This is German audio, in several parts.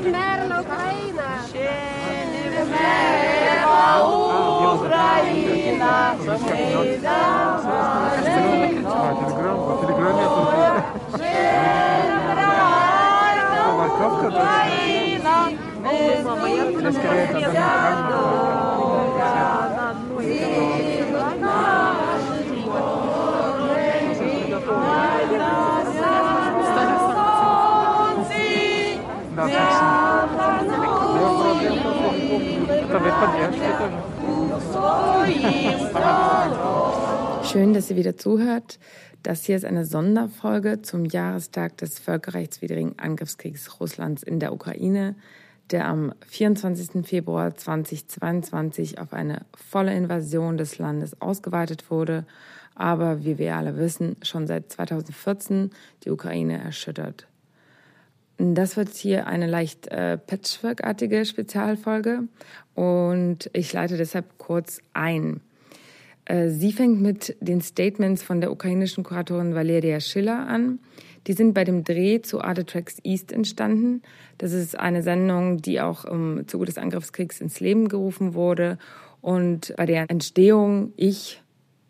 вмерла Україна! Ще не вмерла Україна, ми Україна, ми Schön, dass ihr wieder zuhört. Das hier ist eine Sonderfolge zum Jahrestag des völkerrechtswidrigen Angriffskriegs Russlands in der Ukraine, der am 24. Februar 2022 auf eine volle Invasion des Landes ausgeweitet wurde, aber wie wir alle wissen, schon seit 2014 die Ukraine erschüttert. Das wird hier eine leicht äh, patchwork-artige Spezialfolge und ich leite deshalb kurz ein. Äh, sie fängt mit den Statements von der ukrainischen Kuratorin Valeria Schiller an. Die sind bei dem Dreh zu Arte Tracks East entstanden. Das ist eine Sendung, die auch im Zuge des Angriffskriegs ins Leben gerufen wurde und bei der Entstehung ich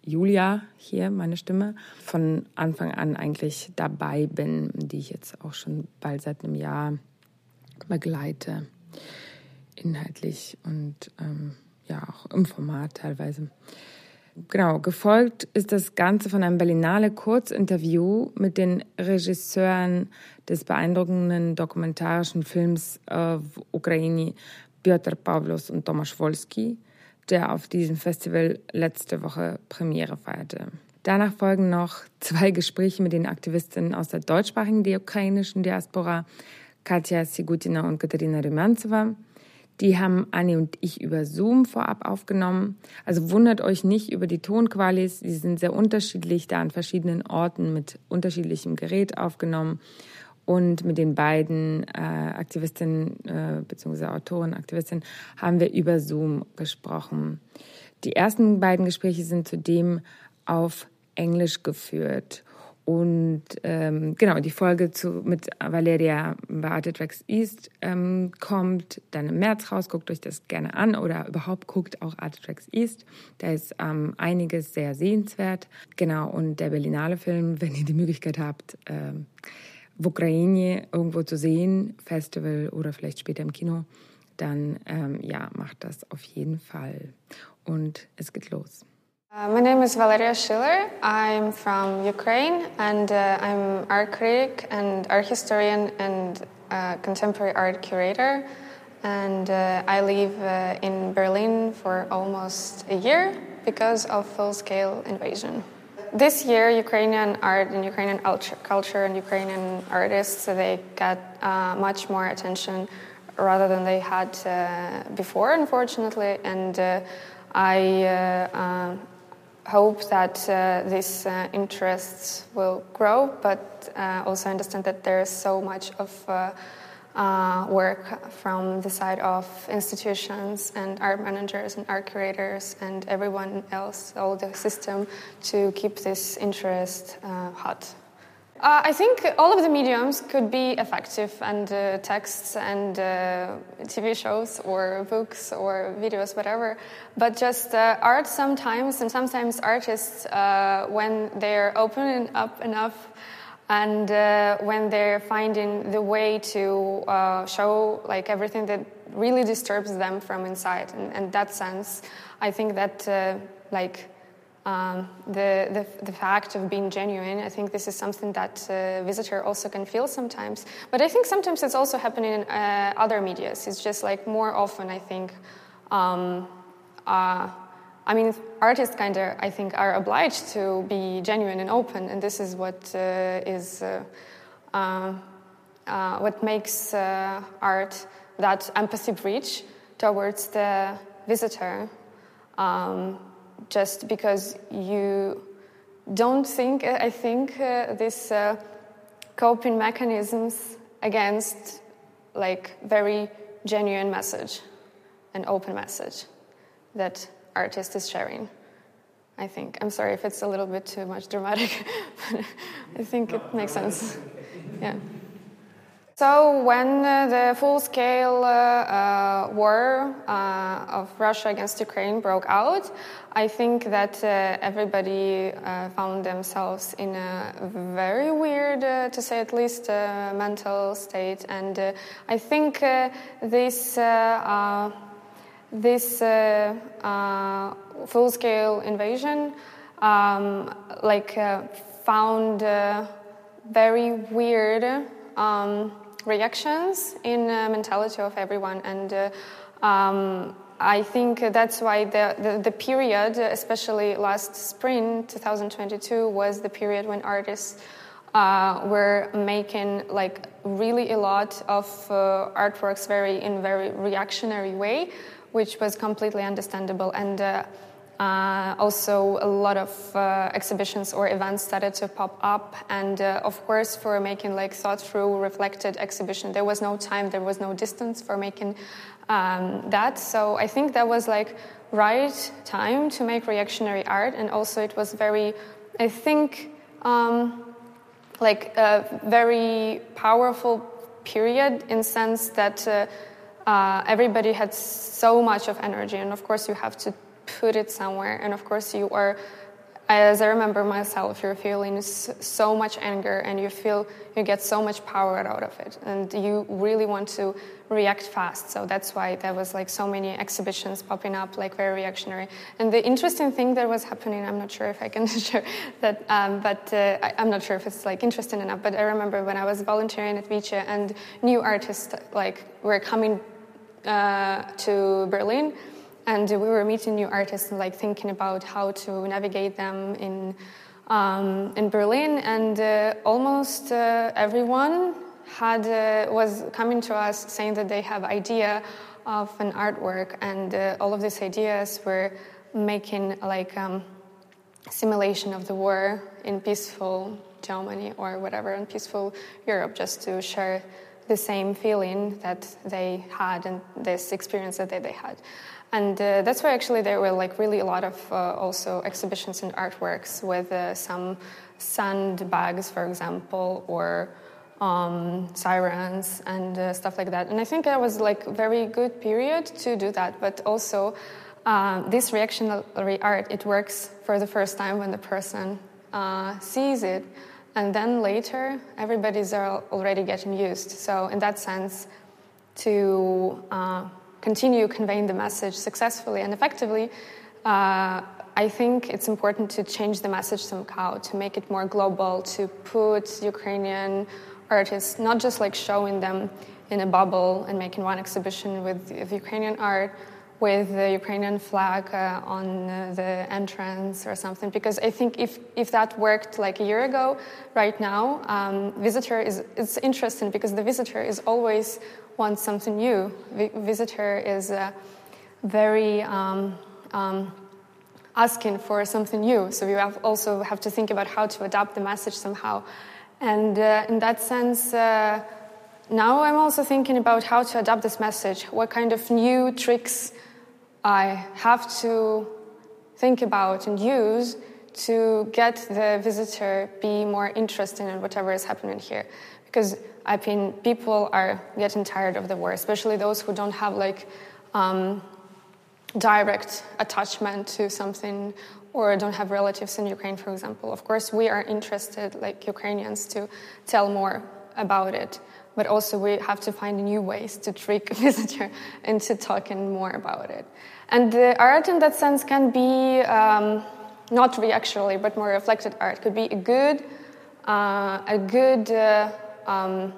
Julia hier, meine Stimme, von Anfang an eigentlich dabei bin, die ich jetzt auch schon bald seit einem Jahr begleite, inhaltlich und ähm, ja auch im Format teilweise. Genau, gefolgt ist das Ganze von einem Berlinale Kurzinterview mit den Regisseuren des beeindruckenden dokumentarischen Films äh, Ukraine, Piotr Pavlos und Tomasz Wolski der auf diesem Festival letzte Woche Premiere feierte. Danach folgen noch zwei Gespräche mit den Aktivistinnen aus der deutschsprachigen der ukrainischen Diaspora, Katja Sigutina und Katharina Rymanzewa. Die haben Anni und ich über Zoom vorab aufgenommen. Also wundert euch nicht über die Tonqualis. Die sind sehr unterschiedlich, da an verschiedenen Orten mit unterschiedlichem Gerät aufgenommen. Und mit den beiden äh, Aktivistinnen äh, bzw. Autoren, Aktivistinnen haben wir über Zoom gesprochen. Die ersten beiden Gespräche sind zudem auf Englisch geführt. Und ähm, genau, die Folge zu, mit Valeria Beate Tracks East ähm, kommt dann im März raus. Guckt euch das gerne an oder überhaupt guckt auch Arte Tracks East. Da ist ähm, einiges sehr sehenswert. Genau, und der Berlinale Film, wenn ihr die Möglichkeit habt, ähm, Ukraine irgendwo zu sehen, Festival oder vielleicht später im Kino, dann ähm, ja, macht das auf jeden Fall. Und es geht los. Uh, my name is Valeria Schiller. I'm from Ukraine and uh, I'm art critic and art historian and uh, contemporary art curator. And uh, I live uh, in Berlin for almost a year because of full scale invasion this year, Ukrainian art and Ukrainian culture and Ukrainian artists they got uh, much more attention rather than they had uh, before, unfortunately. And uh, I uh, uh, hope that uh, these interests will grow, but also understand that there is so much of uh, work from the side of institutions and art managers and art curators and everyone else, all the system, to keep this interest uh, hot. Uh, I think all of the mediums could be effective, and uh, texts and uh, TV shows or books or videos, whatever. But just uh, art sometimes, and sometimes artists, uh, when they're opening up enough, and uh, when they're finding the way to uh, show like everything that really disturbs them from inside. And in that sense i think that uh, like um, the, the, the, fact of being genuine i think this is something that uh, visitor also can feel sometimes. But i think sometimes it's also happening in uh, other medias. It's just like more often i think um, uh, I mean, artists kind of, I think, are obliged to be genuine and open, and this is what uh, is uh, uh, uh what makes uh, art that empathy bridge towards the visitor. Um, just because you don't think, I think, this coping mechanisms against like very genuine message, an open message that artist is sharing. I think. I'm sorry if it's a little bit too much dramatic, but I think it makes sense. Yeah. So, when uh, the full scale uh, uh, war uh, of Russia against Ukraine broke out, I think that uh, everybody uh, found themselves in a very weird, to say at least, mental state. And I think this, this full scale invasion um, like, found very weird. Um, reactions in uh, mentality of everyone and uh, um, I think that's why the, the, the, period, especially last spring 2022, was the period when artists uh, were making like really a lot of uh, artworks very in very reactionary way, which was completely understandable and uh, uh, also, a lot of uh, exhibitions or events started to pop up, and uh, of course, for making like thought-through, reflected exhibition, there was no time, there was no distance for making um, that. So I think that was like right time to make reactionary art, and also it was very, I think, um, like a very powerful period in sense that. Uh, everybody had so much of energy, and of course, you have to put it somewhere. And of course, you are, as I remember myself, you're feeling so much anger and you feel you get so much power out of it. And you really want to react fast. So that's why there was like so many exhibitions popping up, like very reactionary. And the interesting thing that was happening, I'm not sure if I can share that, um, but uh, I, am not sure if it's like interesting enough. But I remember when I was volunteering at Vice and new artists like were coming uh, to Berlin and we were meeting new artists and like thinking about how to navigate them in um, in Berlin, and uh, almost uh, everyone had uh, was coming to us saying that they have idea of an artwork, and uh, all of these ideas were making like um, simulation of the war in peaceful Germany or whatever in peaceful Europe, just to share the same feeling that they had and this experience that they, they had. And uh, that's why actually there were like really a lot of uh, also exhibitions and artworks with uh, some sandbags, for example, or um, sirens and uh, stuff like that. And I think that was like very good period to do that. But also, uh, this reactionary art it works for the first time when the person uh, sees it, and then later everybody's already getting used. So in that sense, to continue conveying the message successfully and effectively, uh, I think it's important to change the message somehow, to make it more global, to put Ukrainian artists not just like showing them in a bubble and making one exhibition with, with Ukrainian art with the Ukrainian flag uh, on uh, the entrance or something. Because I think if, if that worked like a year ago, right now, um, visitor is it's interesting because the visitor is always wants something new. V- visitor is uh, very um, um, asking for something new. So you have also have to think about how to adapt the message somehow. And uh, in that sense, uh, now I'm also thinking about how to adapt this message. What kind of new tricks I have to think about and use to get the visitor be more interested in whatever is happening here. Because I think people are getting tired of the war, especially those who don't have like um, direct attachment to something or don't have relatives in Ukraine, for example. Of course, we are interested, like Ukrainians, to tell more about it, but also we have to find new ways to trick visitor into talking more about it. And the art, in that sense, can be um, not reactionary, but more reflected art. Could be a good, uh, a good. Uh, um,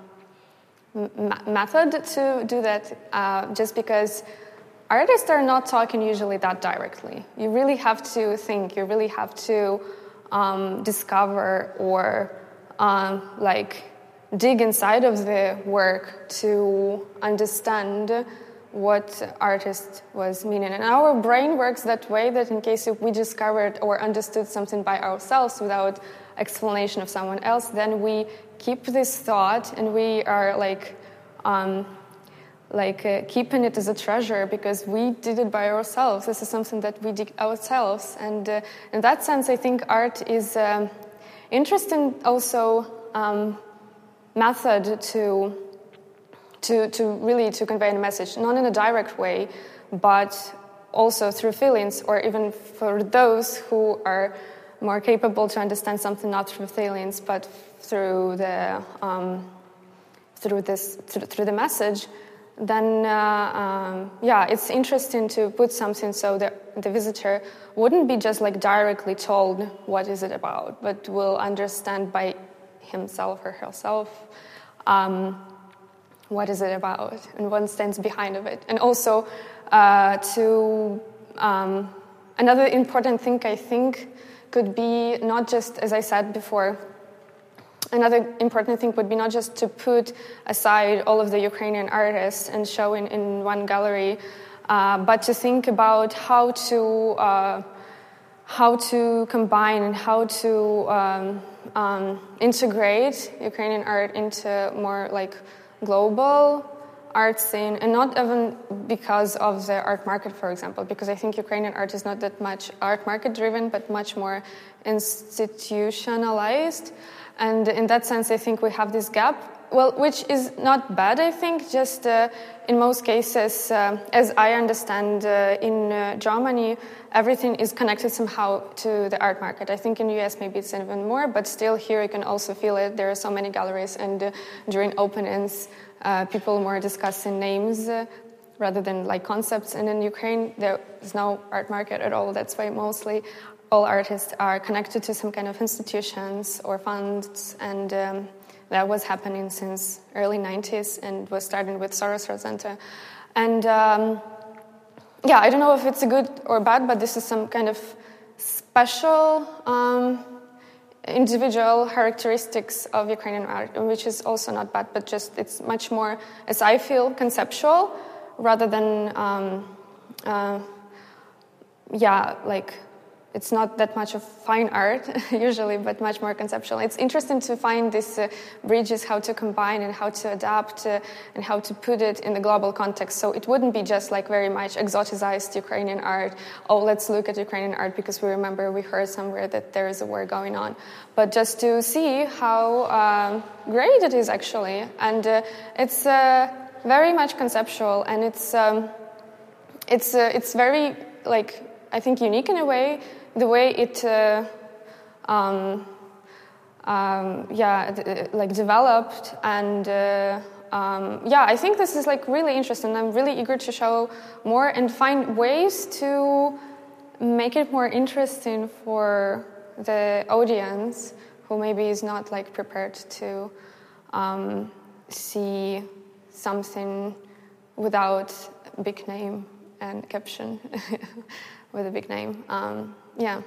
method to do that uh, just because artists are not talking usually that directly. You really have to think, you really have to um, discover or um, like dig inside of the work to understand what artist was meaning. And our brain works that way that in case if we discovered or understood something by ourselves without explanation of someone else, then we keep this thought and we are like um, like uh, keeping it as a treasure because we did it by ourselves. This is something that we did ourselves, and uh, in that sense, I think art is um, interesting also um, method to to, to really to convey a message, not in a direct way, but also through feelings, or even for those who are more capable to understand something not through feelings, but through the um, through this through, through, the message. Then, uh, um, yeah, it's interesting to put something so that the visitor wouldn't be just like directly told what is it about, but will understand by himself or herself um, what is it about and what stands behind of it, and also uh, to um, another important thing I think could be not just, as I said before, another important thing would be not just to put aside all of the Ukrainian artists and show in, in one gallery, uh, but to think about how to uh, how to combine and how to um, um, integrate Ukrainian art into more like global art scene, and not even because of the art market, for example, because I think Ukrainian art is not that much art market driven, but much more institutionalized. And in that sense, I think we have this gap. Well, which is not bad, I think, just uh, in most cases, uh, as I understand, uh, in uh, Germany, everything is connected somehow to the art market. I think in the US maybe it's even more, but still here you can also feel it. There are so many galleries, and uh, during openings, uh, people more discussing names rather than like concepts. And in Ukraine, there is no art market at all. That's why mostly all artists are connected to some kind of institutions or funds, and um, that was happening since early 90s and was starting with Soros Center. And um, yeah, I don't know if it's a good or bad, but this is some kind of special um, individual characteristics of Ukrainian art, which is also not bad, but just it's much more, as I feel, conceptual rather than, um, uh, yeah, like it's not that much of fine art usually, but much more conceptual. It's interesting to find these uh, bridges, how to combine and how to adapt uh, and how to put it in the global context. So it wouldn't be just like very much exoticized Ukrainian art. Oh, let's look at Ukrainian art because we remember we heard somewhere that there is a war going on. But just to see how um, great it is actually, and uh, it's uh, very much conceptual and it's um, it's uh, it's very like I think unique in a way the way it uh, um, um, yeah uh, like developed and uh, um, yeah i think this is like really interesting. I'm really eager to show more and find ways to make it more interesting for the audience who maybe is not like prepared to um, see something without big name and caption with a big name. Um, yeah.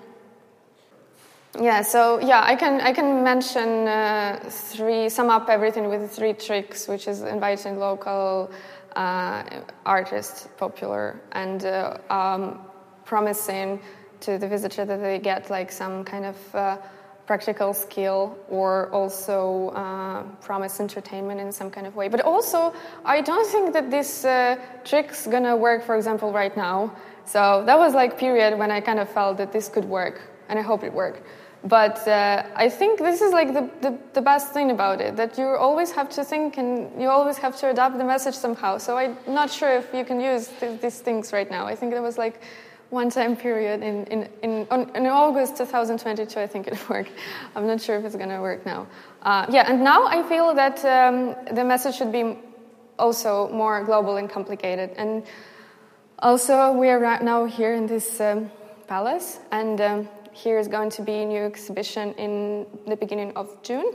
Yeah, so yeah, I can I can mention uh, three sum up everything with three tricks, which is inviting local uh, artists, popular, and uh, um, promising to the visitor that they get like some kind of uh, practical skill or also uh, promise entertainment in some kind of way. But also, I don't think that this uh, trick's gonna work, for example, right now. So that was like period when I kind of felt that this could work, and I hope it worked. But uh, I think this is like the, the, the, best thing about it that you always have to think and you always have to adapt the message somehow. So I'm not sure if you can use th- these things right now. I think there was like one time period in, in, in, on, in August 2022, I think it worked. I'm not sure if it's going to work now. Uh, yeah, and now I feel that um, the message should be also more global and complicated. And also, we are right now here in this um, palace, and um, here is going to be a new exhibition in the beginning of June.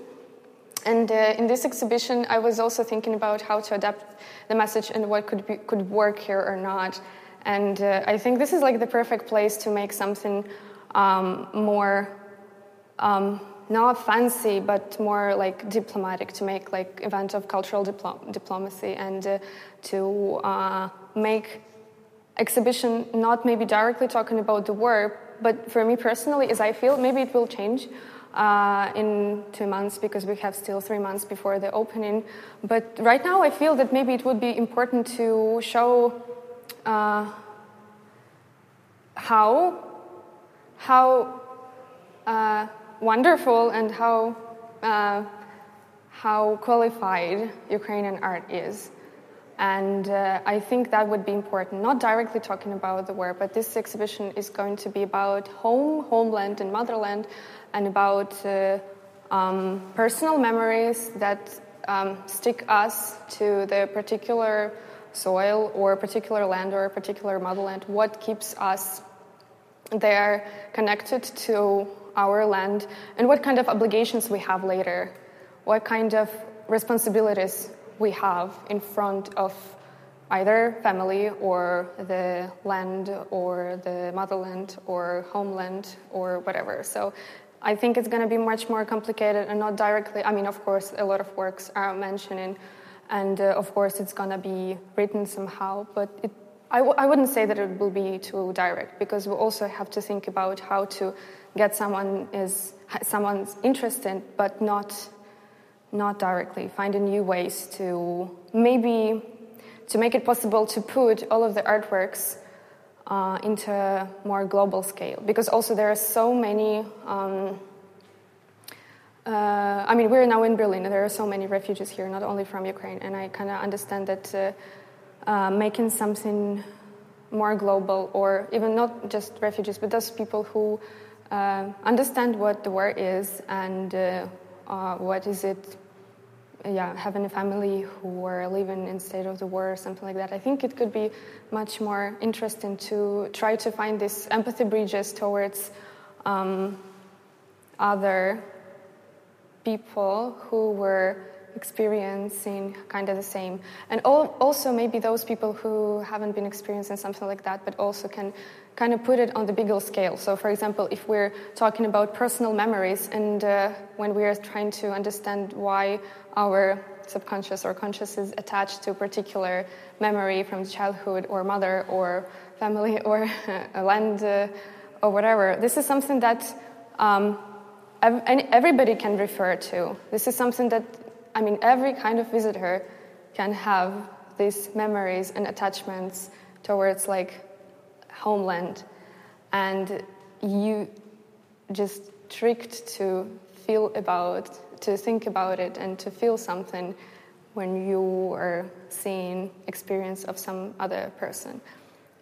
And uh, in this exhibition, I was also thinking about how to adapt the message and what could be, could work here or not. And uh, I think this is like the perfect place to make something um, more um, not fancy, but more like diplomatic, to make like event of cultural diplo- diplomacy and uh, to uh, make exhibition not maybe directly talking about the war, but for me personally, as I feel, maybe it will change uh, in two months because we have still three months before the opening. But right now, I feel that maybe it would be important to show uh, how how uh, wonderful and how uh, how qualified Ukrainian art is And uh, I think that would be important, not directly talking about the war, but this exhibition is going to be about home, homeland, and motherland, and about uh, um, personal memories that um, stick us to the particular soil or particular land or particular motherland. What keeps us there connected to our land, and what kind of obligations we have later, what kind of responsibilities we have in front of either family or the land or the motherland or homeland or whatever. So I think it's going to be much more complicated and not directly. I mean, of course, a lot of works are mentioning, and uh, of course, it's going to be written somehow, but it, I w- I wouldn't say that it will be too direct because we also have to think about how to get someone is someone's interested, but not not directly, finding new ways to maybe to make it possible to put all of the artworks uh, into a more global scale. Because also there are so many. Um, uh, I mean, we're now in Berlin, and there are so many refugees here, not only from Ukraine, and I kind of understand that uh, uh, making something more global, or even not just refugees, but those people who uh, understand what the war is and uh, what is it yeah having a family who are living in state of the war or something like that? I think it could be much more interesting to try to find these empathy bridges towards um, other people who were experiencing kind of the same and all, also maybe those people who haven't been experiencing something like that but also can kind of put it on the bigger scale so for example if we're talking about personal memories and uh, when we are trying to understand why our subconscious or conscious is attached to a particular memory from childhood or mother or family or a land uh, or whatever. This is something that um, everybody can refer to. This is something that, I mean, every kind of visitor can have these memories and attachments towards like homeland. And you just tricked to feel about to think about it and to feel something when you are seeing experience of some other person.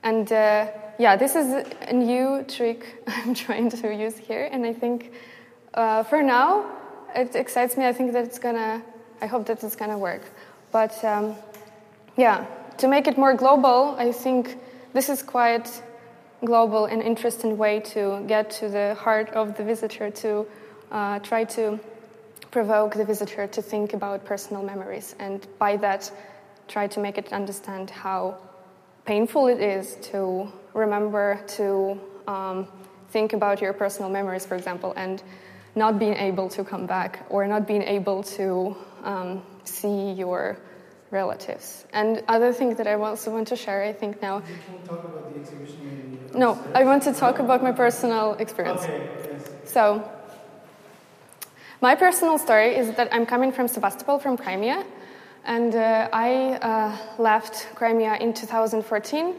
And uh, yeah, this is a new trick I'm trying to use here, and I think uh, for now it excites me. I think that it's gonna. I hope that it's gonna work. But um, yeah, to make it more global, I think this is quite global and interesting way to get to the heart of the visitor to uh, try to provoke the visitor to think about personal memories and by that try to make it understand how painful it is to remember to um, think about your personal memories, for example, and not being able to come back or not being able to um, see your relatives. And other thing that I also want to share, I think now. No, I want to talk about my personal experience. Okay, yes. So, my personal story is that I'm coming from Sebastopol, from Crimea, and uh, I uh, left Crimea in 2014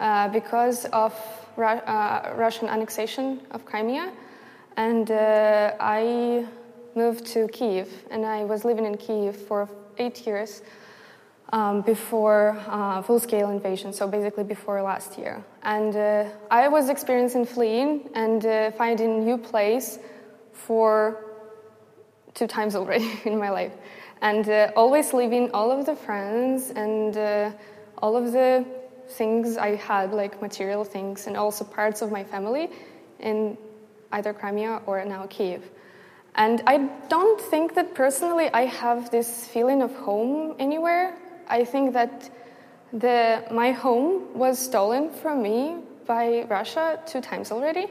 uh, because of Ru- uh, Russian annexation of Crimea, and uh, I moved to Kiev, and I was living in Kiev for eight years. Um, before uh, full-scale invasion, so basically before last year, and I was experiencing fleeing and finding new place for two times already in my life. And uh, always leaving all of the friends and uh, all of the things I had, like material things, and also parts of my family in either Crimea or now Kiev. And I don't think that personally I have this feeling of home anywhere. I think that the, my home was stolen from me by Russia two times already.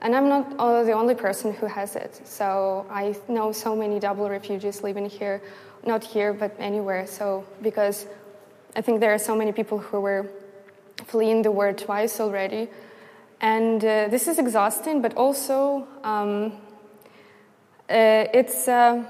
And I'm not the only person who has it. So I know so many double refugees living here, not here, but anywhere. So because I think there are so many people who were fleeing the war twice already. And uh, this is exhausting, but also um, uh, it's, uh,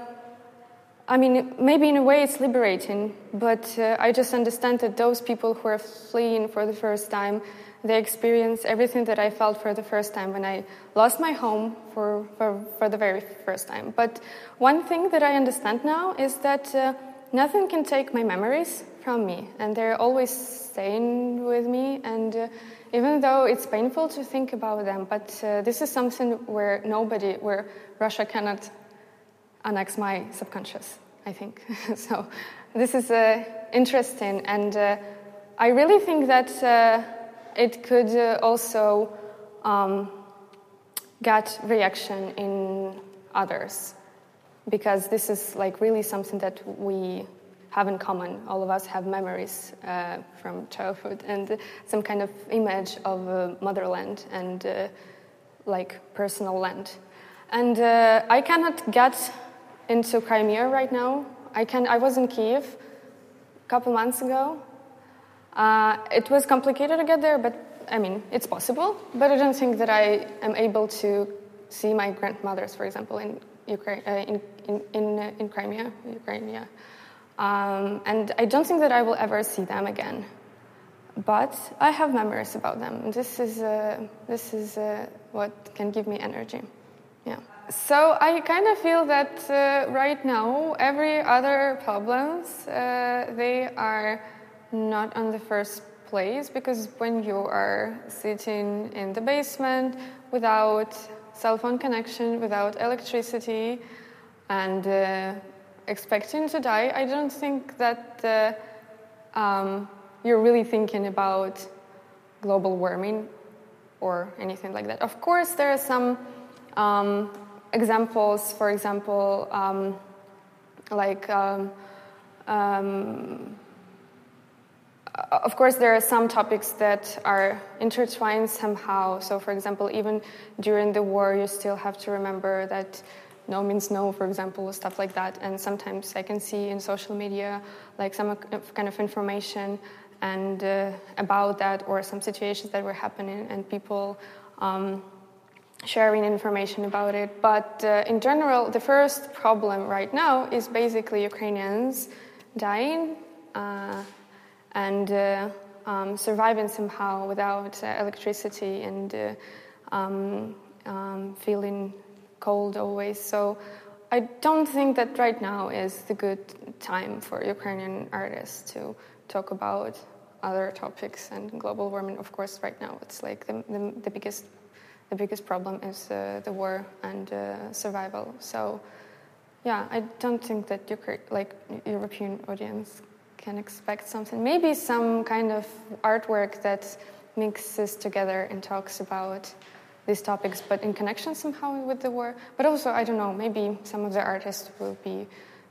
I mean, maybe in a way it's liberating, but uh, I just understand that those people who are fleeing for the first time, they experience everything that I felt for the first time when I lost my home for, for, for the very first time. But one thing that I understand now is that uh, nothing can take my memories from me, and they're always staying with me. And uh, even though it's painful to think about them, but uh, this is something where nobody, where Russia cannot annex my subconscious. I think so. This is uh, interesting, and uh, I really think that uh, it could uh, also um, get reaction in others because this is like really something that we have in common. All of us have memories uh, from childhood and some kind of image of uh, motherland and uh, like personal land. And uh, I cannot get into Crimea right now. I can. I was in Kiev a couple months ago. Uh, it was complicated to get there, but I mean, it's possible. But I don't think that I am able to see my grandmothers, for example, in Ukraine, uh, in in in, in Crimea, Ukraine, yeah. Um, and I don't think that I will ever see them again. But I have memories about them. This is uh, this is uh, what can give me energy. Yeah. So I kind of feel that uh, right now every other problems uh, they are not on the first place because when you are sitting in the basement without cell phone connection, without electricity, and uh, expecting to die, I don't think that uh, um, you're really thinking about global warming or anything like that. Of course, there are some um, examples, for example, um, like um, um, of course, there are some topics that are intertwined somehow. So, for example, even during the war, you still have to remember that no means no, for example, stuff like that. And sometimes I can see in social media like some kind of information and uh, about that or some situations that were happening and people um, sharing information about it. But uh, in general, the first problem right now is basically Ukrainians dying. Uh, and uh, um, surviving somehow without uh, electricity and uh, um, um, feeling cold always. So I don't think that right now is the good time for Ukrainian artists to talk about other topics and global warming. Of course, right now it's like the, the, the biggest the biggest problem is uh, the war and uh, survival. So yeah, I don't think that Ukra- like European audience can expect something. Maybe some kind of artwork that mixes together and talks about these topics, but in connection somehow with the war. But also, I don't know, maybe some of the artists will be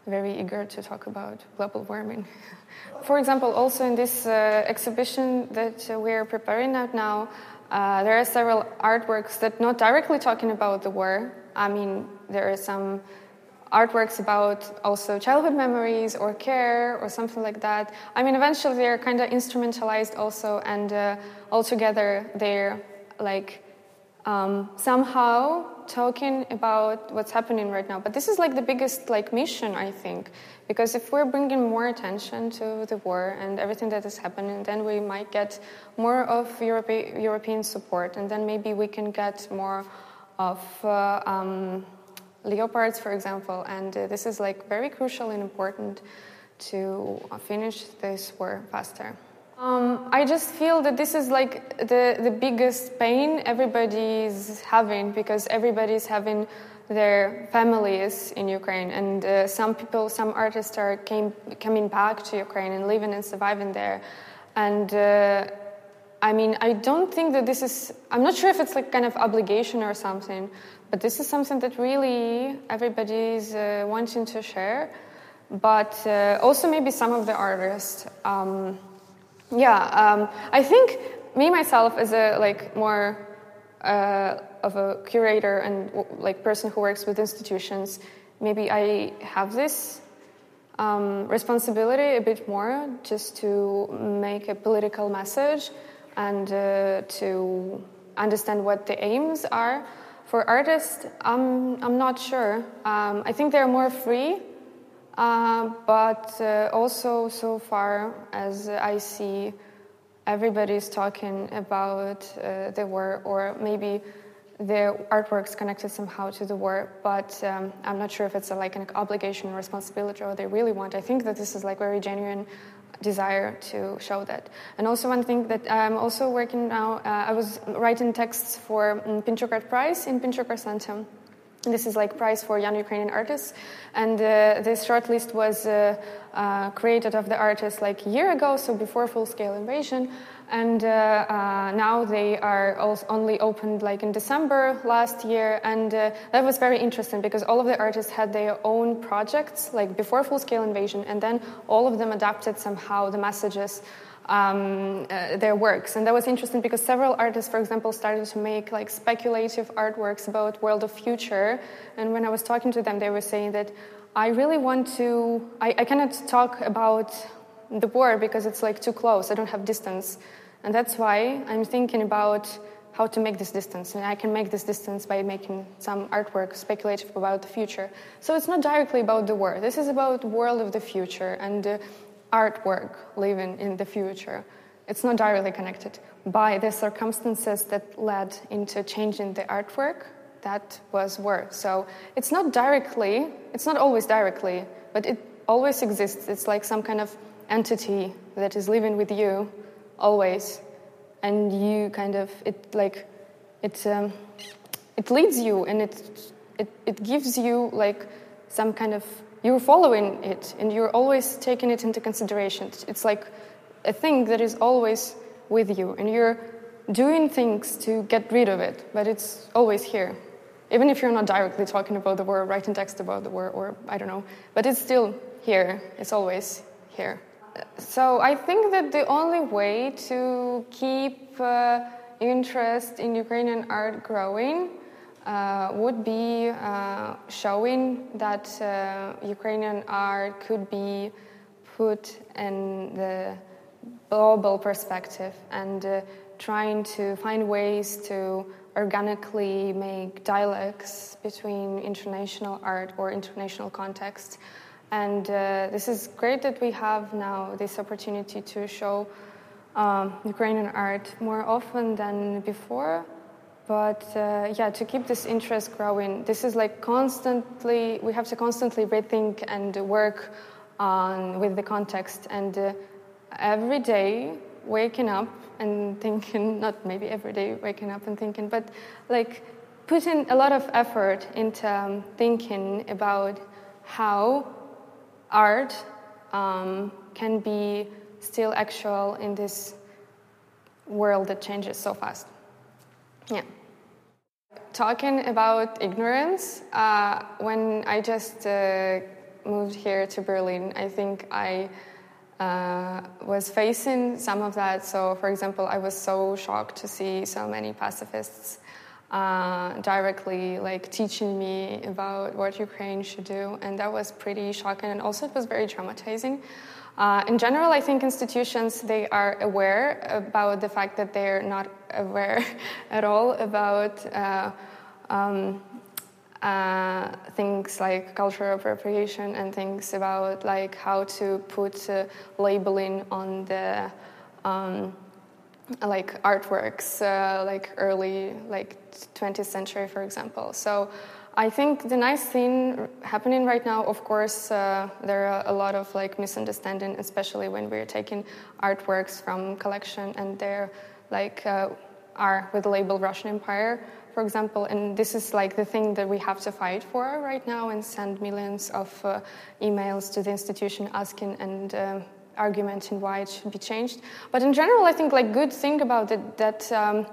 very eager to talk about global warming. For example, also in this uh, exhibition that uh, we're preparing out now, uh, there are several artworks that not directly talking about the war. I mean, there are some artworks about also childhood memories or care or something like that. I mean, eventually they're kind of instrumentalized also, and uh, altogether they're like um, somehow talking about what's happening right now. But this is like the biggest like mission, I think, because if we're bringing more attention to the war and everything that is happening, then we might get more of Europe- European support, and then maybe we can get more of. Uh, um, leopards, for example, and uh, this is like very crucial and important to finish this war faster. Um, I just feel that this is like the, the biggest pain everybody's having because everybody's having their families in Ukraine, and uh, some people, some artists are came, coming back to Ukraine and living and surviving there. And uh, I mean, I don't think that this is, I'm not sure if it's like kind of obligation or something, but this is something that really everybody is uh, wanting to share. But uh, also maybe some of the artists. Um, yeah, um, I think me myself as a like more uh, of a curator and like person who works with institutions, maybe I have this um, responsibility a bit more just to make a political message and uh, to understand what the aims are for artists, I'm, I'm not sure. Um, I think they're more free, uh, but uh, also so far as I see, everybody's talking about uh, the war, or maybe the artworks connected somehow to the war, but um, I'm not sure if it's a, like an obligation responsibility or they really want. I think that this is like very genuine desire to show that. And also one thing that I'm also working now, uh, I was writing texts for um, Pinchuk Art Prize in Pinchuk Center. This is like prize for young Ukrainian artists, and uh, this shortlist was uh, uh, created of the artists like a year ago, so before full-scale invasion, and uh, uh, now they are only opened like in December last year, and that was very interesting because all of the artists had their own projects like before full-scale invasion, and then all of them adapted somehow the messages um, uh, their works. And that was interesting because several artists, for example, started to make like speculative artworks about world of future. And when I was talking to them, they were saying that I really want to. I, I cannot talk about the war because it's like too close. I don't have distance, and that's why I'm thinking about how to make this distance. And I can make this distance by making some artwork speculative about the future. So it's not directly about the war. This is about world of the future and. Uh, artwork living in the future. It's not directly connected. By the circumstances that led into changing the artwork, that was work. So it's not directly, it's not always directly, but it always exists. It's like some kind of entity that is living with you always. And you kind of, it like, it, um, it leads you and it, it, it gives you like some kind of you're following it and you're always taking it into consideration. It's like a thing that is always with you and you're doing things to get rid of it, but it's always here. Even if you're not directly talking about the war, writing text about the war, or I don't know, but it's still here. It's always here. So I think that the only way to keep uh, interest in Ukrainian art growing uh, would be uh, showing that uh, Ukrainian art could be put in the global perspective and uh, trying to find ways to organically make dialogues between international art or international contexts. And uh, this is great that we have now this opportunity to show um, Ukrainian art more often than before but uh, yeah to keep this interest growing this is like constantly we have to constantly rethink and work on with the context. And uh, every day waking up and thinking not maybe every day waking up and thinking but like putting a lot of effort into um, thinking about how art um, can be still actual in this world that changes so fast. Yeah talking about ignorance, uh, when I just uh, moved here to Berlin, I think I uh, was facing some of that. So, for example, I was so shocked to see so many pacifists uh, directly like teaching me about what Ukraine should do, and that was pretty shocking. And also, it was very traumatizing. Uh, in general, I think institutions they are aware about the fact that they're not aware at all about uh, um, uh, things like cultural appropriation and things about like how to put uh, labeling on the um, like artworks, uh, like early like 20th century, for example. So I think the nice thing happening right now, of course, uh, there are a lot of like misunderstanding, especially when we're taking artworks from collection and they're like uh, are with the label Russian Empire, for example. And this is like the thing that we have to fight for right now and send millions of uh, emails to the institution asking and uh, argumenting why it should be changed. But in general, I think like good thing about it that um,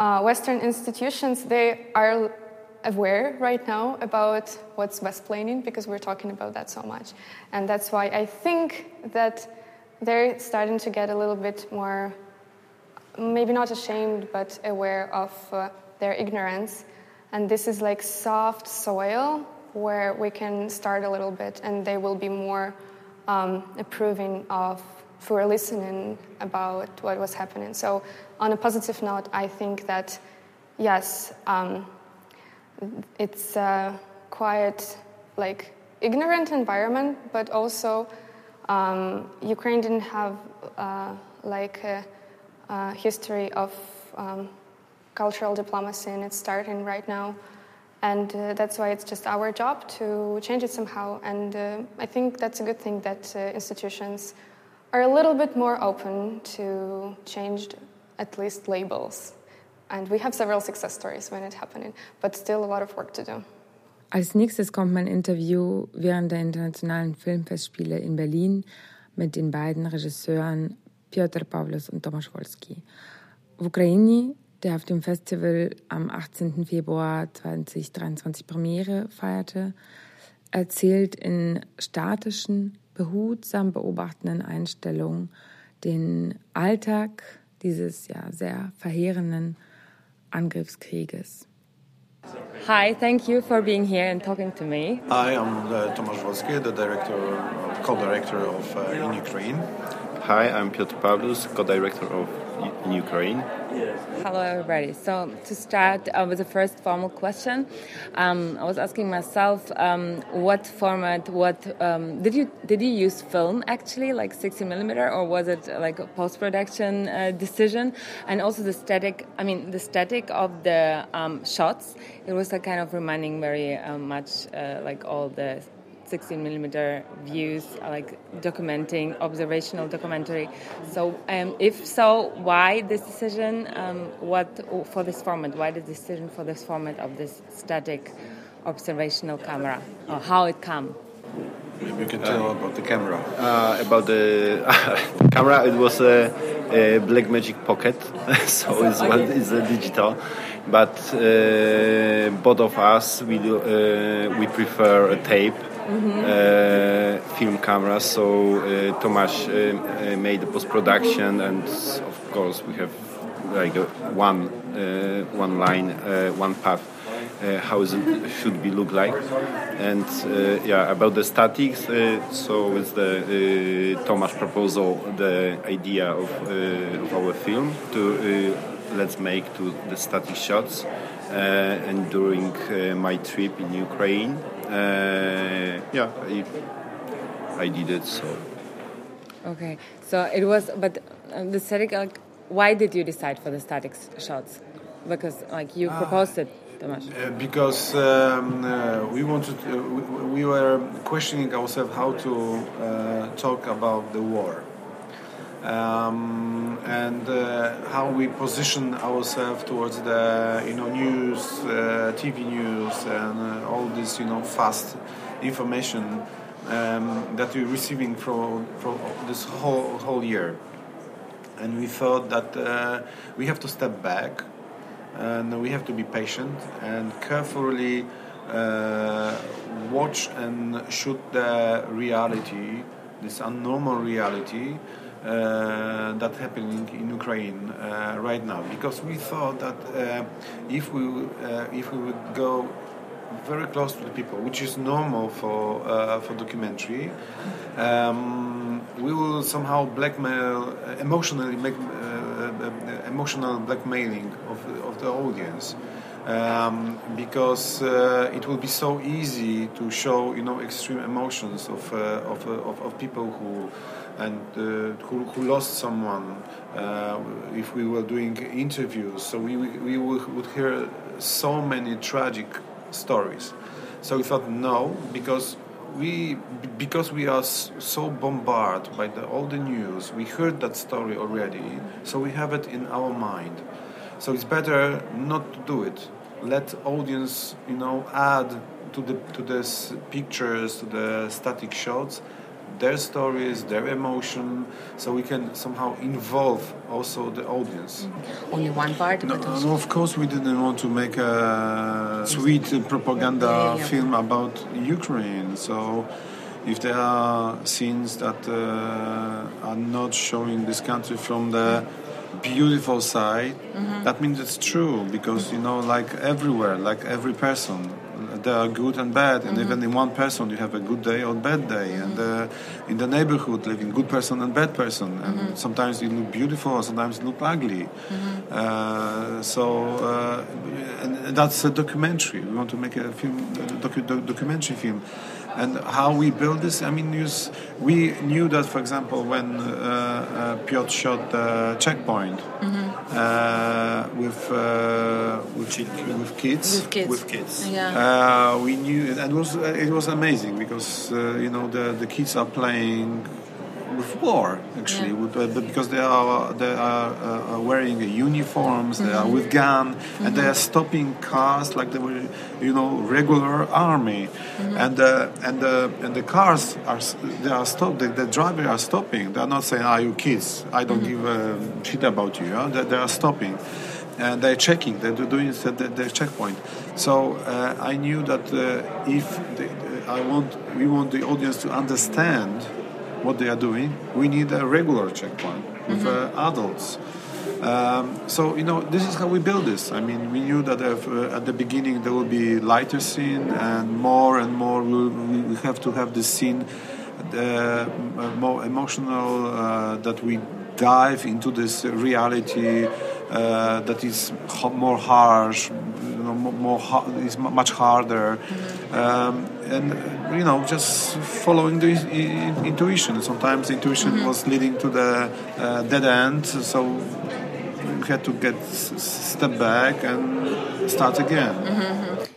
uh, Western institutions they are aware right now about what's Westplaining because we're talking about that so much. And that's why I think that they're starting to get a little bit more, maybe not ashamed, but aware of uh, their ignorance. And this is like soft soil where we can start a little bit and they will be more um, approving of for listening about what was happening. So, on a positive note, I think that yes, um, it's a quiet, like ignorant environment, but also um, Ukraine didn't have uh, like a, a, history of um, cultural diplomacy, and it's starting right now. And uh, that's why it's just our job to change it somehow. And uh, I think that's a good thing that uh, institutions are a little bit more open to changed, at least, labels. And we have several success stories when it happened, but still a lot of work to do. Als nächstes kommt mein Interview während der Internationalen Filmfestspiele in Berlin mit den beiden Regisseuren Piotr Pawlus und Tomasz Wolski. W Ukraine, der auf dem Festival am 18. Februar 2023 Premiere feierte, erzählt in statischen, behutsam beobachtenden Einstellungen den Alltag dieses ja sehr verheerenden Angriffskrieges. Hi, thank you for being here and talking to me. I am uh, Tomasz Wolski, the director, co-director of uh, In Ukraine. Hi, I'm Piotr Pawlus, co-director of In Ukraine. Hello, everybody. So, to start uh, with the first formal question, um, I was asking myself, um, what format? What um, did you did you use film actually, like 60 millimeter, or was it like a post production uh, decision? And also the static. I mean, the static of the um, shots. It was like kind of reminding very uh, much uh, like all the 16 millimeter views, like documenting, observational documentary. So, um, if so, why this decision? Um, what for this format? Why the decision for this format of this static observational camera, or how it come? Maybe you can tell uh, about the camera. Uh, about the camera, it was a, a Blackmagic Pocket, so it's, one, it's a digital. But uh, both of us, we do, uh, we prefer a tape mm-hmm. film camera. So uh, Tomasz uh, made the post production, and of course we have like one one line, one path. Uh, how it should be look like and uh, yeah about the statics uh, so it's the Tomasz proposal the idea of, of our film to let's make to the static shots and during my trip in Ukraine uh, yeah, I, I did it. So. Okay, so it was, but uh, the static. Like, why did you decide for the static shots? Because like you proposed it. Uh, because um, uh, we wanted, uh, we, we, were questioning ourselves how to uh, talk about the war um, and uh, how we position ourselves towards the you know news, uh, TV news, and uh, all this you know fast information um, that we're receiving from from this whole whole year. And we thought that uh, we have to step back, and we have to be patient and carefully uh, watch and shoot the reality, this abnormal reality uh, that happening in Ukraine uh, right now because we thought that uh, if we uh, if we would go very close to the people, which is normal for uh, for documentary, um, we will somehow blackmail emotionally make emotional blackmailing of of the audience. Um, because uh, it will be so easy to show you know extreme emotions of uh, of, of, of people who and uh, who, who, lost someone uh, if we were doing interviews. So we, we would hear so many tragic stories. So we thought no, because we because we are so bombarded by the, all the news, we heard that story already. So we have it in our mind. So it's better not to do it. Let audience, you know, add to the to the pictures, to the static shots, their stories, their emotion, so we can somehow involve also the audience. Mm-hmm. Only one part? No, no, of course, we didn't want to make a sweet propaganda yeah, yeah. film about Ukraine. So if there are scenes that uh, are not showing this country from the beautiful side, mm-hmm. that means it's true because you know, like everywhere, like every person, there are good and bad, and mm-hmm. even in one person you have a good day or bad day, mm-hmm. and uh, in the neighborhood living good person and bad person, and mm-hmm. sometimes you look beautiful, or sometimes you look ugly. Mm-hmm. Uh, so, uh, and that's a documentary. We want to make a film, a docu- documentary film and how we build this. I mean, we knew that, for example, when uh, uh, Piotr shot the checkpoint, mm-hmm uh, with uh, with, with kids. With kids. With kids. Yeah. Uh, we knew, and it was it was amazing because uh, you know the the kids are playing with war actually, Yeah. with, uh, because they are they are uh, are wearing uniforms, they are Mm-hmm. with gun, and they are stopping cars like they were you know regular army, Mm-hmm. and uh, and the and the cars are they are stopped. The, the driver are stopping. They are not saying, "Are you kids? I don't give a shit about you." They, they are stopping and they're checking. They're doing the, the, the checkpoint. So uh, I knew that uh, if the, I want, we want the audience to understand what they are doing, we need a regular checkpoint with uh, adults. Um, so you know, this is how we build this. I mean, we knew that if, uh, at the beginning there will be lighter scene, and more and more we'll, we have to have this scene uh, more emotional. Uh, that we dive into this reality uh, that is more harsh, you know, more is much harder, um, and you know, just following the intuition. Sometimes the intuition was leading to the uh, dead end, so had to get step back and start again.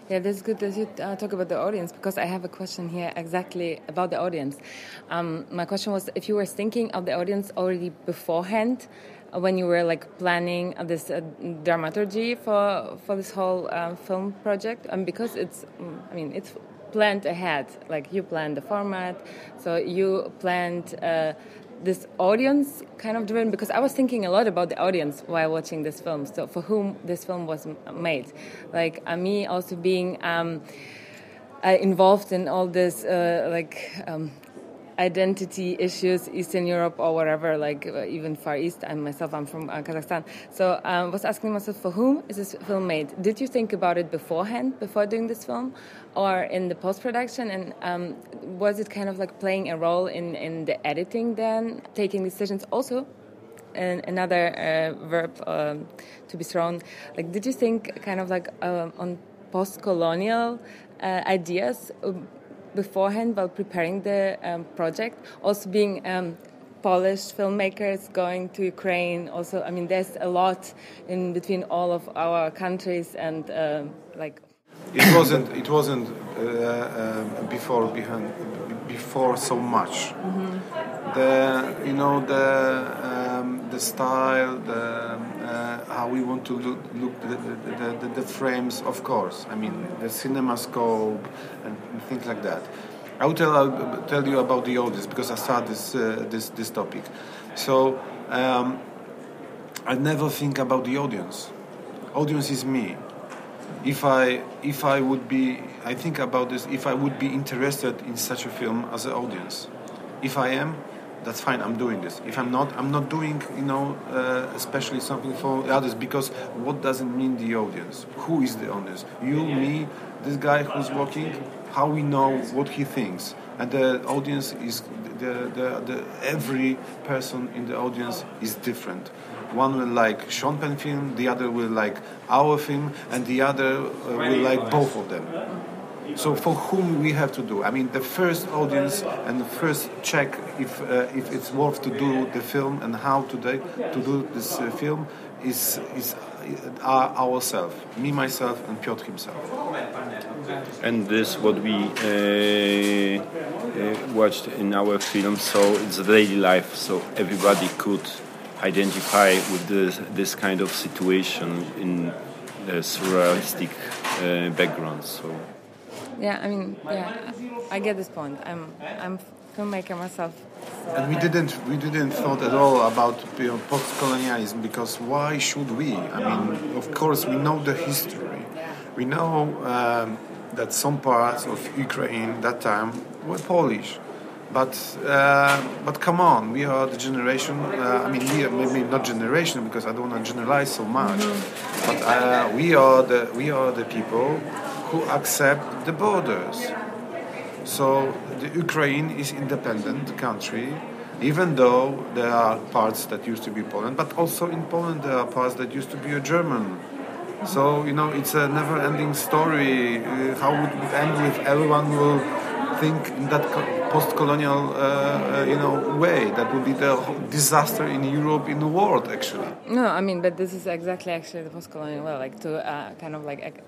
Yeah, that's good that you uh, talk about the audience because I have a question here exactly about the audience. Um, my question was if you were thinking of the audience already beforehand uh, when you were like planning this uh, dramaturgy for for this whole uh, film project, and because it's, mm, I mean, it's planned ahead. Like you planned the format, so you planned. Uh, this audience kind of driven because I was thinking a lot about the audience while watching this film. So for whom this film was made, like uh, me also being um, uh, involved in all this uh, like um, identity issues, Eastern Europe or whatever, like uh, even Far East. I myself, I'm from uh, Kazakhstan. So I um, was asking myself, for whom is this film made? Did you think about it beforehand, before doing this film, or in the post production? And um, was it kind of like playing a role in, in the editing then, taking decisions also? And another uh, verb um, to be thrown. Like, did you think kind of like um, on post-colonial uh, ideas um, beforehand while preparing the um, project? Also, being Polish filmmakers going to Ukraine. Also, I mean, there's a lot in between all of our countries and um like. It wasn't. It wasn't uh, um, before behind before so much. The you know the um, the style, the uh, how we want to look, look the, the, the, the frames. Of course, I mean the cinema scope and things like that. I will tell I'll tell you about the audience because I started this uh, this this topic. So um, I never think about the audience. Audience is me if I if I would be I think about this if I would be interested in such a film as an audience. If I am, that's fine. I'm doing this. If I'm not, I'm not doing you know uh, especially something for others because what does it mean the audience? Who is the audience? You, me, this guy who's walking. How we know what he thinks, and the audience is the, the, the every person in the audience is different. One will like Sean Penn film, the other will like our film, and the other uh, will like both of them. So for whom we have to do? I mean, the first audience and the first check if uh, if it's worth to do the film and how to do, to do this uh, film is is uh, ourselves, me, myself, and Piotr himself. And this what we uh, uh, watched in our film. So it's daily life. So everybody could identify with this this kind of situation in a surrealistic uh, background. So. Yeah, I mean, yeah, I get this point. I'm I'm filmmaker myself. so And we didn't we didn't thought at all about you know, post-colonialism because why should we? I mean, of course we know the history. We know um, that some parts of Ukraine that time were Polish. But uh, but come on, we are the generation. Uh, I mean, we are maybe not generation because I don't want to generalize so much. But uh, we are the we are the people who accept the borders. So the Ukraine is independent country, even though there are parts that used to be Poland, but also in Poland there are parts that used to be a German. So you know it's a never-ending story. Uh, how would it end with everyone will think in that co- post-colonial, uh, uh, you know, way. That would be the disaster in Europe, in the world, actually. No, I mean, but this is exactly actually the post-colonial way, like to uh, kind of like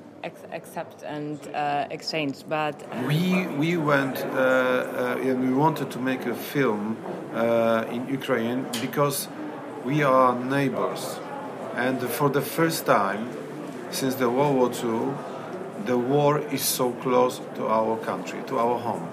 accept and uh, exchange. But we we went uh, uh, and we wanted to make a film in Ukraine because we are neighbors, and for the first time since the World War II, the war is so close to our country, to our home.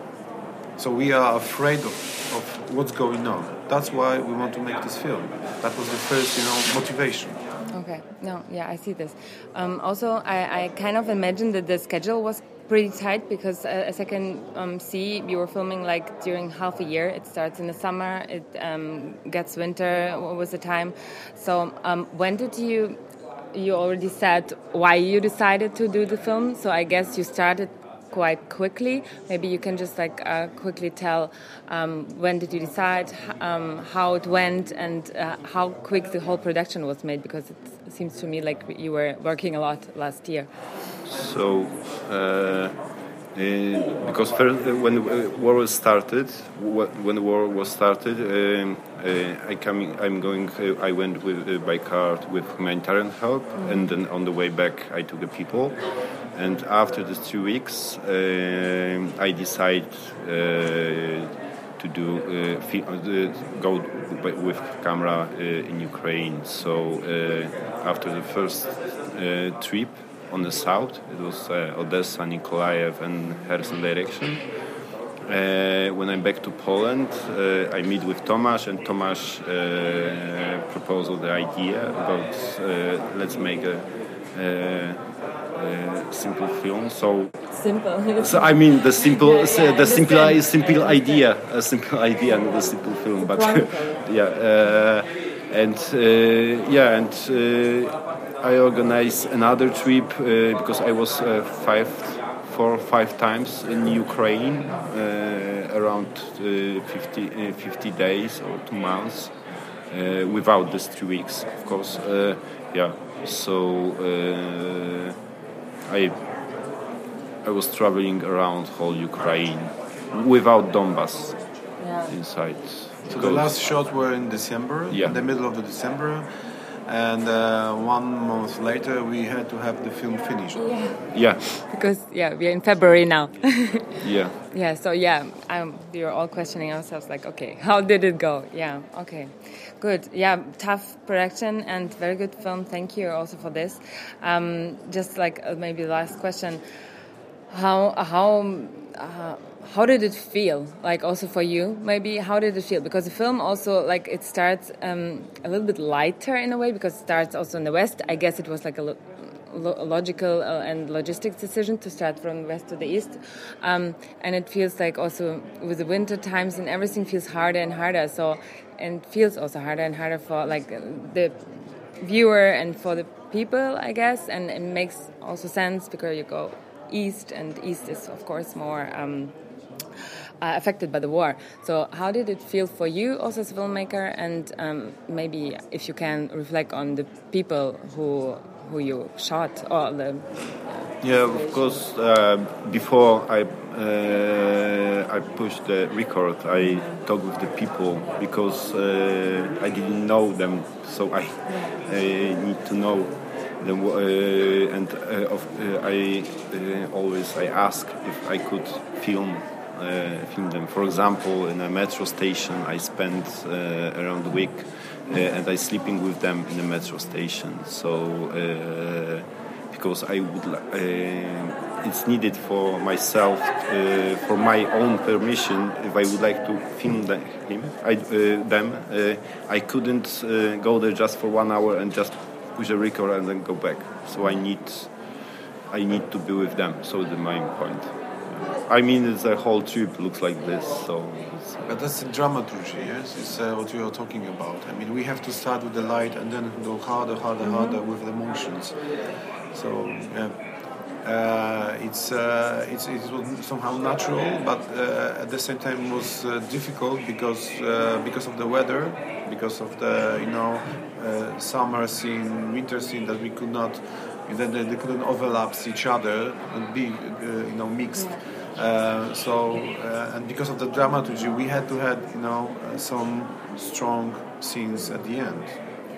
So we are afraid of, of what's going on. That's why we want to make this film. That was the first, you know, motivation. Okay. No. Yeah, I see this. Um, also, I, I, kind of imagined that the schedule was pretty tight because, uh, as I can um, see, you were filming like during half a year. It starts in the summer. It um, gets winter. What was the time? So, um, when did you you already said why you decided to do the film, so I guess you started quite quickly. Maybe you can just like uh, quickly tell um, when did you decide, um, how it went, and uh, how quick the whole production was made. Because it seems to me like you were working a lot last year. So. Uh, because first, when the war was started, when the war was started, um, Uh, I coming, I'm going. Uh, I went with uh, by car with humanitarian help, mm. and then on the way back, I took the people. And after these two weeks, uh, I decided uh, to do go with camera in Ukraine. So after the first trip on the south, it was Odessa, Nikolaev, and Kherson direction. Uh, when I'm back to Poland, uh, I meet with Tomasz, and Tomasz uh, proposed the idea about uh, let's make a, simple film. So simple. so I mean the simple, yeah, yeah, the simple, simple idea, a simple idea, not a simple film. But yeah, uh, and uh, yeah, and I organized another trip because I was five four or five times in Ukraine, uh, around uh, 50, uh, 50 days or two months, uh, without these three weeks, of course. Uh, yeah, so I I was traveling around whole Ukraine without Donbass yeah. inside. So the last shot were in December, yeah. in the middle of the December and uh, one month later we had to have the film finished. Yeah. yeah. Because yeah, we're in February now. yeah. Yeah. So yeah, um, we were all questioning ourselves, like, okay, how did it go? Yeah. Okay. Good. Yeah. Tough production and very good film. Thank you also for this. Um, just like uh, maybe the last question, how how. Uh, how did it feel? Like also for you maybe how did it feel? Because the film also like it starts um, a little bit lighter in a way because it starts also in the west. I guess it was like a, lo lo logical uh, and logistics decision to start from west to the east. Um, and it feels like also with the winter times and everything feels harder and harder. So and feels also harder and harder for like the viewer and for the people i guess. And it makes also sense because you go east and east is of course more um, uh, affected by the war. So, how did it feel for you, also as a filmmaker, and um, maybe if you can reflect on the people who who you shot or the. Yeah, of course. Uh, before I uh, I pushed the record, I talked with the people because uh, I didn't know them, so I, I need to know them. Uh, and uh, of, I always I ask if I could film uh, film them. For example, in a metro station, I spend uh, around a week, uh, and I sleeping with them in a metro station. So because I would, uh, it's needed for myself, uh, for my own permission. If I would like to film the, him, I, uh, them, I couldn't go there just for one hour and just push a record and then go back. So I need, I need to be with them. So the main point. I mean, the whole trip looks like this. So, but that's the dramaturgy, yes. It's uh, what you are talking about. I mean, we have to start with the light and then go harder, harder, mm -hmm. harder with the motions. So yeah. Uh, it's, uh, it's it was somehow natural, but uh, at the same time was uh, difficult because uh, because of the weather, because of the you know uh, summer scene, winter scene that we could not, that they, they couldn't overlap each other and be you know mixed. Uh, so, uh, and because of the dramaturgy, we had to have, you know, uh, some strong scenes at the end.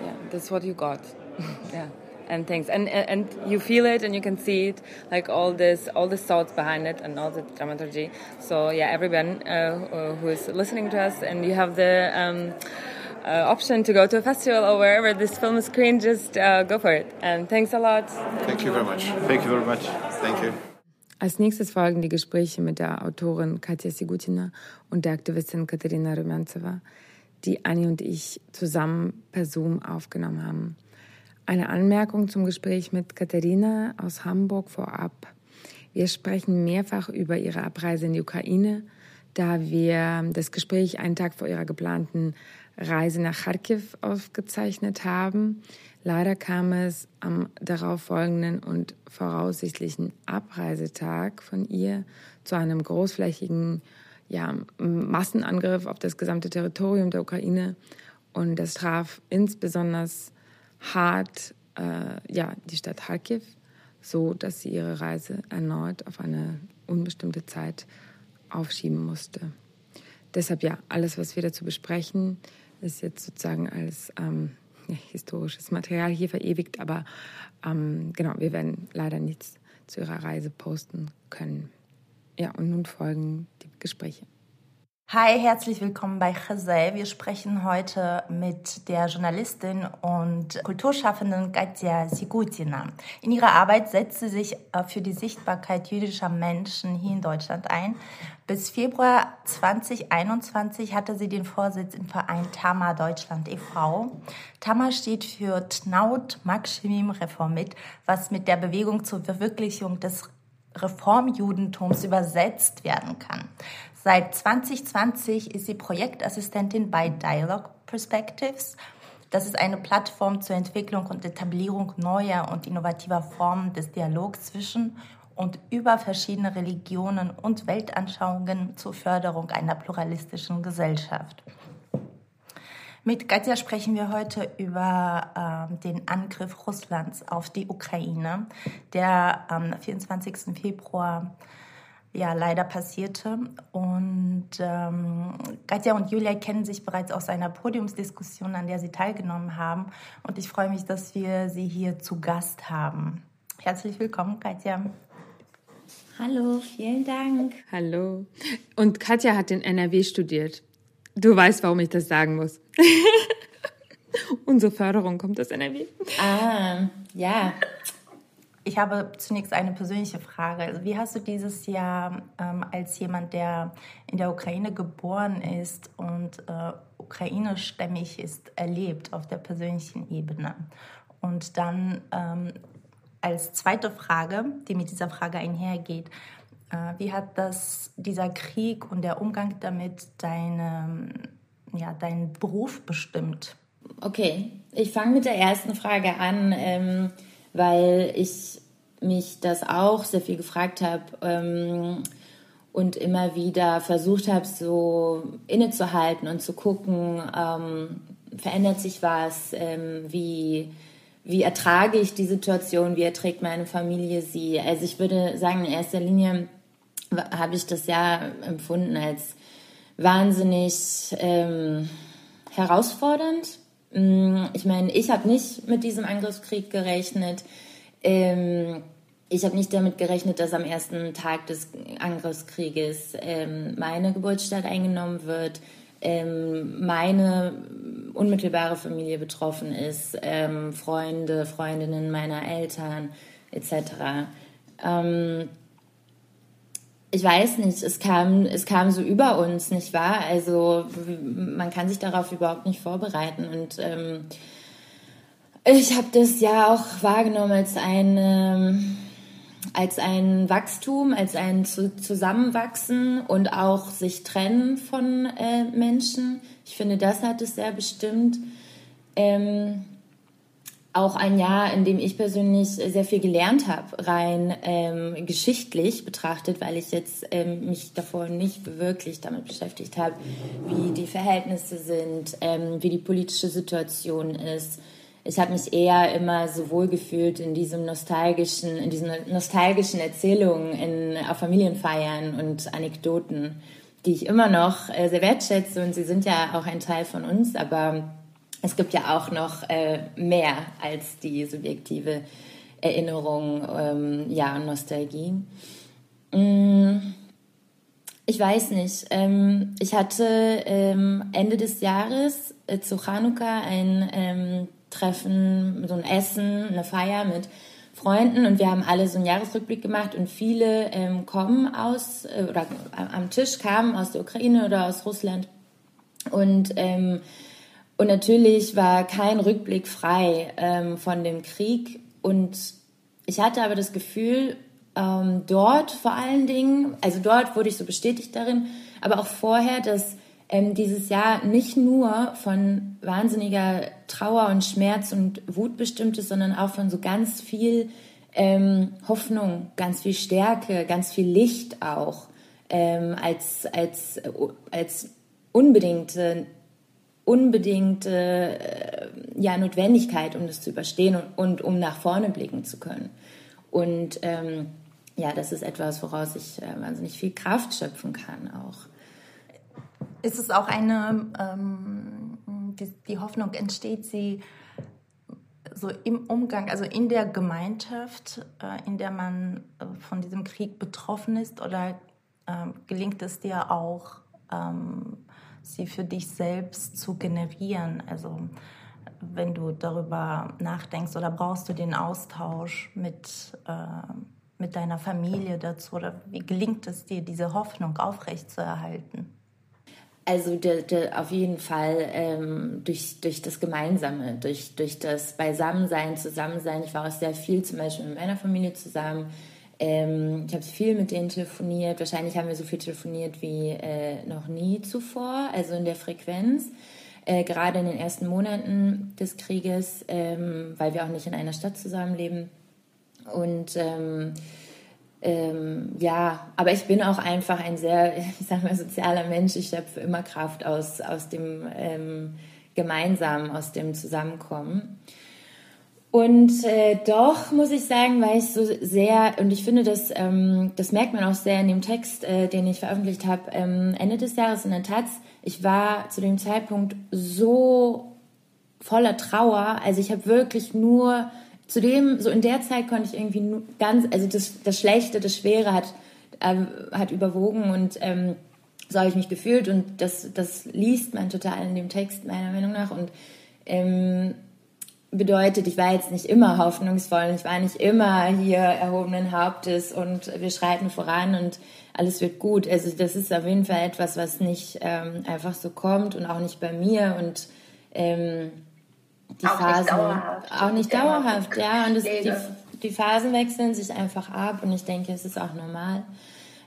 Yeah, that's what you got. yeah and things and and you feel it and you can see it like all this all the thoughts behind it and all the dramaturgy so yeah everyone uh, who is listening to us and you have the um, uh, option to go to a festival or wherever this film is screened just uh, go for it. And thanks a lot. Thank you very much. Thank you very much. Thank you. Als nächstes folgen die Gespräche mit der Autorin Katja Sigutina und der Aktivistin Katerina Rumanzeva, die Anni und ich zusammen per Zoom aufgenommen haben. Eine Anmerkung zum Gespräch mit Katharina aus Hamburg vorab. Wir sprechen mehrfach über ihre Abreise in die Ukraine, da wir das Gespräch einen Tag vor ihrer geplanten Reise nach Kharkiv aufgezeichnet haben. Leider kam es am darauffolgenden und voraussichtlichen Abreisetag von ihr zu einem großflächigen ja, Massenangriff auf das gesamte Territorium der Ukraine und das traf insbesondere hart äh, ja, die Stadt Kharkiv, so dass sie ihre Reise erneut auf eine unbestimmte Zeit aufschieben musste. Deshalb ja, alles, was wir dazu besprechen, ist jetzt sozusagen als ähm, ja, historisches Material hier verewigt, aber ähm, genau, wir werden leider nichts zu ihrer Reise posten können. Ja, und nun folgen die Gespräche. Hi, herzlich willkommen bei Chazay. Wir sprechen heute mit der Journalistin und Kulturschaffenden Katja Sigutina. In ihrer Arbeit setzt sie sich äh, für die Sichtbarkeit jüdischer Menschen hier in Deutschland ein. Bis Februar 2021 hatte sie den Vorsitz im Verein Tama Deutschland e.V. Tama steht für Tnaut Maximum Reformit, was mit der Bewegung zur Verwirklichung des Reformjudentums übersetzt werden kann. Seit 2020 ist sie Projektassistentin bei Dialogue Perspectives. Das ist eine Plattform zur Entwicklung und Etablierung neuer und innovativer Formen des Dialogs zwischen und über verschiedene Religionen und Weltanschauungen zur Förderung einer pluralistischen Gesellschaft. Mit Katja sprechen wir heute über äh, den Angriff Russlands auf die Ukraine, der am 24. Februar ja leider passierte. Und ähm, Katja und Julia kennen sich bereits aus einer Podiumsdiskussion, an der sie teilgenommen haben. Und ich freue mich, dass wir sie hier zu Gast haben. Herzlich willkommen, Katja. Hallo, vielen Dank. Hallo. Und Katja hat in NRW studiert. Du weißt, warum ich das sagen muss. Unsere Förderung kommt aus NRW. Ah, ja. Ich habe zunächst eine persönliche Frage. Also wie hast du dieses Jahr ähm, als jemand, der in der Ukraine geboren ist und äh, ukrainischstämmig ist, erlebt auf der persönlichen Ebene? Und dann ähm, als zweite Frage, die mit dieser Frage einhergeht, äh, wie hat das, dieser Krieg und der Umgang damit deine, ja, deinen Beruf bestimmt? Okay, ich fange mit der ersten Frage an. Ähm weil ich mich das auch sehr viel gefragt habe ähm, und immer wieder versucht habe, so innezuhalten und zu gucken, ähm, verändert sich was, ähm, wie, wie ertrage ich die Situation, wie erträgt meine Familie sie. Also ich würde sagen, in erster Linie habe ich das ja empfunden als wahnsinnig ähm, herausfordernd ich meine, ich habe nicht mit diesem Angriffskrieg gerechnet. Ähm, ich habe nicht damit gerechnet, dass am ersten Tag des Angriffskrieges ähm, meine Geburtsstadt eingenommen wird, ähm, meine unmittelbare Familie betroffen ist, Freunde, Freundinnen meiner Eltern etc ich weiß nicht, es kam, es kam so über uns, nicht wahr? Also man kann sich darauf überhaupt nicht vorbereiten. Und ähm, ich habe das ja auch wahrgenommen als ein, ähm, als ein Wachstum, als ein Zusammenwachsen und auch sich trennen von äh, Menschen. Ich finde, das hat es sehr bestimmt. Ähm, auch ein Jahr, in dem ich persönlich sehr viel gelernt habe, rein ähm, geschichtlich betrachtet, weil ich jetzt ähm, mich davor nicht wirklich damit beschäftigt habe, wie die Verhältnisse sind, ähm, wie die politische Situation ist, ich habe mich eher immer so wohl gefühlt in diesem nostalgischen, in diesen nostalgischen Erzählungen in, auf Familienfeiern und Anekdoten, die ich immer noch äh, sehr wertschätze. Und sie sind ja auch ein Teil von uns, aber es gibt ja auch noch äh, mehr als die subjektive Erinnerung, ähm, ja, und Nostalgie. Mm, ich weiß nicht. Ähm, ich hatte ähm, Ende des Jahres äh, zu Chanukka ein ähm, Treffen, so ein Essen, eine Feier mit Freunden und wir haben alle so einen Jahresrückblick gemacht und viele ähm, kommen aus äh, oder am Tisch kamen aus der Ukraine oder aus Russland und ähm, und natürlich war kein Rückblick frei ähm, von dem Krieg. Und ich hatte aber das Gefühl, ähm, dort vor allen Dingen, also dort wurde ich so bestätigt darin, aber auch vorher, dass ähm, dieses Jahr nicht nur von wahnsinniger Trauer und Schmerz und Wut bestimmt ist, sondern auch von so ganz viel ähm, Hoffnung, ganz viel Stärke, ganz viel Licht auch ähm, als, als, als unbedingte, unbedingte äh, ja, Notwendigkeit, um das zu überstehen und, und um nach vorne blicken zu können. Und ähm, ja, das ist etwas, woraus ich äh, wahnsinnig viel Kraft schöpfen kann auch. Ist es auch eine, ähm, die, die, Hoffnung entsteht sie so im Umgang, also in der Gemeinschaft, äh, in der man äh, von diesem Krieg betroffen ist, oder äh, gelingt es dir auch, ähm, sie für dich selbst zu generieren? Also wenn du darüber nachdenkst oder brauchst du den Austausch mit äh, mit deiner Familie dazu? Oder wie gelingt es dir, diese Hoffnung aufrechtzuerhalten? Also de, de, auf jeden Fall ähm, durch, durch das Gemeinsame, durch, durch das Beisammensein, Zusammensein. Ich war auch sehr viel zum Beispiel mit meiner Familie zusammen. Ähm, ich habe viel mit denen telefoniert. Wahrscheinlich haben wir so viel telefoniert wie äh, noch nie zuvor, also in der Frequenz. Äh, gerade in den ersten Monaten des Krieges, ähm, weil wir auch nicht in einer Stadt zusammenleben. Und ähm, ähm, ja, aber ich bin auch einfach ein sehr, ich sag mal, sozialer Mensch. Ich schöpfe immer Kraft aus, aus dem ähm, Gemeinsamen, aus dem Zusammenkommen. Und äh, doch muss ich sagen, war ich so sehr, und ich finde, das, ähm, das merkt man auch sehr in dem Text, äh, den ich veröffentlicht habe, ähm, Ende des Jahres in der Taz. Ich war zu dem Zeitpunkt so voller Trauer. Also ich habe wirklich nur zudem, so in der Zeit konnte ich irgendwie ganz, also das, das Schlechte, das Schwere hat, äh, hat überwogen und ähm, so habe ich mich gefühlt und das, das liest man total in dem Text meiner Meinung nach und ähm, bedeutet, ich war jetzt nicht immer hoffnungsvoll, ich war nicht immer hier erhobenen Hauptes und wir schreiten voran und alles wird gut. Also das ist auf jeden Fall etwas, was nicht ähm, einfach so kommt und auch nicht bei mir und ähm, die auch Phasen. Nicht dauerhaft. Auch nicht dauerhaft, ja. Und es, die, die, Phasen wechseln sich einfach ab und ich denke, es ist auch normal.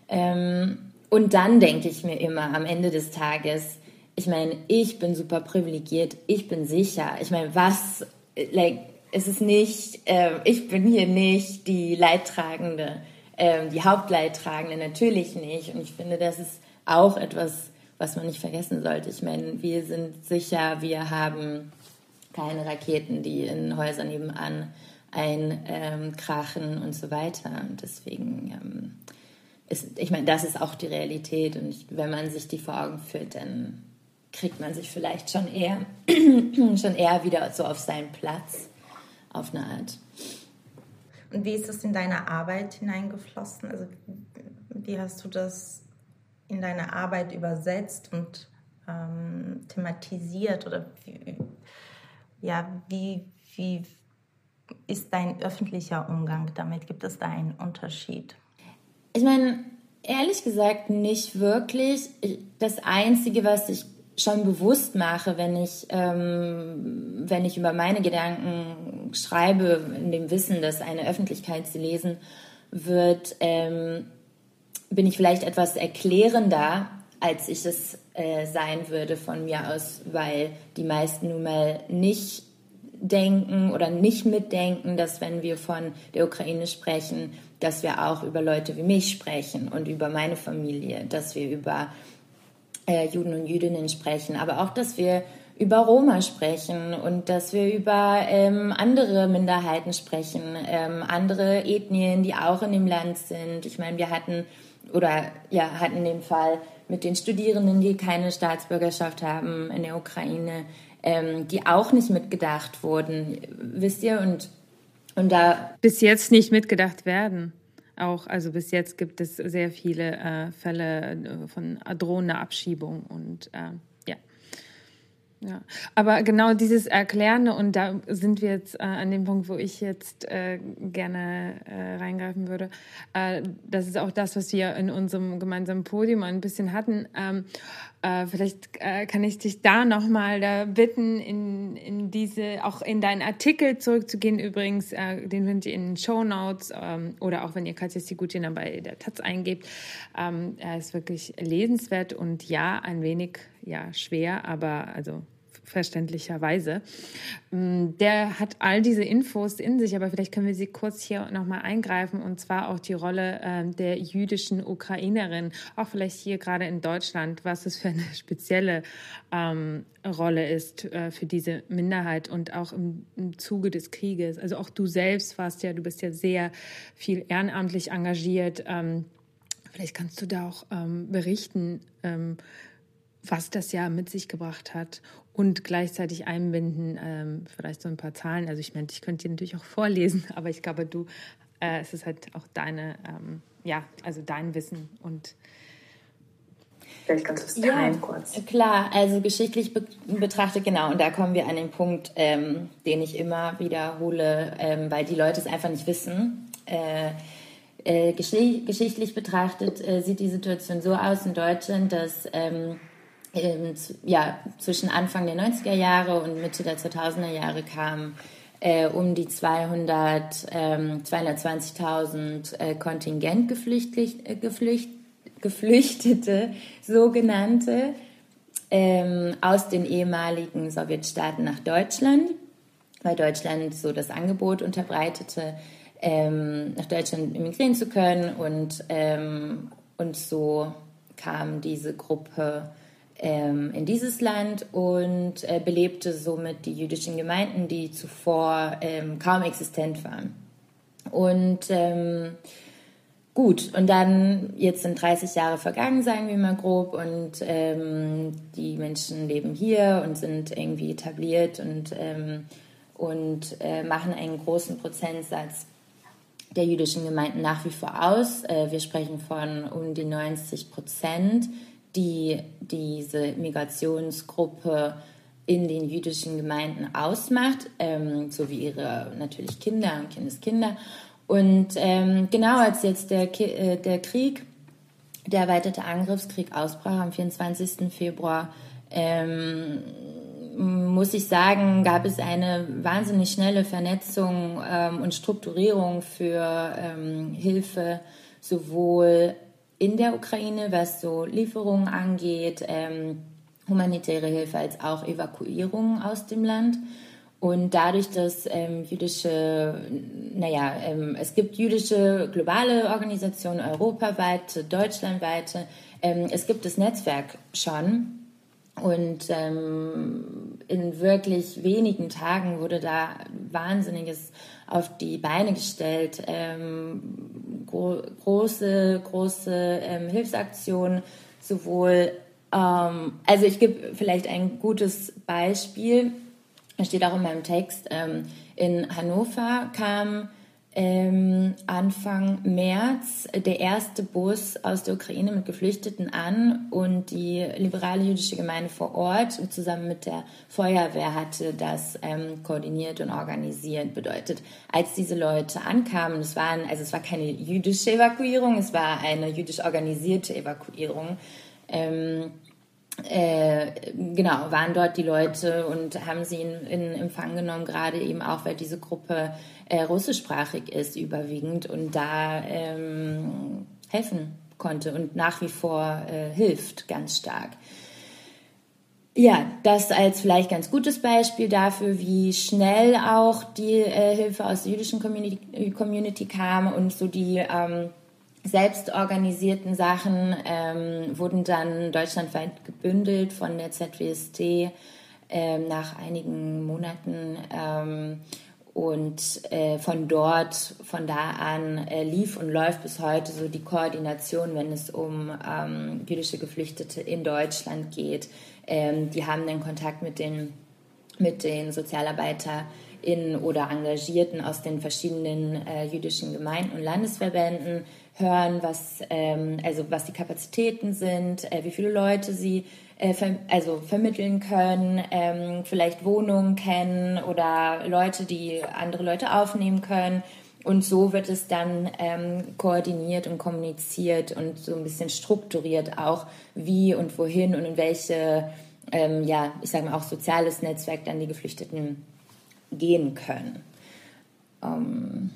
Ähm, und dann denke ich mir immer am Ende des Tages, ich meine, ich bin super privilegiert, ich bin sicher. Ich meine, was, like, es ist nicht, äh, ich bin hier nicht die Leidtragende, äh, die Hauptleidtragende, natürlich nicht. Und ich finde, das ist auch etwas, was man nicht vergessen sollte. Ich meine, wir sind sicher, wir haben keine Raketen, die in Häusern nebenan einkrachen ähm, und so weiter. Und deswegen ähm, ist, ich meine, das ist auch die Realität. Und ich, wenn man sich die vor Augen führt, dann kriegt man sich vielleicht schon eher, schon eher wieder so auf seinen Platz, auf eine Art. Und wie ist das in deine Arbeit hineingeflossen? Also wie hast du das in deine Arbeit übersetzt und ähm, thematisiert? Oder wie, ja, wie, wie ist dein öffentlicher Umgang damit? Gibt es da einen Unterschied? Ich meine, ehrlich gesagt nicht wirklich. Das Einzige, was ich schon bewusst mache, wenn ich, ähm, wenn ich über meine Gedanken schreibe, in dem Wissen, dass eine Öffentlichkeit sie lesen wird, ähm, bin ich vielleicht etwas erklärender, als ich es äh, sein würde von mir aus, weil die meisten nun mal nicht denken oder nicht mitdenken, dass wenn wir von der Ukraine sprechen, dass wir auch über Leute wie mich sprechen und über meine Familie, dass wir über äh, Juden und Jüdinnen sprechen, aber auch, dass wir über Roma sprechen und dass wir über ähm, andere Minderheiten sprechen, ähm, andere Ethnien, die auch in dem Land sind. Ich meine, wir hatten oder ja hatten den Fall mit den Studierenden, die keine Staatsbürgerschaft haben in der Ukraine, ähm, die auch nicht mitgedacht wurden, wisst ihr? Und und da bis jetzt nicht mitgedacht werden auch. Also bis jetzt gibt es sehr viele äh, Fälle äh, von drohender Abschiebung und äh, ja. Ja, aber genau dieses Erklärende und da sind wir jetzt äh, an dem Punkt, wo ich jetzt äh, gerne äh, reingreifen würde. Das ist auch das, was wir in unserem gemeinsamen Podium ein bisschen hatten. Ähm, äh, vielleicht äh, kann ich dich da nochmal da bitten, in, in diese, auch in deinen Artikel zurückzugehen. Übrigens, den findet ihr in den Show Notes ähm, oder auch wenn ihr Katja Sigutina bei der Taz eingebt. Ähm, er ist wirklich lesenswert und ja, ein wenig ja schwer, aber also verständlicherweise. Mm, der hat all diese Infos in sich, aber vielleicht können wir sie kurz hier nochmal eingreifen und zwar auch die Rolle äh, der jüdischen Ukrainerin, auch vielleicht hier gerade in Deutschland, was es für eine spezielle ähm, Rolle ist äh, für diese Minderheit und auch im, im, Zuge des Krieges. Also auch du selbst warst ja, du bist ja sehr viel ehrenamtlich engagiert. Ähm, vielleicht kannst du da auch ähm, berichten, ähm, was das ja mit sich gebracht hat und gleichzeitig einbinden, ähm, vielleicht so ein paar Zahlen. Also ich meine, ich könnte dir natürlich auch vorlesen, aber ich glaube, du, äh, es ist halt auch deine, ähm, ja, also dein Wissen und Vielleicht kannst du es teilen ja, kurz. Klar, also geschichtlich be betrachtet, genau, und da kommen wir an den Punkt, ähm, den ich immer wiederhole, ähm, weil die Leute es einfach nicht wissen. Äh, äh, geschichtlich betrachtet äh, sieht die Situation so aus in Deutschland, dass ähm, ja, zwischen Anfang der 90er Jahre und Mitte der 2000er Jahre kamen äh, um die 200, ähm, 220.000 äh, Kontingent geflüchtet, äh, geflücht, Geflüchtete, sogenannte, ähm, aus den ehemaligen Sowjetstaaten nach Deutschland, weil Deutschland so das Angebot unterbreitete, ähm, nach Deutschland emigrieren zu können und, ähm, und so kam diese Gruppe ähm, in dieses Land und äh, belebte somit die jüdischen Gemeinden, die zuvor ähm, kaum existent waren. Und ähm, gut, und dann, jetzt sind 30 Jahre vergangen, sagen wir mal grob, und ähm, die Menschen leben hier und sind irgendwie etabliert und, ähm, und äh, machen einen großen Prozentsatz der jüdischen Gemeinden nach wie vor aus. Äh, wir sprechen von um die 90 Prozent die diese Migrationsgruppe in den jüdischen Gemeinden ausmacht, ähm, so wie ihre natürlich Kinder und Kindeskinder. Und ähm, genau als jetzt der, äh, der Krieg, der erweiterte Angriffskrieg ausbrach am 24. Februar, ähm, muss ich sagen, gab es eine wahnsinnig schnelle Vernetzung ähm, und Strukturierung für ähm, Hilfe sowohl in der Ukraine, was so Lieferungen angeht, ähm, humanitäre Hilfe als auch Evakuierungen aus dem Land. Und dadurch, dass ähm, jüdische, naja, ähm, es gibt jüdische globale Organisationen, europaweit, deutschlandweite, ähm, es gibt das Netzwerk schon. Und ähm, in wirklich wenigen Tagen wurde da Wahnsinniges auf die Beine gestellt. Ähm, gro große, große ähm, Hilfsaktionen, sowohl, ähm, also ich gebe vielleicht ein gutes Beispiel, steht auch in meinem Text, ähm, in Hannover kam ähm, Anfang März der erste Bus aus der Ukraine mit Geflüchteten an und die liberale jüdische Gemeinde vor Ort zusammen mit der Feuerwehr hatte das ähm, koordiniert und organisiert. Bedeutet, als diese Leute ankamen, es waren, also es war keine jüdische Evakuierung, es war eine jüdisch organisierte Evakuierung. Ähm, äh, genau, waren dort die Leute und haben sie in, in Empfang genommen, gerade eben auch, weil diese Gruppe äh, russischsprachig ist überwiegend und da ähm, helfen konnte und nach wie vor äh, hilft ganz stark. Ja, das als vielleicht ganz gutes Beispiel dafür, wie schnell auch die äh, Hilfe aus der jüdischen Community, Community kam und so die ähm, selbstorganisierten Sachen ähm, wurden dann deutschlandweit gebündelt von der ZWST ähm, nach einigen Monaten. Ähm, und äh, von dort, von da an äh, lief und läuft bis heute so die Koordination, wenn es um ähm, jüdische Geflüchtete in Deutschland geht. Ähm, die haben dann Kontakt mit den, mit den SozialarbeiterInnen oder Engagierten aus den verschiedenen äh, jüdischen Gemeinden und Landesverbänden, hören, was, ähm, also was die Kapazitäten sind, äh, wie viele Leute sie äh, also vermitteln können, ähm, vielleicht Wohnungen kennen oder Leute, die andere Leute aufnehmen können. Und so wird es dann ähm, koordiniert und kommuniziert und so ein bisschen strukturiert auch, wie und wohin und in welche, ähm, ja, ich sage mal auch soziales Netzwerk dann die Geflüchteten gehen können. Ähm,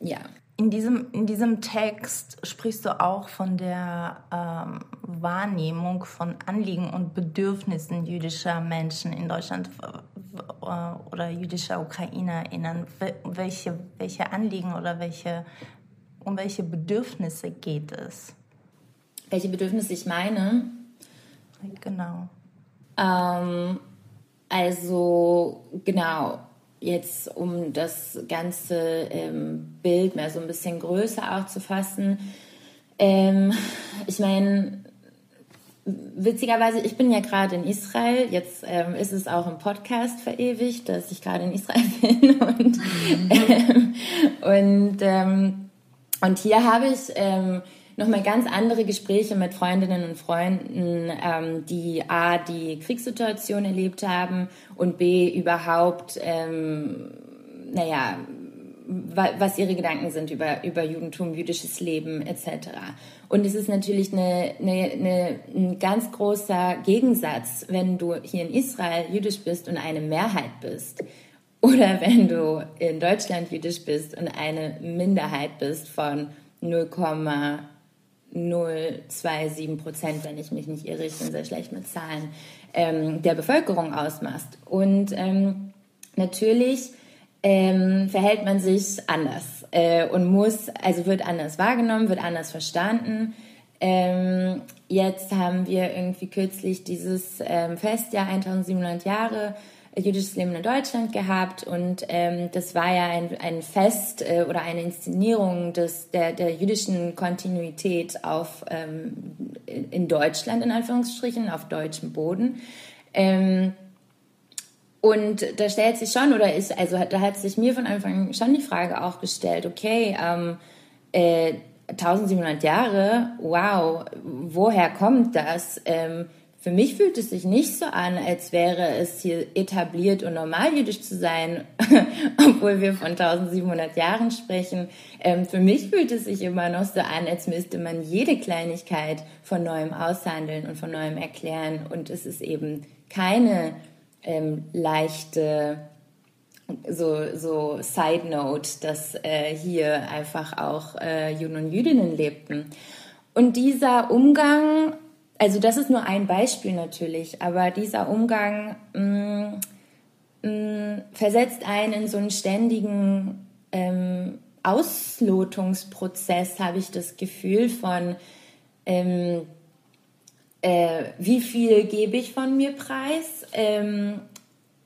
ja. In diesem, in diesem Text sprichst du auch von der ähm, Wahrnehmung von Anliegen und Bedürfnissen jüdischer Menschen in Deutschland äh, oder jüdischer UkrainerInnen. Welche, welche Anliegen oder welche, um welche Bedürfnisse geht es? Welche Bedürfnisse ich meine? Genau. Ähm, also, genau jetzt um das ganze ähm, Bild mehr so ein bisschen größer auch zu fassen. Ähm, ich meine, witzigerweise, ich bin ja gerade in Israel. Jetzt ähm, ist es auch im Podcast verewigt, dass ich gerade in Israel bin. Und, ähm, und, ähm, und hier habe ich ähm, nochmal ganz andere Gespräche mit Freundinnen und Freunden, ähm, die A, die Kriegssituation erlebt haben und B, überhaupt, ähm, naja, was ihre Gedanken sind über, über Judentum, jüdisches Leben etc. Und es ist natürlich eine, eine, eine, ein ganz großer Gegensatz, wenn du hier in Israel jüdisch bist und eine Mehrheit bist. Oder wenn du in Deutschland jüdisch bist und eine Minderheit bist von 0, 0,27 Prozent, wenn ich mich nicht irre, ich bin sehr schlecht mit Zahlen, ähm, der Bevölkerung ausmacht. Und ähm, natürlich ähm, verhält man sich anders äh, und muss, also wird anders wahrgenommen, wird anders verstanden. Ähm, jetzt haben wir irgendwie kürzlich dieses ähm, Festjahr 1700 Jahre jüdisches Leben in Deutschland gehabt und ähm, das war ja ein, ein Fest äh, oder eine Inszenierung des, der, der jüdischen Kontinuität auf, ähm, in Deutschland in Anführungsstrichen, auf deutschem Boden. Ähm, und da stellt sich schon, oder ist, also da hat sich mir von Anfang an schon die Frage auch gestellt, okay, ähm, äh, 1700 Jahre, wow, woher kommt das? Ähm, für mich fühlt es sich nicht so an, als wäre es hier etabliert und normal jüdisch zu sein, obwohl wir von 1700 Jahren sprechen. Ähm, für mich fühlt es sich immer noch so an, als müsste man jede Kleinigkeit von neuem aushandeln und von neuem erklären. Und es ist eben keine ähm, leichte so, so Side Note, dass äh, hier einfach auch äh, Juden und Jüdinnen lebten. Und dieser Umgang also das ist nur ein Beispiel natürlich, aber dieser Umgang mh, mm, mh, mm, versetzt einen in so einen ständigen ähm, Auslotungsprozess, habe ich das Gefühl von, ähm, äh, wie viel gebe ich von mir preis ähm,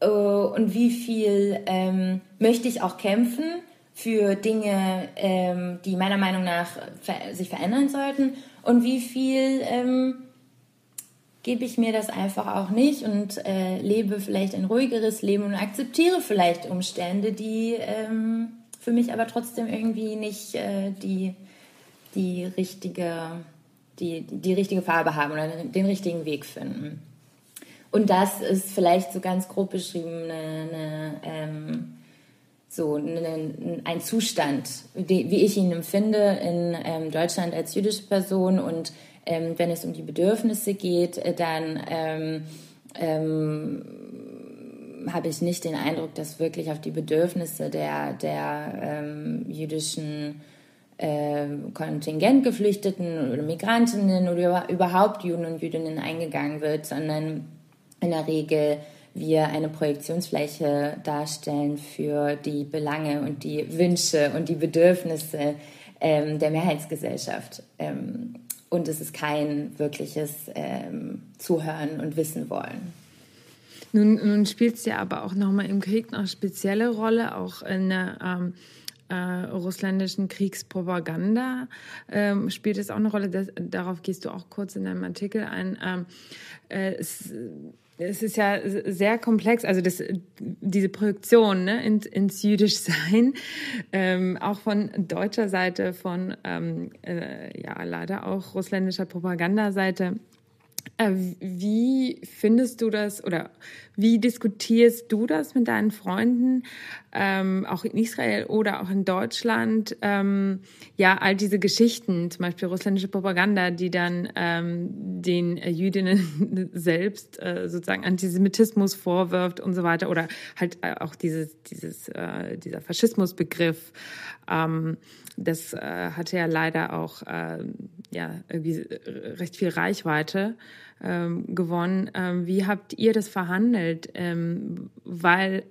äh, und wie viel ähm, möchte ich auch kämpfen für Dinge, ähm, die meiner Meinung nach ver sich verändern sollten und wie viel ähm, gebe ich mir das einfach auch nicht und äh, lebe vielleicht ein ruhigeres Leben und akzeptiere vielleicht Umstände, die ähm, für mich aber trotzdem irgendwie nicht äh, die, die, richtige, die, die richtige Farbe haben oder den richtigen Weg finden. Und das ist vielleicht so ganz grob beschrieben eine, eine ähm, so eine, ein Zustand, wie, ich ihn empfinde in ähm, Deutschland als jüdische Person und ähm, wenn es um die Bedürfnisse geht, äh, dann ähm, ähm, habe ich nicht den Eindruck, dass wirklich auf die Bedürfnisse der, der ähm, jüdischen äh, Kontingentgeflüchteten oder Migrantinnen oder überhaupt Juden und Jüdinnen eingegangen wird, sondern in der Regel wir eine Projektionsfläche darstellen für die Belange und die Wünsche und die Bedürfnisse ähm, der Mehrheitsgesellschaft. Ähm, und es ist kein wirkliches ähm, Zuhören und Wissen wollen. Nun, nun spielt es ja aber auch nochmal im Krieg eine spezielle Rolle, auch in der ähm, äh, russländischen Kriegspropaganda ähm, spielt es auch eine Rolle. Das, darauf gehst du auch kurz in deinem Artikel ein. Ähm, äh, es, es ist ja sehr komplex, also das, diese Projektion ne, ins, ins Jüdischsein, ähm, auch von deutscher Seite, von ähm, äh, ja leider auch russländischer Propagandaseite. Äh, wie findest du das oder wie diskutierst du das mit deinen Freunden, ähm, auch in Israel oder auch in Deutschland? Ähm, ja, all diese Geschichten, zum Beispiel russländische Propaganda, die dann ähm, den Jüdinnen selbst äh, sozusagen Antisemitismus vorwirft und so weiter oder halt äh, auch dieses, dieses, äh, dieser Faschismusbegriff. Ähm, das äh, hatte ja leider auch äh, ja, irgendwie recht viel Reichweite ähm, gewonnen. Ähm, wie habt ihr das verhandelt? Weil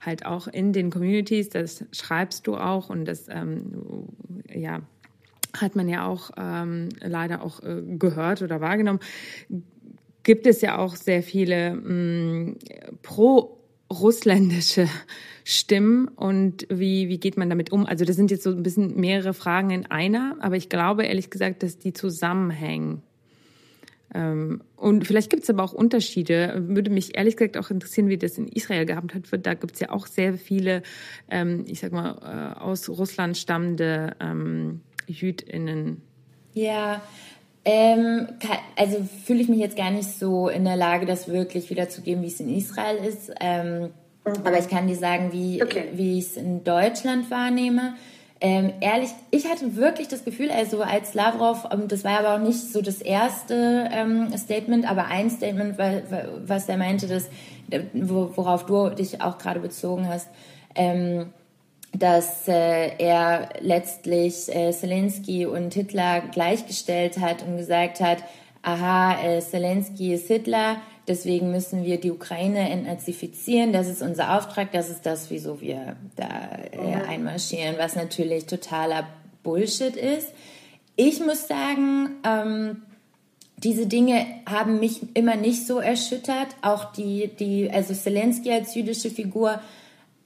halt auch in den Communities, das schreibst du auch und das ähm, ja hat man ja auch ähm, leider auch äh, gehört oder wahrgenommen, gibt es ja auch sehr viele mm, pro-russländische Stimmen und wie, wie geht man damit um? Also das sind jetzt so ein bisschen mehrere Fragen in einer, aber ich glaube ehrlich gesagt, dass die zusammenhängen. Ähm, und vielleicht gibt es aber auch Unterschiede. Würde mich ehrlich gesagt auch interessieren, wie das in Israel gehabt hat. Da gibt es ja auch sehr viele, ähm, ich sag mal, äh, aus Russland stammende ähm, JüdInnen. Ja, ähm, also fühle ich mich jetzt gar nicht so in der Lage, das wirklich wiederzugeben, wie es in Israel ist. Ähm, mhm. Aber ich kann dir sagen, wie, okay. wie ich es in Deutschland wahrnehme. Ähm, ehrlich, ich hatte wirklich das Gefühl, also als Lavrov, ähm, das war aber auch nicht so das erste ähm, Statement, aber ein Statement, was er meinte, dass, worauf du dich auch gerade bezogen hast, ähm, dass äh, er letztlich äh, Zelensky und Hitler gleichgestellt hat und gesagt hat, aha, äh, Zelensky ist Hitler, Deswegen müssen wir die Ukraine entnazifizieren. Das ist unser Auftrag. Das ist das, wieso wir da äh, einmarschieren, was natürlich totaler Bullshit ist. Ich muss sagen, ähm, diese Dinge haben mich immer nicht so erschüttert. Auch die, die, also Zelensky als jüdische Figur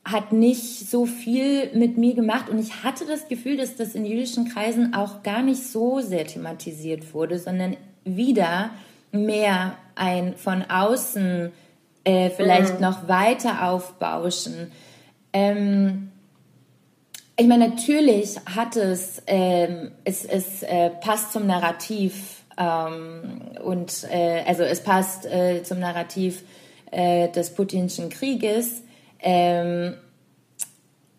hat nicht so viel mit mir gemacht und ich hatte das Gefühl, dass das in jüdischen Kreisen auch gar nicht so sehr thematisiert wurde, sondern wieder mehr ein von außen äh, vielleicht mhm. noch weiter aufbauschen. Ähm, ich meine, natürlich hat es, ähm, es, es äh, passt zum Narrativ ähm, und äh, also es passt äh, zum Narrativ äh, des putinschen Krieges. Ähm,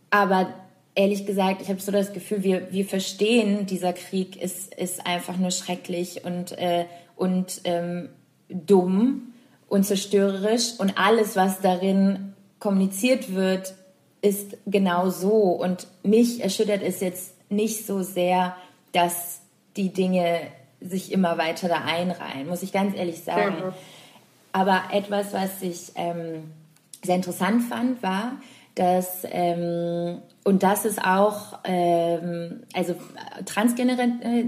aber ehrlich gesagt, ich habe so das Gefühl, wir, wir verstehen, dieser Krieg ist, ist einfach nur schrecklich und, äh, und ähm, dumm und zerstörerisch und alles, was darin kommuniziert wird, ist genau so. Und mich erschüttert es jetzt nicht so sehr, dass die Dinge sich immer weiter da einreihen, muss ich ganz ehrlich sagen. Ja. Aber etwas, was ich ähm, sehr interessant fand, war, dass ähm, und das ist auch ähm, also transgener äh,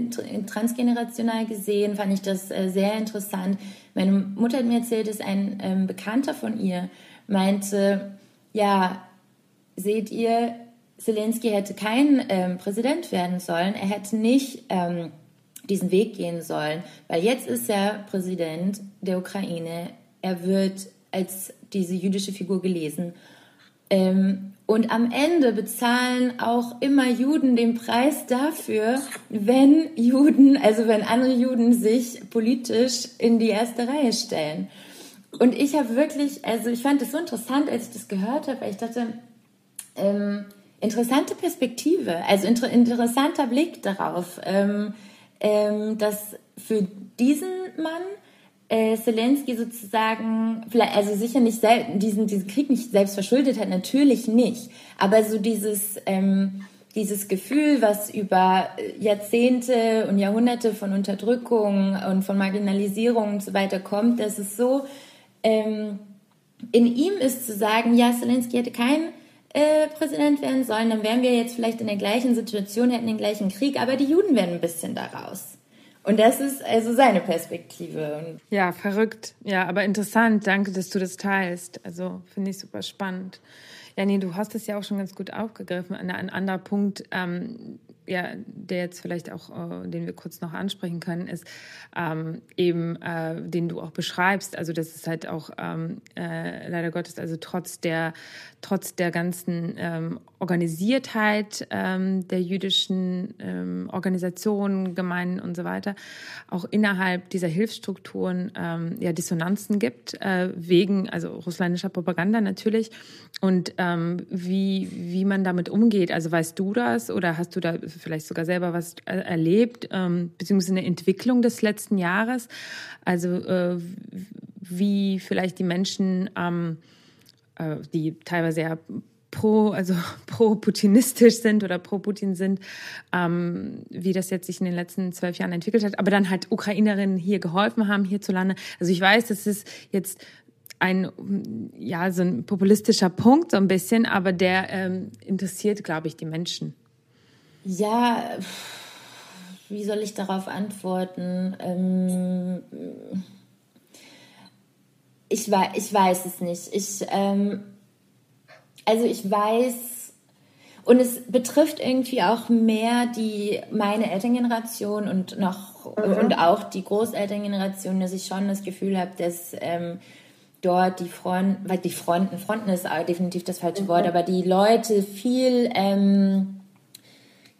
transgenerational gesehen fand ich das äh, sehr interessant. Meine Mutter hat mir erzählt, dass ein ähm, Bekannter von ihr meinte, ja, seht ihr, Zelensky hätte kein ähm, Präsident werden sollen, er hätte nicht ähm, diesen Weg gehen sollen, weil jetzt ist er Präsident der Ukraine, er wird als diese jüdische Figur gelesen. Ähm, und am Ende bezahlen auch immer Juden den Preis dafür, wenn Juden, also wenn andere Juden sich politisch in die erste Reihe stellen. Und ich habe wirklich, also ich fand es so interessant, als ich das gehört habe, weil ich dachte, ähm, interessante Perspektive, also inter interessanter Blick darauf, ähm, ähm, dass für diesen Mann äh, Zelensky sozusagen, vielleicht, also sicher nicht diesen, diesen Krieg nicht selbst verschuldet hat, natürlich nicht. Aber so dieses, ähm, dieses Gefühl, was über Jahrzehnte und Jahrhunderte von Unterdrückung und von Marginalisierung und so weiter kommt, dass es so ähm, in ihm ist zu sagen, ja, Zelensky hätte kein äh, Präsident werden sollen, dann wären wir jetzt vielleicht in der gleichen Situation, hätten den gleichen Krieg, aber die Juden werden ein bisschen daraus. Und das ist also seine Perspektive. Ja, verrückt. Ja, aber interessant. Danke, dass du das teilst. Also finde ich super spannend. Ja, nee, du hast es ja auch schon ganz gut aufgegriffen. Ein, ein anderer Punkt, ähm, ja, der jetzt vielleicht auch, äh, den wir kurz noch ansprechen können, ist ähm, eben, äh, den du auch beschreibst. Also das ist halt auch ähm, äh, leider Gottes, also trotz der trotz der ganzen ähm, Organisiertheit ähm, der jüdischen ähm, Organisationen, Gemeinden und so weiter, auch innerhalb dieser Hilfsstrukturen ähm, ja Dissonanzen gibt, äh, wegen also russländischer Propaganda natürlich. Und wie, wie man damit umgeht, also weißt du das oder hast du da vielleicht sogar selber was äh, erlebt, ähm, beziehungsweise eine Entwicklung des letzten Jahres? Also äh, wie vielleicht die Menschen ähm, äh, die teilweise ja pro, also pro-putinistisch sind oder pro-Putin sind, ähm, wie das jetzt sich in den letzten zwölf Jahren entwickelt hat, aber dann halt Ukrainerinnen hier geholfen haben, hierzulande. Also ich weiß, das ist jetzt ein, ja, so ein populistischer Punkt, so ein bisschen, aber der ähm, interessiert, glaube ich, die Menschen. Ja, wie soll ich darauf antworten? Ähm, ich, weiß, ich weiß es nicht. Ich, ähm, also ich weiß, und es betrifft irgendwie auch mehr die meine Elterngeneration und noch mhm. und auch die Großelterngeneration, dass ich schon das Gefühl habe, dass ähm, dort die Fronten, weil die Fronten, Fronten ist definitiv das falsche mhm. Wort, aber die Leute viel ähm,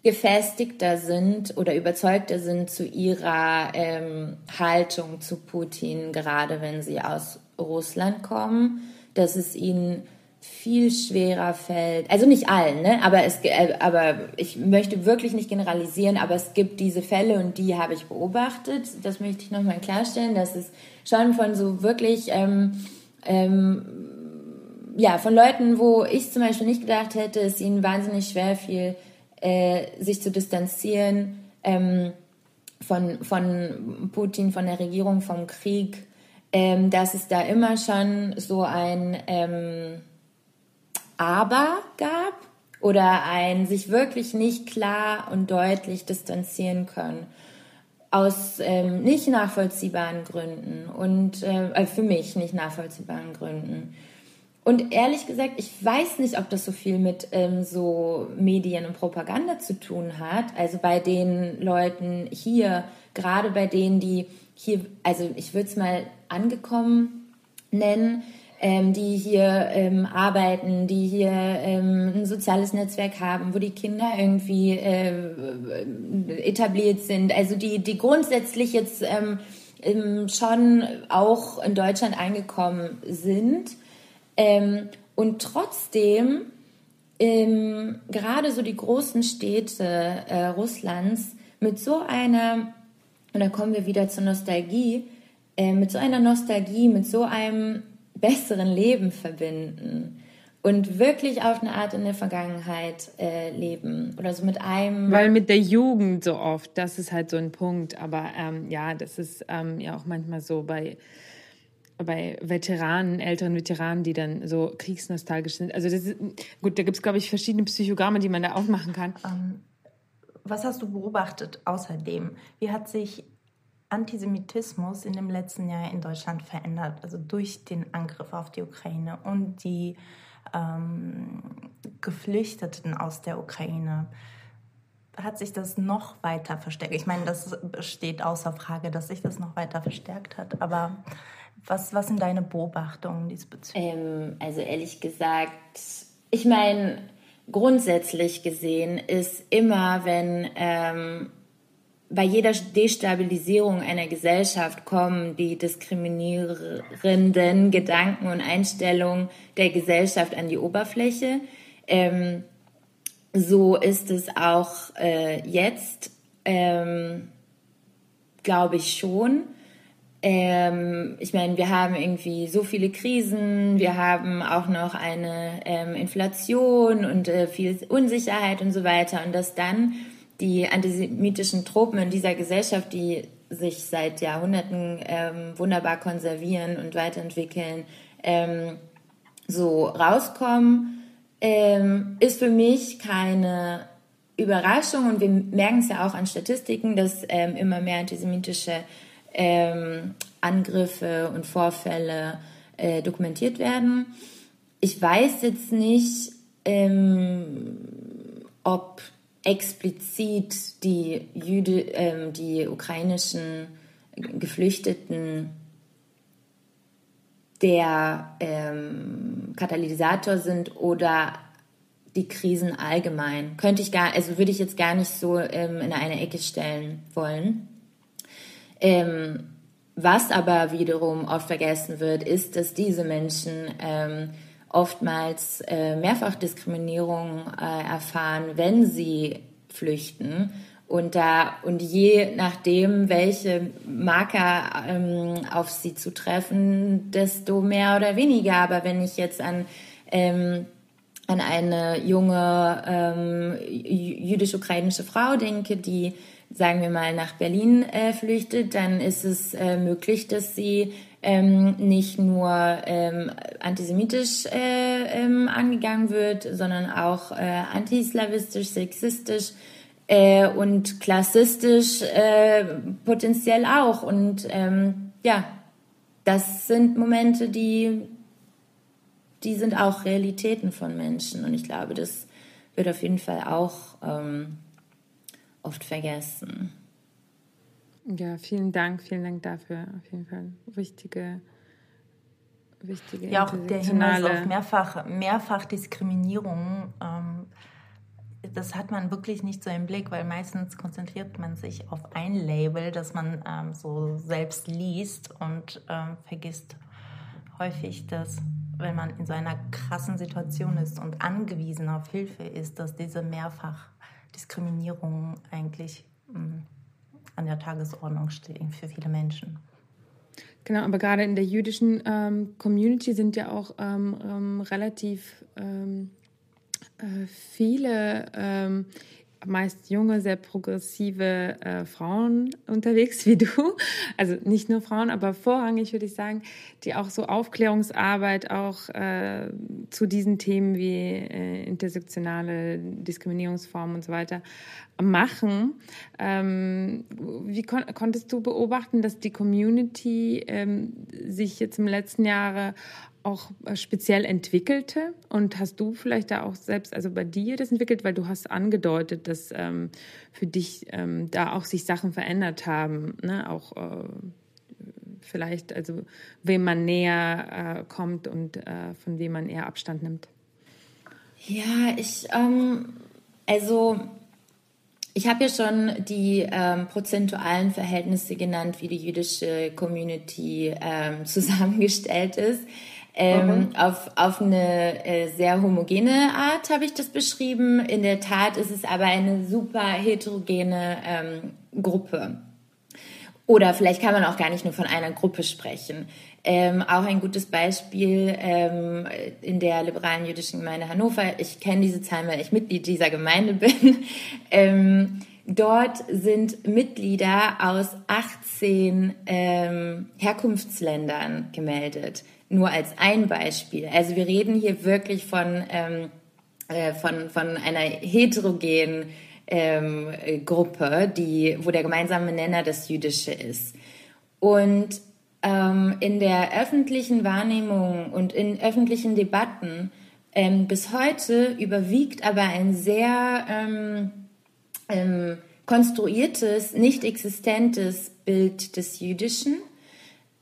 gefestigter sind oder überzeugter sind zu ihrer ähm, Haltung zu Putin, gerade wenn sie aus Russland kommen, dass es ihnen viel schwerer fällt. Also nicht allen, ne? Aber es, äh, aber ich möchte wirklich nicht generalisieren, aber es gibt diese Fälle und die habe ich beobachtet. Das möchte ich nochmal klarstellen, dass es schon von so wirklich, ähm, ähm, ja, von Leuten, wo ich zum Beispiel nicht gedacht hätte, es ihnen wahnsinnig schwer fiel, äh, sich zu distanzieren ähm, von, von Putin, von der Regierung, vom Krieg, ähm, dass es da immer schon so ein ähm, Aber gab oder ein sich wirklich nicht klar und deutlich distanzieren können aus ähm, nicht nachvollziehbaren Gründen und äh, für mich nicht nachvollziehbaren Gründen. Und ehrlich gesagt, ich weiß nicht, ob das so viel mit ähm, so Medien und Propaganda zu tun hat. Also bei den Leuten hier, gerade bei denen, die hier, also ich würde es mal angekommen nennen, ähm, die hier ähm, arbeiten, die hier ähm, ein soziales Netzwerk haben, wo die Kinder irgendwie äh, etabliert sind, also die, die grundsätzlich jetzt ähm, ähm, schon auch in Deutschland angekommen sind ähm, und trotzdem gerade so die großen Städte äh, Russlands mit so einer, und da kommen wir wieder zur Nostalgie, äh, mit so einer Nostalgie, mit so einem besseren Leben verbinden und wirklich auf eine Art in der Vergangenheit äh, leben oder so mit einem. Weil mit der Jugend so oft, das ist halt so ein Punkt. Aber ähm, ja, das ist ähm, ja auch manchmal so bei bei Veteranen, älteren Veteranen, die dann so kriegsnostalgisch sind. Also das ist, gut, da gibt es, glaube ich, verschiedene Psychogramme, die man da aufmachen kann. Ähm, was hast du beobachtet außerdem? Wie hat sich Antisemitismus in dem letzten Jahr in Deutschland verändert, also durch den Angriff auf die Ukraine und die ähm, Geflüchteten aus der Ukraine. Hat sich das noch weiter verstärkt? Ich meine, das steht außer Frage, dass sich das noch weiter verstärkt hat, aber was, was sind deine Beobachtungen diesbezüglich? Ähm, also ehrlich gesagt, ich meine, grundsätzlich gesehen ist immer, wenn ähm, bei jeder Destabilisierung einer Gesellschaft kommen die diskriminierenden Gedanken und Einstellungen der Gesellschaft an die Oberfläche. Ähm, so ist es auch äh, jetzt, ähm, glaube ich schon. Ähm, ich meine, wir haben irgendwie so viele Krisen, wir haben auch noch eine ähm, Inflation und äh, viel Unsicherheit und so weiter. Und dass dann die antisemitischen Tropen in dieser Gesellschaft, die sich seit Jahrhunderten ähm, wunderbar konservieren und weiterentwickeln, ähm, so rauskommen, ähm, ist für mich keine Überraschung und wir merken es ja auch an Statistiken, dass ähm, immer mehr antisemitische ähm, Angriffe und Vorfälle äh, dokumentiert werden. Ich weiß jetzt nicht, ähm, ob explizit die, Jüde, ähm, die ukrainischen Geflüchteten der ähm, Katalysator sind oder die Krisen allgemein. Könnte ich gar, also würde ich jetzt gar nicht so ähm, in eine Ecke stellen wollen. Ähm, was aber wiederum oft vergessen wird, ist, dass diese Menschen ähm, oftmals äh, Mehrfachdiskriminierung äh, erfahren, wenn sie flüchten. Und da und je nachdem, welche Marker ähm, auf sie zu treffen, desto mehr oder weniger. Aber wenn ich jetzt an ähm, an eine junge ähm, jüdisch-ukrainische Frau denke, die, sagen wir mal, nach Berlin äh, flüchtet, dann ist es äh, möglich, dass sie ähm, nicht nur ähm, antisemitisch äh, ähm, angegangen wird, sondern auch äh, antislawistisch, sexistisch äh, und klassistisch äh, potenziell auch. Und ähm, ja, das sind Momente, die die sind auch Realitäten von Menschen. Und ich glaube, das wird auf jeden Fall auch ähm, oft vergessen. Ja, vielen Dank, vielen Dank dafür. Auf jeden Fall wichtige, wichtige Ja, auch der Hinweis auf mehrfach, mehrfach Diskriminierung. Ähm, das hat man wirklich nicht so im Blick, weil meistens konzentriert man sich auf ein Label, das man ähm, so selbst liest und ähm, vergisst häufig, dass wenn man in so einer krassen Situation ist und angewiesen auf Hilfe ist, dass diese Mehrfachdiskriminierung eigentlich mh, mm, an der Tagesordnung stehen für viele Menschen. Genau, aber gerade in der jüdischen ähm, Community sind ja auch ähm, ähm, relativ ähm, äh, viele ähm, meist junge, sehr progressive äh, Frauen unterwegs wie du. Also nicht nur Frauen, aber vorrangig würde ich sagen, die auch so Aufklärungsarbeit auch äh, zu diesen Themen wie äh, intersektionale Diskriminierungsformen und so weiter machen. Ähm, wie kon konntest du beobachten, dass die Community ähm, sich jetzt im letzten Jahre auch äh, speziell entwickelte? Und hast du vielleicht da auch selbst, also bei dir das entwickelt, weil du hast angedeutet, dass ähm, für dich ähm, da auch sich Sachen verändert haben, ne? auch äh, vielleicht, also wem man näher äh, kommt und äh, von wem man eher Abstand nimmt? Ja, ich, ähm, also ich habe ja schon die ähm, prozentualen Verhältnisse genannt, wie die jüdische Community ähm, zusammengestellt ist. Ähm, mhm. auf, auf eine äh, sehr homogene Art habe ich das beschrieben. In der Tat ist es aber eine super heterogene ähm, Gruppe. Oder vielleicht kann man auch gar nicht nur von einer Gruppe sprechen. Ähm, auch ein gutes Beispiel ähm, in der liberalen jüdischen Gemeinde Hannover. Ich kenne diese Zahlen, weil ich Mitglied dieser Gemeinde bin. ähm, dort sind Mitglieder aus 18 ähm, Herkunftsländern gemeldet nur als ein Beispiel. Also wir reden hier wirklich von, ähm, äh, von, von einer heterogenen ähm, Gruppe, die, wo der gemeinsame Nenner das Jüdische ist. Und ähm, in der öffentlichen Wahrnehmung und in öffentlichen Debatten ähm, bis heute überwiegt aber ein sehr ähm, ähm, konstruiertes, nicht existentes Bild des Jüdischen.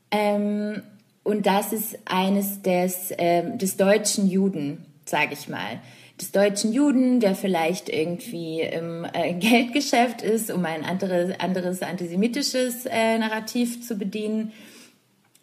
Ähm, und das ist eines des, äh, des deutschen Juden, sage ich mal. Des deutschen Juden, der vielleicht irgendwie im äh, Geldgeschäft ist, um ein anderes, anderes antisemitisches äh, Narrativ zu bedienen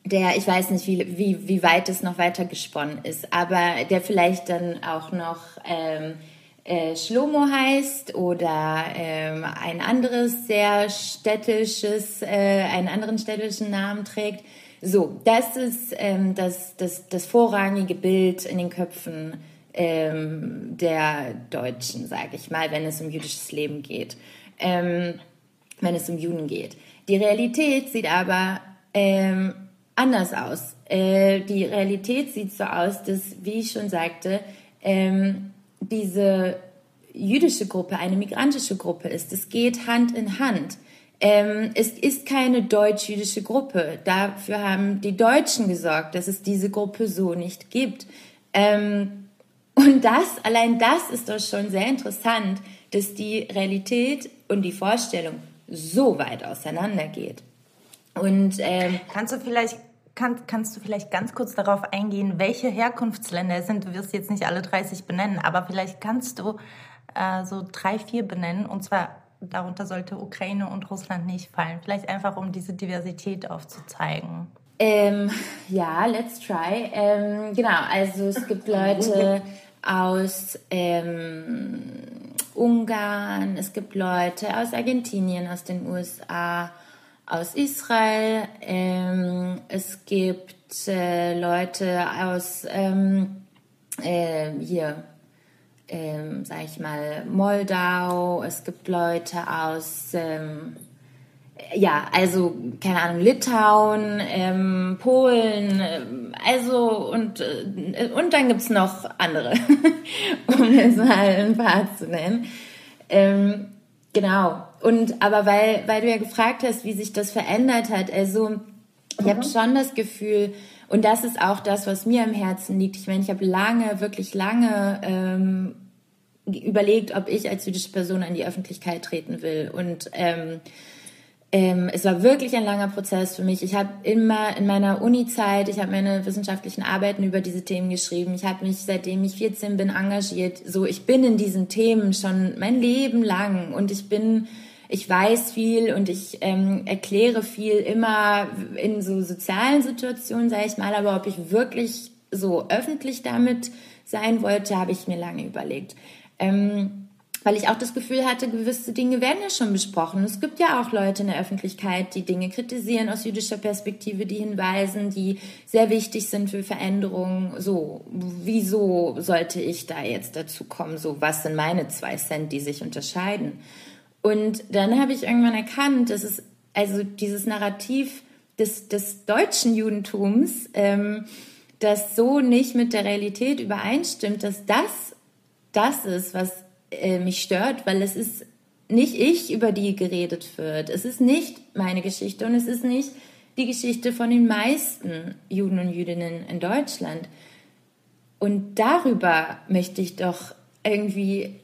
der, ich weiß nicht, wie, wie, wie weit es noch weiter gesponnen ist, aber der vielleicht dann auch noch ähm, äh, Schlomo heißt oder ähm, ein anderes sehr städtisches, äh, einen anderen städtischen Namen trägt. So, das ist ähm, das, das, das vorrangige Bild in den Köpfen ähm, der Deutschen, sage ich mal, wenn es um jüdisches Leben geht, ähm, wenn es um Juden geht. Die Realität sieht aber ähm, anders aus. Äh, die Realität sieht so aus, dass, wie ich schon sagte, ähm, diese jüdische Gruppe eine migrantische Gruppe ist. Es geht Hand in Hand. Ähm, es ist keine deutsch-jüdische Gruppe. Dafür haben die Deutschen gesorgt, dass es diese Gruppe so nicht gibt. Ähm, und das, allein das ist doch schon sehr interessant, dass die Realität und die Vorstellung so weit auseinandergeht. Und ähm, kannst du vielleicht kann, kannst du vielleicht ganz kurz darauf eingehen, welche Herkunftsländer es sind? Du wirst jetzt nicht alle 30 benennen, aber vielleicht kannst du äh, so drei, vier benennen. Und zwar darunter sollte Ukraine und Russland nicht fallen. Vielleicht einfach, um diese Diversität aufzuzeigen. Ähm, ja, let's try. Ähm, genau, also es gibt Leute aus ähm, Ungarn, es gibt Leute aus Argentinien, aus den USA, aus Israel, ähm, es gibt äh, Leute aus ähm, äh, hier, ähm, sag ich mal, Moldau, es gibt Leute aus, ähm, ja, also, keine Ahnung, Litauen, ähm, Polen, ähm, also, und, äh, und dann gibt's noch andere, um jetzt mal ein paar zu nennen. Ähm, genau. Und, aber weil, weil du ja gefragt hast, wie sich das verändert hat, also, ich mhm. habe schon das Gefühl, und das ist auch das, was mir am Herzen liegt. Ich meine, ich habe lange, wirklich lange ähm, überlegt, ob ich als jüdische Person an die Öffentlichkeit treten will. Und ähm, ähm, es war wirklich ein langer Prozess für mich. Ich habe immer in meiner Uni-Zeit, ich habe meine wissenschaftlichen Arbeiten über diese Themen geschrieben. Ich habe mich, seitdem ich 14 bin, engagiert. So, ich bin in diesen Themen schon mein Leben lang und ich bin, ich weiß viel und ich ähm, erkläre viel immer in so sozialen Situationen, sage ich mal. Aber ob ich wirklich so öffentlich damit sein wollte, habe ich mir lange überlegt. Ähm, weil ich auch das Gefühl hatte, gewisse Dinge werden ja schon besprochen. Es gibt ja auch Leute in der Öffentlichkeit, die Dinge kritisieren aus jüdischer Perspektive, die hinweisen, die sehr wichtig sind für Veränderungen. So, wieso sollte ich da jetzt dazu kommen? So, was sind meine zwei Cent, die sich unterscheiden? Und dann habe ich irgendwann erkannt, dass es also dieses Narrativ des, des deutschen Judentums, ähm, das so nicht mit der Realität übereinstimmt, dass das das ist, was äh, mich stört, weil es ist nicht ich, über die geredet wird. Es ist nicht meine Geschichte und es ist nicht die Geschichte von den meisten Juden und Jüdinnen in Deutschland. Und darüber möchte ich doch irgendwie,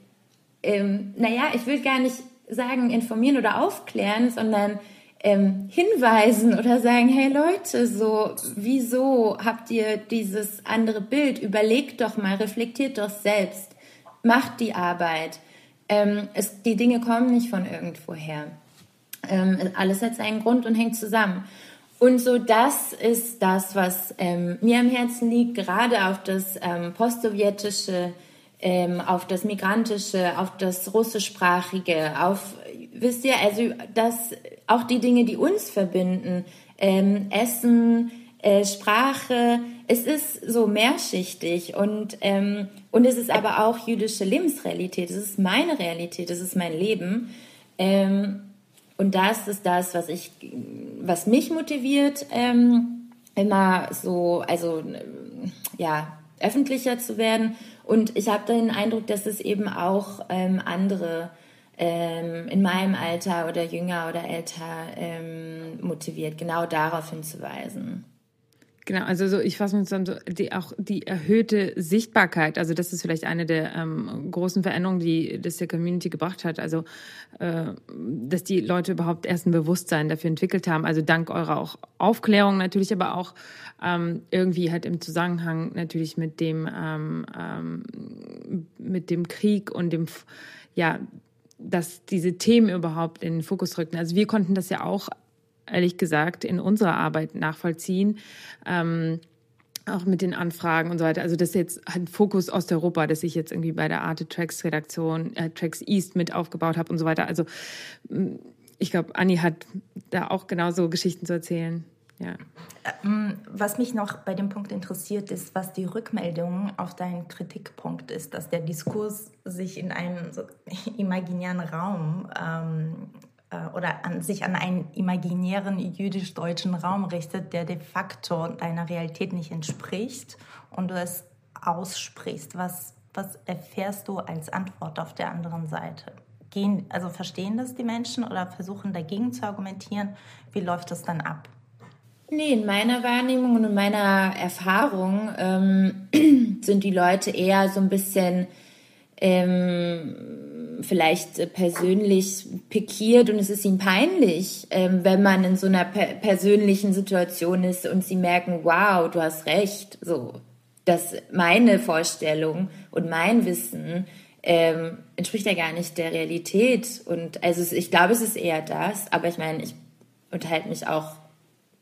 ähm, naja, ich will gar nicht sagen informieren oder aufklären, sondern ähm, hinweisen oder sagen, hey Leute, so, wieso habt ihr dieses andere Bild? Überlegt doch mal, reflektiert doch selbst macht die Arbeit. Ähm, es, die Dinge kommen nicht von irgendwoher. Ähm, alles hat seinen Grund und hängt zusammen. Und so das ist das, was ähm, mir am Herzen liegt, gerade auf das ähm, postsowjetische, ähm, auf das migrantische, auf das russischsprachige, auf, wisst ihr, also das, auch die Dinge, die uns verbinden, ähm, Essen, äh, Sprache, es ist so mehrschichtig und, ähm, und es ist aber auch jüdische Lebensrealität. Es ist meine Realität, es ist mein Leben. Ähm, und das ist das, was ich, was mich motiviert, ähm, immer so, also ja, öffentlicher zu werden. Und ich habe den Eindruck, dass es eben auch ähm, andere ähm, in meinem Alter oder jünger oder älter ähm, motiviert, genau darauf hinzuweisen. Genau, also so, ich fasse mir zusammen, so die, auch die erhöhte Sichtbarkeit, also das ist vielleicht eine der ähm, großen Veränderungen, die das der Community gebracht hat, also äh, dass die Leute überhaupt erst ein Bewusstsein dafür entwickelt haben, also dank eurer auch Aufklärung natürlich, aber auch ähm, irgendwie halt im Zusammenhang natürlich mit dem ähm, ähm, mit dem Krieg und dem ja dass diese Themen überhaupt in den Fokus rückten. Also wir konnten das ja auch ehrlich gesagt in unserer Arbeit nachvollziehen. Ähm, auch mit den Anfragen und so weiter. Also das ist jetzt ein Fokus Osteuropa, das ich jetzt irgendwie bei der Arte Tracks Redaktion, äh, Tracks East mit aufgebaut habe und so weiter. Also ich glaube, Anni hat da auch genauso Geschichten zu erzählen. Ja. Ähm, was mich noch bei dem Punkt interessiert, ist, was die Rückmeldung auf deinen Kritikpunkt ist, dass der Diskurs sich in einem so imaginären Raum ähm, äh, oder an sich an einen imaginären jüdisch-deutschen Raum richtet, der de facto deiner Realität nicht entspricht und du es aussprichst. Was, was erfährst du als Antwort auf der anderen Seite? Gehen, also verstehen das die Menschen oder versuchen dagegen zu argumentieren? Wie läuft das dann ab? Nee, in meiner Wahrnehmung und in meiner Erfahrung ähm, sind die Leute eher so ein bisschen ähm, vielleicht persönlich pikiert und es ist ihnen peinlich, ähm, wenn man in so einer per persönlichen Situation ist und sie merken, wow, du hast recht, so, dass meine Vorstellung und mein Wissen ähm, entspricht ja gar nicht der Realität. Und also ich glaube, es ist eher das, aber ich meine, ich unterhalte mich auch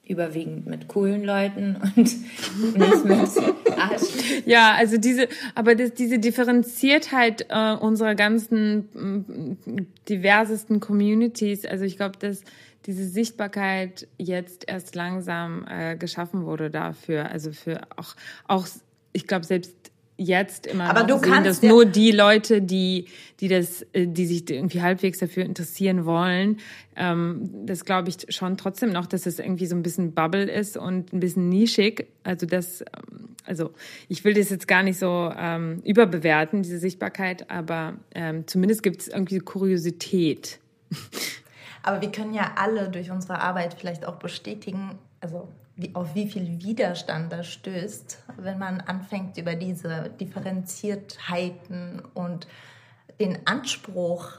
überwiegend mit coolen Leuten und nicht mit Arsch. Ja, also diese, aber das, diese Differenziertheit äh, unserer ganzen mm, diversesten Communities, also ich glaube, dass diese Sichtbarkeit jetzt erst langsam äh, geschaffen wurde dafür, also für auch, auch ich glaube, selbst jetzt immer Aber du sehen, kannst dass nur die Leute, die, die das, äh, die sich irgendwie halbwegs dafür interessieren wollen, ähm, das glaube ich schon trotzdem noch, dass es irgendwie so ein bisschen Bubble ist und ein bisschen nischig. Also das, ähm, also ich will das jetzt gar nicht so ähm, überbewerten, diese Sichtbarkeit, aber ähm, zumindest gibt es irgendwie Kuriosität. Aber wir können ja alle durch unsere Arbeit vielleicht auch bestätigen, also wie, auf wie viel Widerstand das stößt, wenn man anfängt, über diese Differenziertheiten und den Anspruch,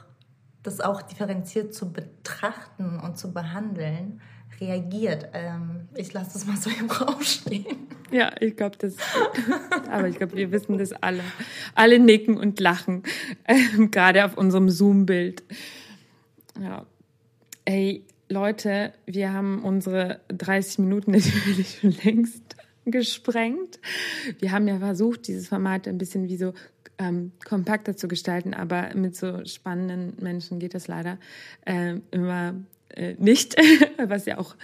das auch differenziert zu betrachten und zu behandeln, reagiert. Ähm, ich lasse das mal so im Raum stehen. Ja, ich glaube, das. aber ich glaube, wir wissen das alle. Alle nicken und lachen, ähm, gerade auf unserem Zoom-Bild. Ja. Ey, Leute, wir haben unsere 30 Minuten natürlich schon längst gesprengt. Wir haben ja versucht, dieses Format ein bisschen wie so ähm, kompakter zu gestalten, aber mit so spannenden Menschen geht das leider ähm, immer äh, nicht, was ja auch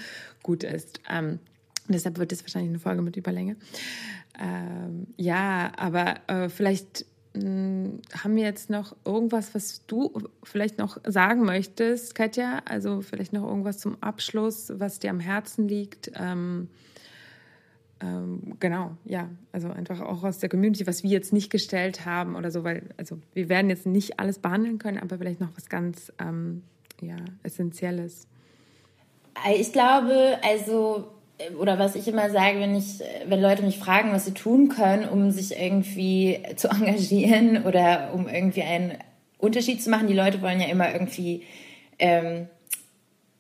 gut ist. Ähm, deshalb wird es wahrscheinlich eine Folge mit Überlänge. Ähm, ja, aber äh, vielleicht haben wir jetzt noch irgendwas, was du vielleicht noch sagen möchtest, Katja? Also vielleicht noch irgendwas zum Abschluss, was dir am Herzen liegt? Ähm, ähm, genau, ja, also einfach auch aus der Community, was wir jetzt nicht gestellt haben oder so, weil, also wir werden jetzt nicht alles behandeln können, aber vielleicht noch was ganz ähm, ja, Essentielles. Ich glaube, also, oder was ich immer sage, wenn ich, wenn Leute mich fragen, was sie tun können, um sich irgendwie zu engagieren oder um irgendwie einen Unterschied zu machen, die Leute wollen ja immer irgendwie ähm,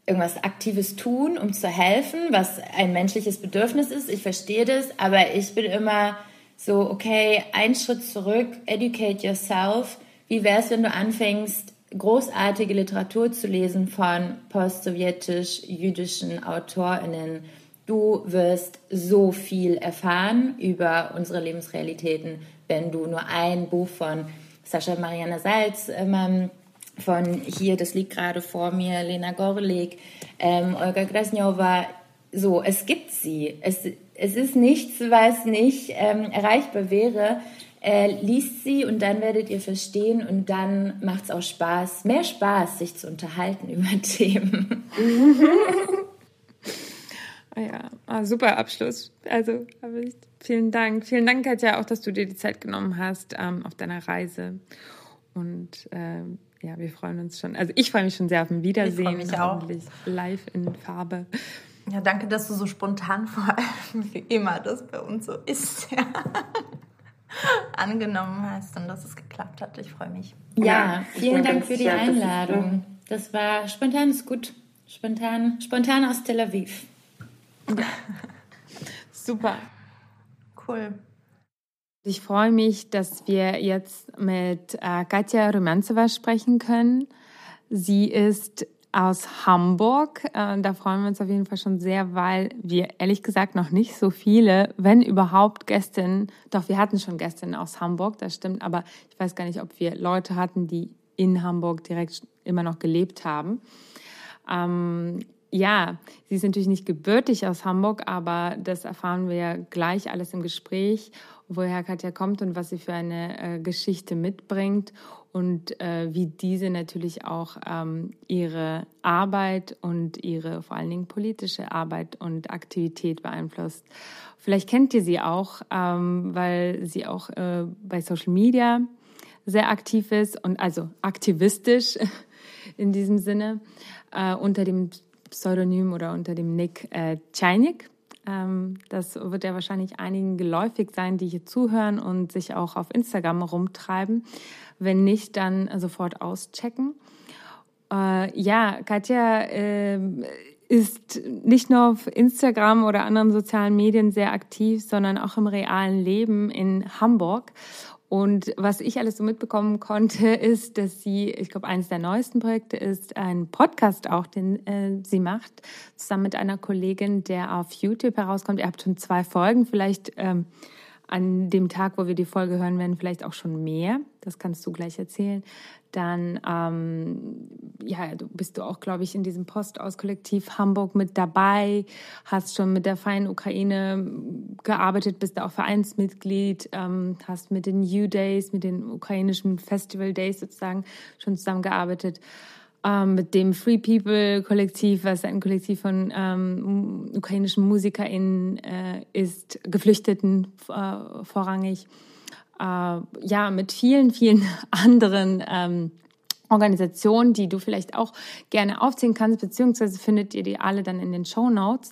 irgendwas Aktives tun, um zu helfen, was ein menschliches Bedürfnis ist. Ich verstehe das, aber ich bin immer so, okay, ein Schritt zurück, educate yourself. Wie wäre es, wenn du anfängst, großartige Literatur zu lesen von postsowjetisch-jüdischen AutorInnen? Du wirst so viel erfahren über unsere Lebensrealitäten, wenn du nur ein Buch von Sascha Mariana Salz ähm, von hier, das liegt gerade vor mir, Lena Gorlik, ähm, Olga Grasnjova, so, es gibt sie. Es, es ist nichts, was nicht ähm, erreichbar wäre. Äh, liest sie und dann werdet ihr verstehen und dann macht es auch Spaß, mehr Spaß, sich zu unterhalten über Themen. Ja, ah, super Abschluss. Also, ich, vielen Dank. Vielen Dank, Katja, auch, dass du dir die Zeit genommen hast ähm, auf deiner Reise. Und ähm, ja, wir freuen uns schon. Also ich freue mich schon sehr auf ein Wiedersehen. mich auch. Live in Farbe. Ja, danke, dass du so spontan vor allem, wie immer das bei uns so ist, ja, angenommen hast und dass es geklappt hat. Ich freue mich. Ja, vielen Dank für die Einladung. Das war spontan, ist gut. Spontan, spontan aus Tel Aviv. Super. Cool. Ich freue mich, dass wir jetzt mit äh, Katja Rumanzeva sprechen können. Sie ist aus Hamburg. Äh, da freuen wir uns auf jeden Fall schon sehr, weil wir ehrlich gesagt noch nicht so viele, wenn überhaupt Gästinnen, doch wir hatten schon Gästinnen aus Hamburg, das stimmt, aber ich weiß gar nicht, ob wir Leute hatten, die in Hamburg direkt immer noch gelebt haben. Ähm, ja, sie ist natürlich nicht gebürtig aus Hamburg, aber das erfahren wir ja gleich alles im Gespräch, woher Katja kommt und was sie für eine äh, Geschichte mitbringt und äh, wie diese natürlich auch ähm, ihre Arbeit und ihre vor allen Dingen politische Arbeit und Aktivität beeinflusst. Vielleicht kennt ihr sie auch, ähm, weil sie auch äh, bei Social Media sehr aktiv ist und also aktivistisch in diesem Sinne äh, unter dem Pseudonym oder unter dem Nick äh, Czajnik. Ähm, das wird ja wahrscheinlich einigen geläufig sein, die hier zuhören und sich auch auf Instagram rumtreiben. Wenn nicht, dann sofort auschecken. Äh, ja, Katja äh, ist nicht nur auf Instagram oder anderen sozialen Medien sehr aktiv, sondern auch im realen Leben in Hamburg und was ich alles so mitbekommen konnte, ist, dass sie, ich glaube, eines der neuesten Projekte ist ein Podcast auch, den äh, sie macht, zusammen mit einer Kollegin, der auf YouTube herauskommt. Ihr habt schon zwei Folgen, vielleicht ähm, an dem Tag, wo wir die Folge hören werden, vielleicht auch schon mehr. Das kannst du gleich erzählen. Dann ähm, ja, du bist du auch, glaube ich, in diesem Post aus Kollektiv Hamburg mit dabei, hast schon mit der Feinen Ukraine gearbeitet, bist da auch Vereinsmitglied, ähm, hast mit den New Days, mit den ukrainischen Festival Days sozusagen schon zusammengearbeitet ähm, mit dem Free People Kollektiv, was ein Kollektiv von ähm, ukrainischen MusikerInnen äh, ist, Geflüchteten äh, vorrangig. Äh, ja, mit vielen, vielen anderen ähm, Organisationen, die du vielleicht auch gerne aufzählen kannst, beziehungsweise findet ihr die alle dann in den Show Notes.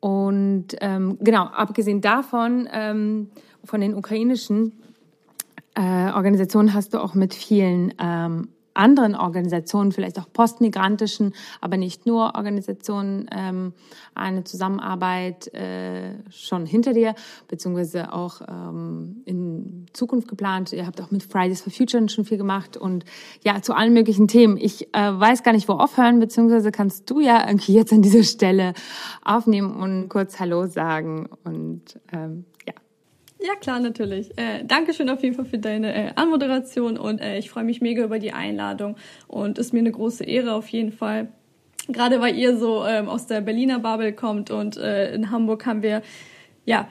Und ähm, genau, abgesehen davon, ähm, von den ukrainischen äh, Organisationen hast du auch mit vielen ähm, anderen Organisationen, vielleicht auch postmigrantischen, aber nicht nur Organisationen, ähm, eine Zusammenarbeit äh, schon hinter dir, beziehungsweise auch ähm, in Zukunft geplant. Ihr habt auch mit Fridays for Future schon viel gemacht und ja, zu allen möglichen Themen. Ich äh, weiß gar nicht, wo aufhören, beziehungsweise kannst du ja irgendwie jetzt an dieser Stelle aufnehmen und kurz Hallo sagen und ähm, ja, klar, natürlich. Äh, Dankeschön auf jeden Fall für deine äh, Anmoderation und äh, ich freue mich mega über die Einladung und ist mir eine große Ehre auf jeden Fall. Gerade weil ihr so ähm, aus der Berliner Bubble kommt und äh, in Hamburg haben wir ja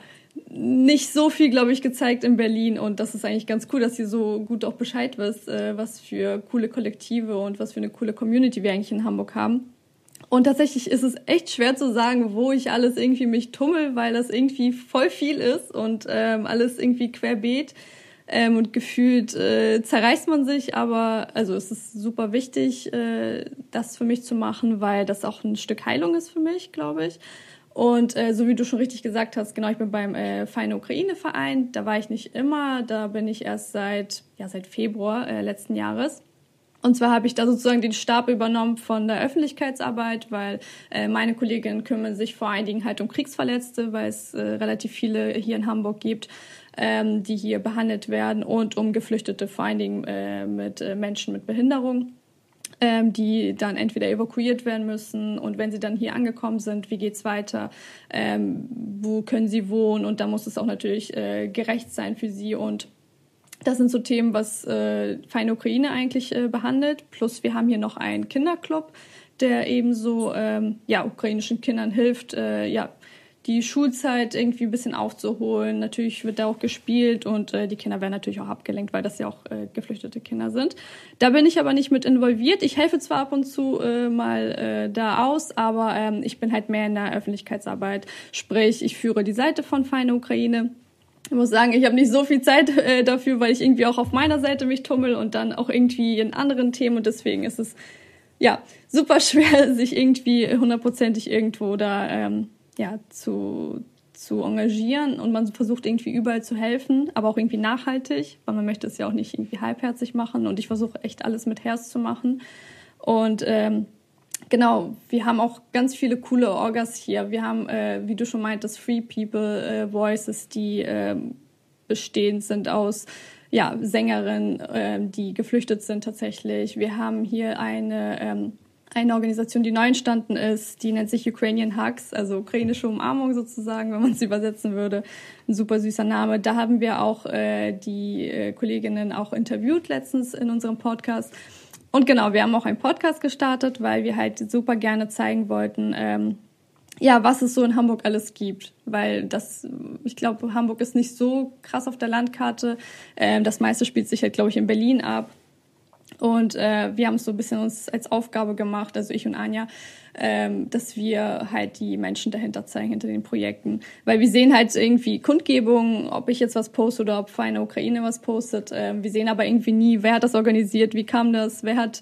nicht so viel, glaube ich, gezeigt in Berlin und das ist eigentlich ganz cool, dass ihr so gut auch Bescheid wisst, äh, was für coole Kollektive und was für eine coole Community wir eigentlich in Hamburg haben. Und tatsächlich ist es echt schwer zu sagen, wo ich alles irgendwie mich tummel, weil das irgendwie voll viel ist und ähm, alles irgendwie querbeet. Ähm, und gefühlt äh, zerreißt man sich, aber also es ist super wichtig, äh, das für mich zu machen, weil das auch ein Stück Heilung ist für mich, glaube ich. Und äh, so wie du schon richtig gesagt hast, genau, ich bin beim äh, Feine Ukraine Verein. Da war ich nicht immer, da bin ich erst seit ja seit Februar äh, letzten Jahres. Und zwar habe ich da sozusagen den Stab übernommen von der Öffentlichkeitsarbeit, weil äh, meine Kolleginnen kümmern sich vor allen Dingen halt um Kriegsverletzte, weil es äh, relativ viele hier in Hamburg gibt, ähm, die hier behandelt werden und um Geflüchtete, vor allen Dingen äh, mit äh, Menschen mit Behinderung. Ähm, die dann entweder evakuiert werden müssen. Und wenn sie dann hier angekommen sind, wie geht's weiter, ähm, wo können sie wohnen? Und da muss es auch natürlich äh, gerecht sein für sie. Und das sind so Themen, was äh, Feine Ukraine eigentlich äh, behandelt. Plus wir haben hier noch einen Kinderclub, der ebenso ähm, ja, ukrainischen Kindern hilft, äh, ja, die Schulzeit irgendwie ein bisschen aufzuholen. Natürlich wird da auch gespielt und äh, die Kinder werden natürlich auch abgelenkt, weil das ja auch äh, geflüchtete Kinder sind. Da bin ich aber nicht mit involviert. Ich helfe zwar ab und zu äh, mal äh, da aus, aber ähm, ich bin halt mehr in der Öffentlichkeitsarbeit. Sprich, ich führe die Seite von Feine Ukraine ich muss sagen, ich habe nicht so viel Zeit äh, dafür, weil ich irgendwie auch auf meiner Seite mich tummel und dann auch irgendwie in anderen Themen. Und deswegen ist es ja super schwer, sich irgendwie hundertprozentig irgendwo da ähm, ja zu zu engagieren. Und man versucht irgendwie überall zu helfen, aber auch irgendwie nachhaltig, weil man möchte es ja auch nicht irgendwie halbherzig machen. Und ich versuche echt alles mit Herz zu machen. Und ähm, Genau, wir haben auch ganz viele coole Orgas hier. Wir haben, äh, wie du schon meintest, Free People äh, Voices, die äh, bestehend sind aus ja, Sängerinnen, äh, die geflüchtet sind tatsächlich. Wir haben hier eine, ähm, eine Organisation, die neu entstanden ist, die nennt sich Ukrainian Hugs, also ukrainische Umarmung sozusagen, wenn man es übersetzen würde. Ein super süßer Name. Da haben wir auch äh, die äh, Kolleginnen auch interviewt letztens in unserem Podcast und genau, wir haben auch einen Podcast gestartet, weil wir halt super gerne zeigen wollten, ähm, ja, was es so in Hamburg alles gibt. Weil das, ich glaube, Hamburg ist nicht so krass auf der Landkarte. Ähm, das meiste spielt sich halt, glaube ich, in Berlin ab. Und äh, wir haben es so ein bisschen uns als Aufgabe gemacht, also ich und Anja, ähm, dass wir halt die Menschen dahinter zeigen, hinter den Projekten. Weil wir sehen halt irgendwie Kundgebungen, ob ich jetzt was poste oder ob Feine Ukraine was postet. Ähm, wir sehen aber irgendwie nie, wer hat das organisiert, wie kam das, wer hat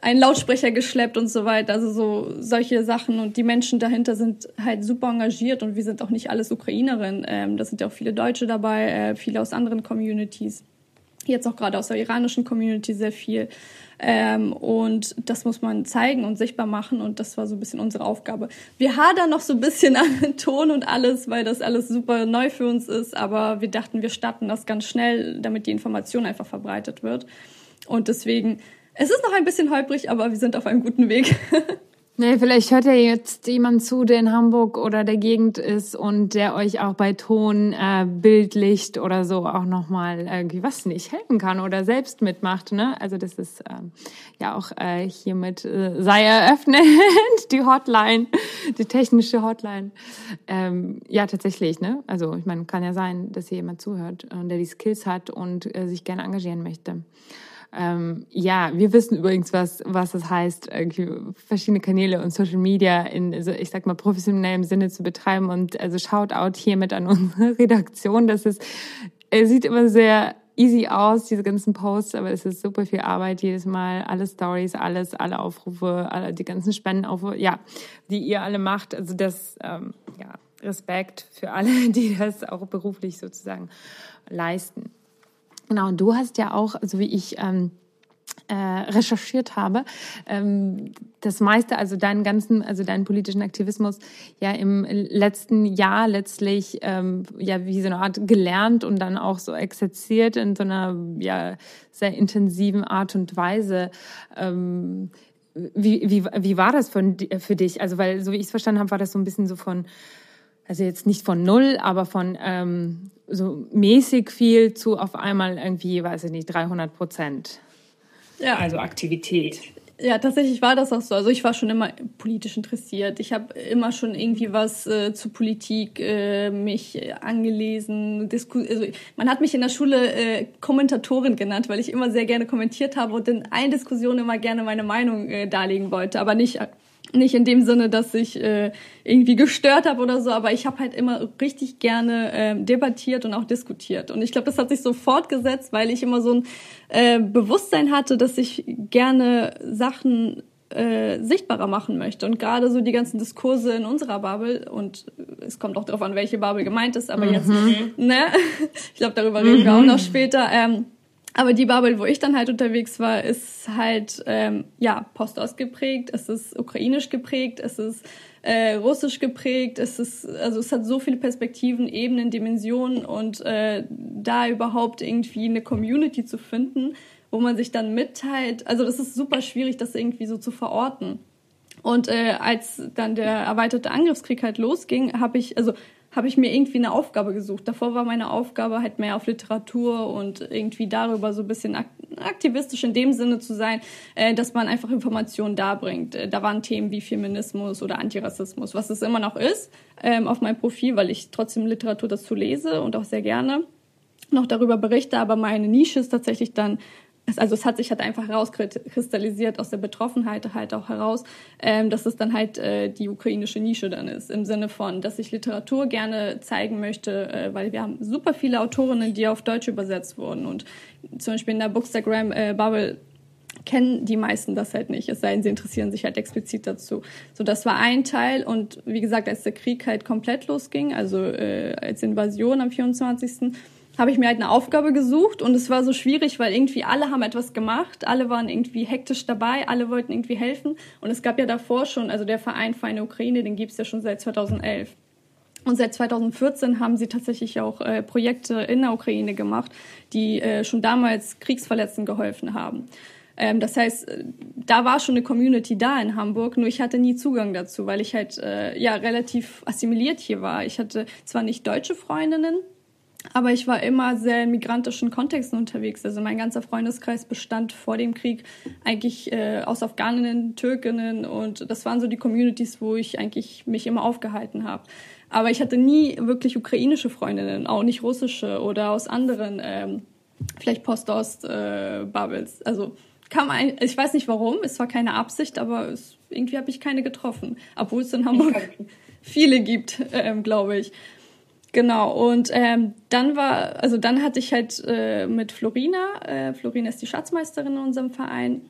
einen Lautsprecher geschleppt und so weiter. Also so solche Sachen. Und die Menschen dahinter sind halt super engagiert und wir sind auch nicht alles Ukrainerinnen. Ähm, da sind ja auch viele Deutsche dabei, äh, viele aus anderen Communities. Jetzt auch gerade aus der iranischen Community sehr viel. Ähm, und das muss man zeigen und sichtbar machen. Und das war so ein bisschen unsere Aufgabe. Wir hadern noch so ein bisschen an Ton und alles, weil das alles super neu für uns ist. Aber wir dachten, wir starten das ganz schnell, damit die Information einfach verbreitet wird. Und deswegen es ist noch ein bisschen holprig, aber wir sind auf einem guten Weg. Nee, vielleicht hört ja jetzt jemand zu, der in Hamburg oder der Gegend ist und der euch auch bei Ton, äh, Bildlicht oder so auch nochmal irgendwie, was nicht, helfen kann oder selbst mitmacht. Ne? Also das ist ähm, ja auch äh, hiermit äh, sei eröffnet, die Hotline, die technische Hotline. Ähm, ja, tatsächlich. Ne? Also ich meine, kann ja sein, dass hier jemand zuhört und der die Skills hat und äh, sich gerne engagieren möchte. Ähm, ja, wir wissen übrigens, was, was es heißt, verschiedene Kanäle und Social Media in, also ich sag mal, professionellem Sinne zu betreiben. Und also Shoutout hiermit an unsere Redaktion. Das ist, es sieht immer sehr easy aus, diese ganzen Posts, aber es ist super viel Arbeit jedes Mal, alle Stories, alles, alle Aufrufe, alle, die ganzen Spendenaufrufe, ja, die ihr alle macht. Also das, ähm, ja, Respekt für alle, die das auch beruflich sozusagen leisten. Genau, und du hast ja auch, so wie ich ähm, äh, recherchiert habe, ähm, das meiste, also deinen ganzen, also deinen politischen Aktivismus ja im letzten Jahr letztlich ähm, ja wie so eine Art gelernt und dann auch so exerziert in so einer ja sehr intensiven Art und Weise. Ähm, wie, wie, wie war das von, für dich? Also, weil, so wie ich es verstanden habe, war das so ein bisschen so von, also jetzt nicht von null, aber von ähm, so mäßig viel zu auf einmal irgendwie, weiß ich nicht, 300 Prozent. Ja. Also Aktivität. Ja, tatsächlich war das auch so. Also ich war schon immer politisch interessiert. Ich habe immer schon irgendwie was äh, zu Politik äh, mich äh, angelesen. Disku also man hat mich in der Schule äh, Kommentatorin genannt, weil ich immer sehr gerne kommentiert habe und in allen Diskussionen immer gerne meine Meinung äh, darlegen wollte, aber nicht nicht in dem Sinne, dass ich äh, irgendwie gestört habe oder so, aber ich habe halt immer richtig gerne äh, debattiert und auch diskutiert. Und ich glaube, das hat sich so fortgesetzt, weil ich immer so ein äh, Bewusstsein hatte, dass ich gerne Sachen äh, sichtbarer machen möchte. Und gerade so die ganzen Diskurse in unserer Bubble, und es kommt auch darauf an, welche Bubble gemeint ist, aber mhm. jetzt, ne, ich glaube, darüber reden wir auch noch später. Ähm, aber die Bubble, wo ich dann halt unterwegs war, ist halt ähm, ja Postost geprägt, es ist ukrainisch geprägt, es ist äh, russisch geprägt, es ist also es hat so viele Perspektiven, Ebenen, Dimensionen und äh, da überhaupt irgendwie eine Community zu finden, wo man sich dann mitteilt, also das ist super schwierig, das irgendwie so zu verorten. Und äh, als dann der erweiterte Angriffskrieg halt losging, habe ich also habe ich mir irgendwie eine Aufgabe gesucht. Davor war meine Aufgabe halt mehr auf Literatur und irgendwie darüber so ein bisschen aktivistisch in dem Sinne zu sein, äh, dass man einfach Informationen darbringt. Äh, da waren Themen wie Feminismus oder Antirassismus, was es immer noch ist, ähm, auf meinem Profil, weil ich trotzdem Literatur dazu lese und auch sehr gerne noch darüber berichte, aber meine Nische ist tatsächlich dann es, also es hat sich halt einfach herauskristallisiert aus der Betroffenheit halt auch heraus, ähm, dass es dann halt äh, die ukrainische Nische dann ist, im Sinne von, dass ich Literatur gerne zeigen möchte, äh, weil wir haben super viele Autorinnen, die auf Deutsch übersetzt wurden und zum Beispiel in der Bookstagram-Bubble äh, kennen die meisten das halt nicht, es sei denn, sie interessieren sich halt explizit dazu. So, das war ein Teil und wie gesagt, als der Krieg halt komplett losging, also äh, als Invasion am 24., habe ich mir halt eine Aufgabe gesucht und es war so schwierig, weil irgendwie alle haben etwas gemacht, alle waren irgendwie hektisch dabei, alle wollten irgendwie helfen und es gab ja davor schon, also der Verein Feine Ukraine, den gibt's ja schon seit 2011. Und seit 2014 haben sie tatsächlich auch äh, Projekte in der Ukraine gemacht, die äh, schon damals Kriegsverletzten geholfen haben. Ähm, das heißt, äh, da war schon eine Community da in Hamburg, nur ich hatte nie Zugang dazu, weil ich halt äh, ja relativ assimiliert hier war. Ich hatte zwar nicht deutsche Freundinnen, Aber ich war immer sehr in migrantischen Kontexten unterwegs. Also mein ganzer Freundeskreis bestand vor dem Krieg eigentlich äh, aus Afghaninnen, Türkinnen und das waren so die Communities, wo ich eigentlich mich immer aufgehalten habe. Aber ich hatte nie wirklich ukrainische Freundinnen, auch nicht russische oder aus anderen, ähm, vielleicht Post-Ost-Bubbles. Äh, also kam ein, ich weiß nicht warum, es war keine Absicht, aber es, irgendwie habe ich keine getroffen, obwohl es in Hamburg viele gibt, ähm, glaube ich. Genau, und ähm, dann war, also dann hatte ich halt äh, mit Florina, äh, Florina ist die Schatzmeisterin in unserem Verein,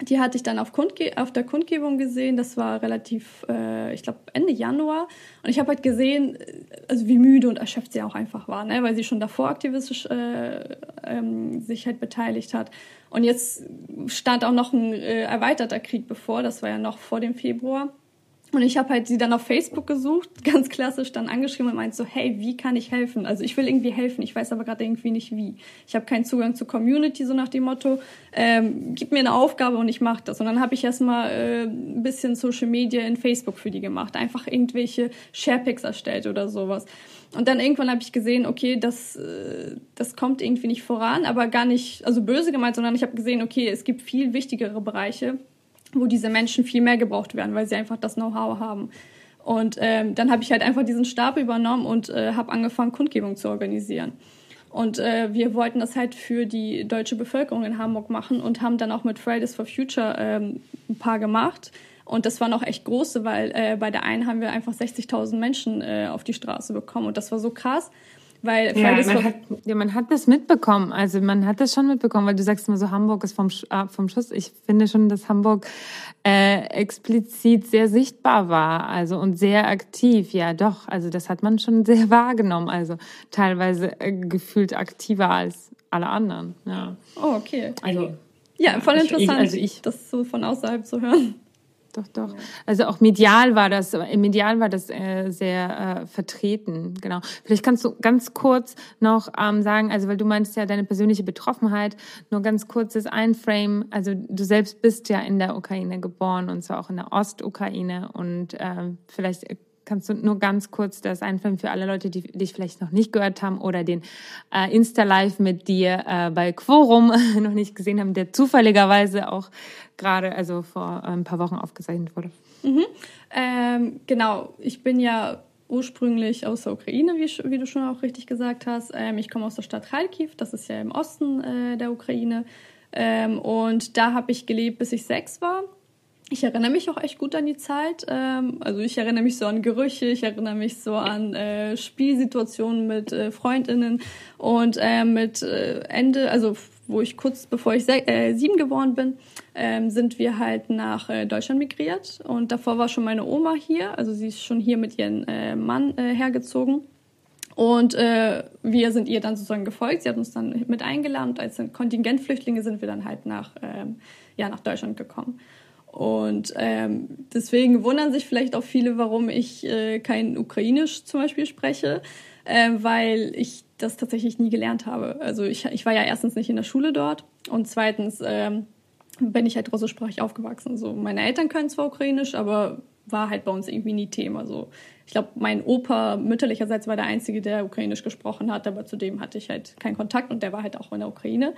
die hatte ich dann auf, Kundge auf der Kundgebung gesehen, das war relativ, äh, ich glaube Ende Januar und ich habe halt gesehen, äh, also wie müde und erschöpft sie auch einfach war, ne? weil sie schon davor aktivistisch äh, ähm, sich halt beteiligt hat. Und jetzt stand auch noch ein äh, erweiterter Krieg bevor, das war ja noch vor dem Februar. Und ich habe halt sie dann auf Facebook gesucht, ganz klassisch dann angeschrieben und meint so, hey, wie kann ich helfen? Also ich will irgendwie helfen, ich weiß aber gerade irgendwie nicht wie. Ich habe keinen Zugang zur Community, so nach dem Motto, ähm, gib mir eine Aufgabe und ich mache das. Und dann habe ich erstmal äh, ein bisschen Social Media in Facebook für die gemacht, einfach irgendwelche Sharepics erstellt oder sowas. Und dann irgendwann habe ich gesehen, okay, das, äh, das kommt irgendwie nicht voran, aber gar nicht, also böse gemeint, sondern ich habe gesehen, okay, es gibt viel wichtigere Bereiche, wo diese Menschen viel mehr gebraucht werden, weil sie einfach das Know-how haben. Und ähm, dann habe ich halt einfach diesen Stab übernommen und äh, habe angefangen, Kundgebung zu organisieren. Und äh, wir wollten das halt für die deutsche Bevölkerung in Hamburg machen und haben dann auch mit Fridays for Future ähm, ein paar gemacht. Und das waren auch echt große, weil äh, bei der einen haben wir einfach 60.000 Menschen äh, auf die Straße bekommen. Und das war so krass, weil ja, man hat, ja, man hat das mitbekommen. Also man hat das schon mitbekommen, weil du sagst immer so, Hamburg ist vom, äh, vom Schuss. Ich finde schon, dass Hamburg äh, explizit sehr sichtbar war, also und sehr aktiv. Ja, doch. Also das hat man schon sehr wahrgenommen. Also teilweise äh, gefühlt aktiver als alle anderen. Ja. Oh, okay. Also ja, voll interessant, ich, ich, also ich, das so von außerhalb zu hören doch, doch. Also auch medial war das, medial war das äh, sehr äh, vertreten, genau. Vielleicht kannst du ganz kurz noch ähm, sagen, also weil du meinst ja deine persönliche Betroffenheit, nur ganz kurzes Einframe. Also du selbst bist ja in der Ukraine geboren und zwar auch in der Ostukraine und äh, vielleicht Kannst du nur ganz kurz das einfüllen für alle Leute, die dich vielleicht noch nicht gehört haben oder den äh, Insta-Live mit dir äh, bei Quorum noch nicht gesehen haben, der zufälligerweise auch gerade, also vor ein paar Wochen aufgezeichnet wurde? Mhm. Ähm, genau, ich bin ja ursprünglich aus der Ukraine, wie, wie du schon auch richtig gesagt hast. Ähm, ich komme aus der Stadt Kharkiv, das ist ja im Osten äh, der Ukraine. Ähm, und da habe ich gelebt, bis ich sechs war. Ich erinnere mich auch echt gut an die Zeit. Ähm, also ich erinnere mich so an Gerüche, ich erinnere mich so an äh, Spielsituationen mit äh, Freundinnen und äh, mit äh, Ende, also wo ich kurz bevor ich äh, sieben geworden bin, ähm, sind wir halt nach äh, Deutschland migriert. Und davor war schon meine Oma hier, also sie ist schon hier mit ihrem äh, Mann äh, hergezogen. Und äh, wir sind ihr dann sozusagen gefolgt. Sie hat uns dann mit eingeladen und als Kontingentflüchtlinge sind wir dann halt nach, ähm, ja, nach Deutschland gekommen. Und ähm, deswegen wundern sich vielleicht auch viele, warum ich äh, kein Ukrainisch zum Beispiel spreche, äh, weil ich das tatsächlich nie gelernt habe. Also ich, ich war ja erstens nicht in der Schule dort und zweitens ähm, bin ich halt russischsprachig aufgewachsen. So meine Eltern können zwar Ukrainisch, aber war halt bei uns irgendwie nie Thema. So ich glaube, mein Opa mütterlicherseits war der einzige, der Ukrainisch gesprochen hat, aber zu dem hatte ich halt keinen Kontakt und der war halt auch in der Ukraine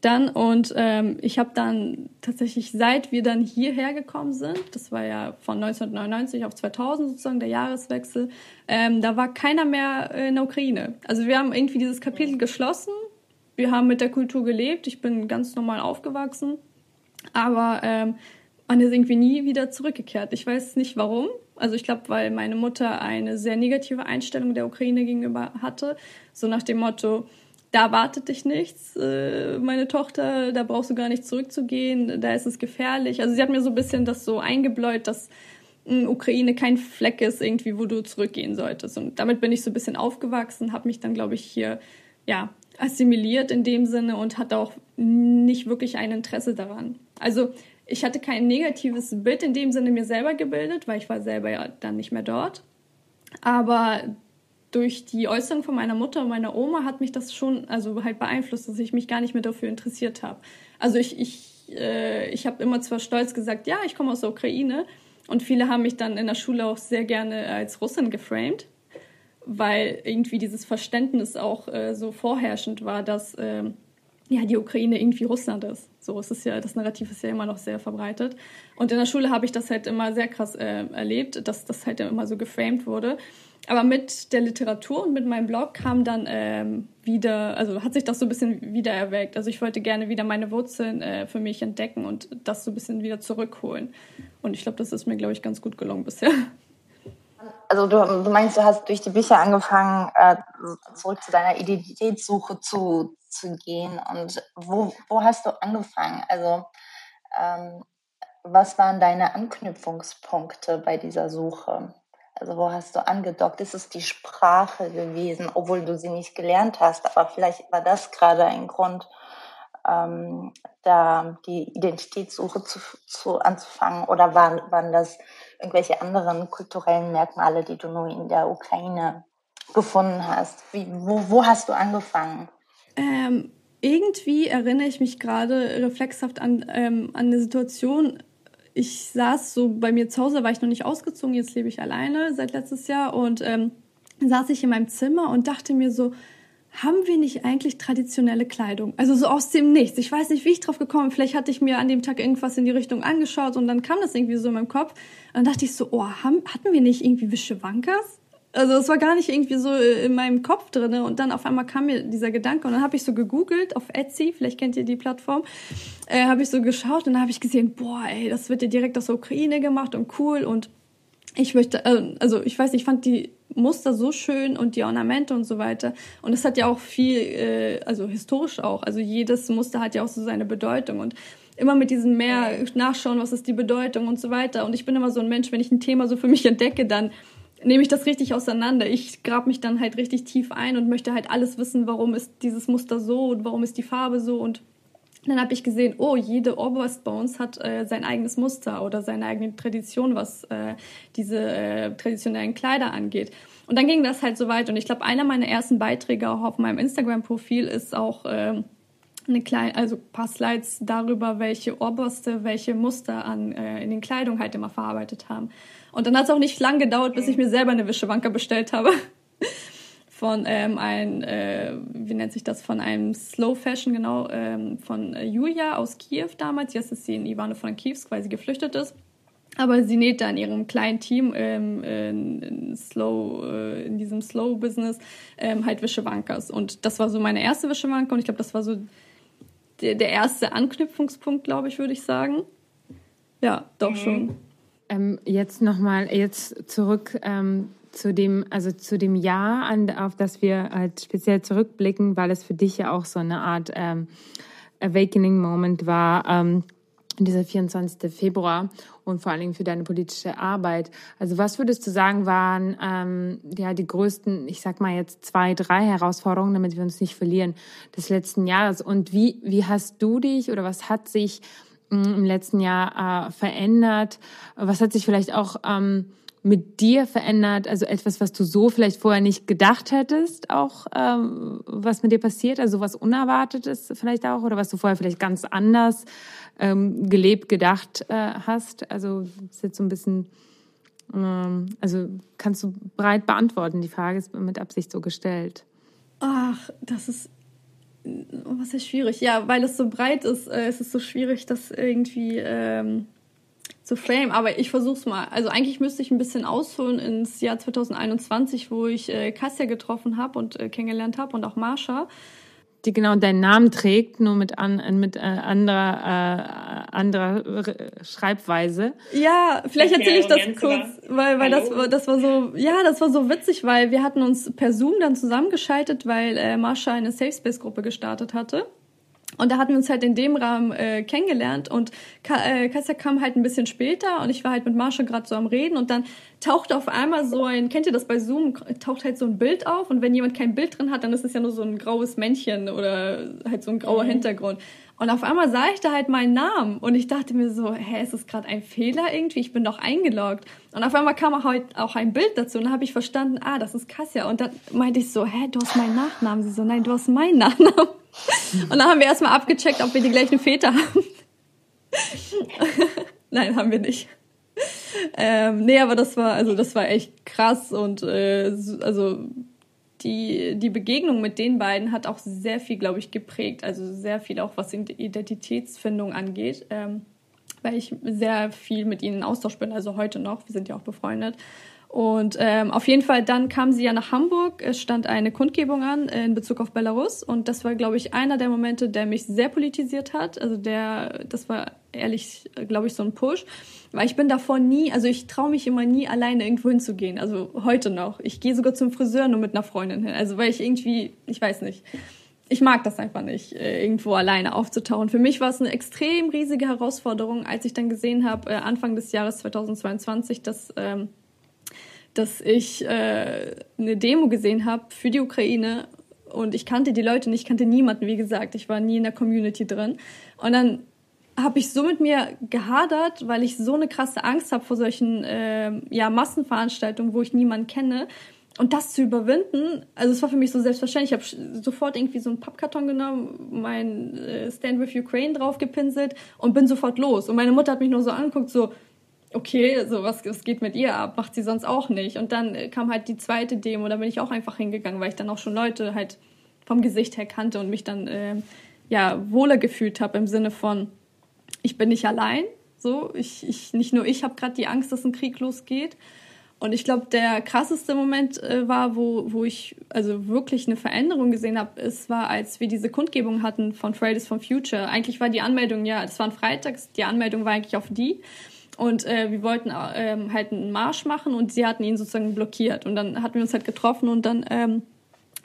dann und ähm, ich habe dann tatsächlich, seit wir dann hierher gekommen sind, das war ja von 1999 auf 2000 sozusagen der Jahreswechsel, ähm, da war keiner mehr in der Ukraine. Also wir haben irgendwie dieses Kapitel geschlossen, wir haben mit der Kultur gelebt, ich bin ganz normal aufgewachsen, aber ähm, man ist irgendwie nie wieder zurückgekehrt. Ich weiß nicht warum. Also ich glaube, weil meine Mutter eine sehr negative Einstellung der Ukraine gegenüber hatte, so nach dem Motto, da erwartet dich nichts, äh, meine Tochter, da brauchst du gar nicht zurückzugehen, da ist es gefährlich. Also sie hat mir so ein bisschen das so eingebläut, dass Ukraine kein Fleck ist irgendwie, wo du zurückgehen solltest. Und damit bin ich so ein bisschen aufgewachsen, habe mich dann, glaube ich, hier ja assimiliert in dem Sinne und hatte auch nicht wirklich ein Interesse daran. Also ich hatte kein negatives Bild in dem Sinne mir selber gebildet, weil ich war selber ja dann nicht mehr dort. Aber durch die Äußerung von meiner Mutter und meiner Oma hat mich das schon also halt beeinflusst, dass ich mich gar nicht mehr dafür interessiert habe. Also ich, ich, äh, ich habe immer zwar stolz gesagt, ja, ich komme aus der Ukraine und viele haben mich dann in der Schule auch sehr gerne als Russin geframed, weil irgendwie dieses Verständnis auch äh, so vorherrschend war, dass äh, ja die Ukraine irgendwie Russland ist. So ist es ja, das Narrativ ist ja immer noch sehr verbreitet. Und in der Schule habe ich das halt immer sehr krass äh, erlebt, dass das halt immer so geframed wurde. Aber mit der Literatur und mit meinem Blog kam dann ähm, wieder, also hat sich das so ein bisschen wieder erweckt. Also ich wollte gerne wieder meine Wurzeln äh, für mich entdecken und das so ein bisschen wieder zurückholen. Und ich glaube, das ist mir, glaube ich, ganz gut gelungen bisher. Also du, du meinst, du hast durch die Bücher angefangen, äh, zurück zu deiner Identitätssuche zu, zu gehen. Und wo, wo hast du angefangen? Also ähm, was waren deine Anknüpfungspunkte bei dieser Suche? Also wo hast du angedockt? Ist es die Sprache gewesen, obwohl du sie nicht gelernt hast? Aber vielleicht war das gerade ein Grund, ähm, da die Identitätssuche zu, zu anzufangen. Oder waren, waren das irgendwelche anderen kulturellen Merkmale, die du nur in der Ukraine gefunden hast? Wie, wo, wo hast du angefangen? Ähm, irgendwie erinnere ich mich gerade reflexhaft an, ähm, an eine Situation, ich saß so bei mir zu Hause, war ich noch nicht ausgezogen, jetzt lebe ich alleine seit letztes Jahr und ähm, saß ich in meinem Zimmer und dachte mir so, haben wir nicht eigentlich traditionelle Kleidung? Also so aus dem Nichts. Ich weiß nicht, wie ich drauf gekommen bin. Vielleicht hatte ich mir an dem Tag irgendwas in die Richtung angeschaut und dann kam das irgendwie so in meinem Kopf. Und dann dachte ich so, oh, haben, hatten wir nicht irgendwie Wischewankas? Also es war gar nicht irgendwie so äh, in meinem Kopf drinne. Und dann auf einmal kam mir dieser Gedanke und dann habe ich so gegoogelt auf Etsy, vielleicht kennt ihr die Plattform, äh, habe ich so geschaut und dann habe ich gesehen, boah, ey, das wird ja direkt aus der Ukraine gemacht und cool. Und ich möchte, äh, also ich weiß, ich fand die Muster so schön und die Ornamente und so weiter. Und es hat ja auch viel, äh, also historisch auch, also jedes Muster hat ja auch so seine Bedeutung. Und immer mit diesem mehr nachschauen, was ist die Bedeutung und so weiter. Und ich bin immer so ein Mensch, wenn ich ein Thema so für mich entdecke, dann nehme ich das richtig auseinander. Ich grab mich dann halt richtig tief ein und möchte halt alles wissen, warum ist dieses Muster so und warum ist die Farbe so und dann habe ich gesehen, oh, jede Oberst bei uns hat äh, sein eigenes Muster oder seine eigene Tradition, was äh, diese äh, traditionellen Kleider angeht. Und dann ging das halt so weit. Und ich glaube, einer meiner ersten Beiträge auch auf meinem Instagram-Profil ist auch äh, eine kleine, also ein paar Slides darüber, welche Oberste welche Muster an äh, in den Kleidung halt immer verarbeitet haben. Und dann hat es auch nicht lang gedauert, bis ich mir selber eine Wischewanka bestellt habe. Von ähm, ein, äh, wie nennt sich das, von einem Slow Fashion, genau, ähm, von äh, Julia aus Kiew damals. Jetzt ist sie in Ivano-Frankivsk, weil sie geflüchtet ist. Aber sie näht da in ihrem kleinen Team ähm, in, in, Slow, äh, in diesem Slow-Business ähm, halt Wischewankas. Und das war so meine erste Wischewanka und ich glaube, das war so der, der erste Anknüpfungspunkt, glaube ich, würde ich sagen. Ja, doch mhm. schon. Ähm, jetzt nochmal, jetzt zurück ähm, zu dem, also zu dem Jahr, an, auf das wir halt speziell zurückblicken, weil es für dich ja auch so eine Art ähm, Awakening Moment war, ähm, dieser 24. Februar und vor allen Dingen für deine politische Arbeit. Also was würdest du sagen, waren ähm, ja die größten, ich sag mal jetzt zwei, drei Herausforderungen, damit wir uns nicht verlieren, des letzten Jahres? Und wie, wie hast du dich oder was hat sich im letzten Jahr äh, verändert? Was hat sich vielleicht auch ähm, mit dir verändert? Also etwas, was du so vielleicht vorher nicht gedacht hättest, auch ähm, was mit dir passiert? Also was Unerwartetes vielleicht auch oder was du vorher vielleicht ganz anders ähm, gelebt, gedacht äh, hast? Also ist jetzt so ein bisschen, ähm, also kannst du breit beantworten. Die Frage ist mit Absicht so gestellt. Ach, das ist was ist schwierig? Ja, weil es so breit ist, äh, ist es so schwierig, das irgendwie ähm, zu frame. Aber ich versuch's mal. Also eigentlich müsste ich ein bisschen ausholen ins Jahr 2021, wo ich äh, Kassia getroffen habe und äh, kennengelernt habe und auch Marsha die genau deinen Namen trägt, nur mit, an, mit äh, anderer, äh, anderer Schreibweise. Ja, vielleicht erzähle ich das kurz, weil, weil das, das war so, ja, das war so witzig, weil wir hatten uns per Zoom dann zusammengeschaltet, weil äh, Marsha eine Safe Space Gruppe gestartet hatte. Und da hatten wir uns halt in dem Rahmen äh, kennengelernt und Ka äh, Kassia kam halt ein bisschen später und ich war halt mit Marsha gerade so am Reden und dann tauchte auf einmal so ein, kennt ihr das bei Zoom, taucht halt so ein Bild auf und wenn jemand kein Bild drin hat, dann ist es ja nur so ein graues Männchen oder halt so ein grauer mhm. Hintergrund. Und auf einmal sah ich da halt meinen Namen und ich dachte mir so, hä, ist das gerade ein Fehler irgendwie? Ich bin doch eingeloggt. Und auf einmal kam auch, halt auch ein Bild dazu und dann habe ich verstanden, ah, das ist Kassia. Und dann meinte ich so, hä, du hast meinen Nachnamen. Sie so, nein, du hast meinen Nachnamen. Und dann haben wir erstmal abgecheckt, ob wir die gleichen Väter haben. Nein, haben wir nicht. ähm, nee, aber das war, also das war echt krass und äh, also die, die Begegnung mit den beiden hat auch sehr viel, glaube ich, geprägt. Also sehr viel auch, was Identitätsfindung angeht. Ähm, weil ich sehr viel mit ihnen in Austausch bin, also heute noch. Wir sind ja auch befreundet. Und ähm, auf jeden Fall, dann kam sie ja nach Hamburg. Es stand eine Kundgebung an in Bezug auf Belarus. Und das war, glaube ich, einer der Momente, der mich sehr politisiert hat. Also der, das war ehrlich, glaube ich, so ein Push. Weil ich bin davor nie, also ich traue mich immer nie alleine irgendwo hinzugehen. Also heute noch. Ich gehe sogar zum Friseur nur mit einer Freundin hin. Also weil ich irgendwie, ich weiß nicht. Ich mag das einfach nicht, äh, irgendwo alleine aufzutauchen. Für mich war es eine extrem riesige Herausforderung, als ich dann gesehen habe, äh, Anfang des Jahres 2022, dass ähm, dass ich äh, eine Demo gesehen habe für die Ukraine und ich kannte die Leute nicht, ich kannte niemanden, wie gesagt, ich war nie in der Community drin. Und dann habe ich so mit mir gehadert, weil ich so eine krasse Angst habe vor solchen äh, ja, Massenveranstaltungen, wo ich niemanden kenne. Und das zu überwinden, also es war für mich so selbstverständlich. Ich habe sofort irgendwie so einen Pappkarton genommen, mein äh, Stand with Ukraine draufgepinselt und bin sofort los. Und meine Mutter hat mich nur so angeguckt, so, okay, so was, was geht mit ihr ab? Macht sie sonst auch nicht. Und dann äh, kam halt die zweite Demo, da bin ich auch einfach hingegangen, weil ich dann auch schon Leute halt vom Gesicht her kannte und mich dann äh, ja wohler gefühlt habe im Sinne von, ich bin nicht allein. So, ich, ich nicht nur ich habe gerade die Angst, dass ein Krieg losgeht. Und ich glaube, der krasseste Moment äh, war, wo, wo ich also wirklich eine Veränderung gesehen habe, es war, als wir diese Kundgebung hatten von Fridays for Future. Eigentlich war die Anmeldung, ja, das war ein Freitags, die Anmeldung war eigentlich auf die. Und äh, wir wollten ähm, halt einen Marsch machen und sie hatten ihn sozusagen blockiert. Und dann hatten wir uns halt getroffen und dann ähm,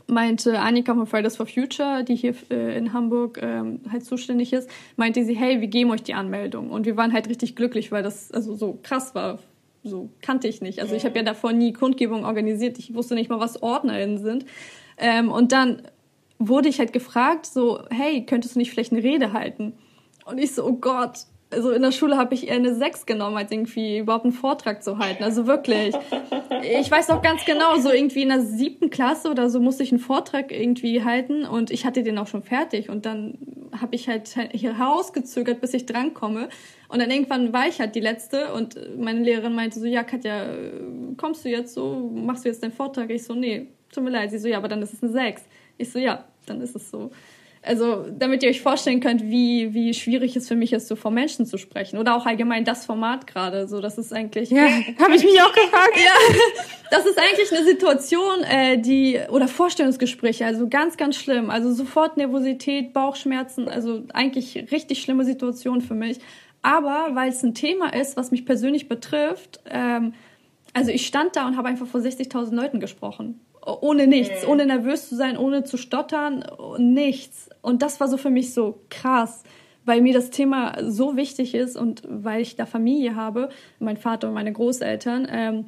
meinte Annika von Fridays for Future, die hier äh, in Hamburg ähm, halt zuständig ist, meinte sie, hey, wir geben euch die Anmeldung. Und wir waren halt richtig glücklich, weil das also so krass war. So kannte ich nicht. Also ich habe ja davor nie Kundgebungen organisiert. Ich wusste nicht mal, was OrdnerInnen sind. Ähm, und dann wurde ich halt gefragt, so, hey, könntest du nicht vielleicht eine Rede halten? Und ich so, oh Gott, also in der Schule habe ich eher eine 6 genommen, als irgendwie überhaupt einen Vortrag zu halten. Also wirklich. Ich weiß noch ganz genau, so irgendwie in der siebten Klasse oder so musste ich einen Vortrag irgendwie halten und ich hatte den auch schon fertig und dann habe ich halt hier herausgezögert, bis ich drankomme. Und dann irgendwann war ich halt die Letzte und meine Lehrerin meinte so, ja Katja, kommst du jetzt so, machst du jetzt deinen Vortrag? Ich so, nee, tut mir leid. Sie so, ja, aber dann ist es eine 6. Ich so, ja, dann ist es so. Also, damit ihr euch vorstellen könnt, wie, wie schwierig es für mich ist, so vor Menschen zu sprechen. Oder auch allgemein das Format gerade. So, das ist eigentlich. Ja, habe ich mich auch gefragt. ja, das ist eigentlich eine Situation, äh, die oder Vorstellungsgespräche, also ganz, ganz schlimm. Also sofort Nervosität, Bauchschmerzen, also eigentlich richtig schlimme Situation für mich. Aber weil es ein Thema ist, was mich persönlich betrifft, ähm, also ich stand da und habe einfach vor 60.000 Leuten gesprochen ohne nichts, ohne nervös zu sein, ohne zu stottern, nichts. Und das war so für mich so krass, weil mir das Thema so wichtig ist und weil ich da Familie habe, mein Vater und meine Großeltern. Ähm,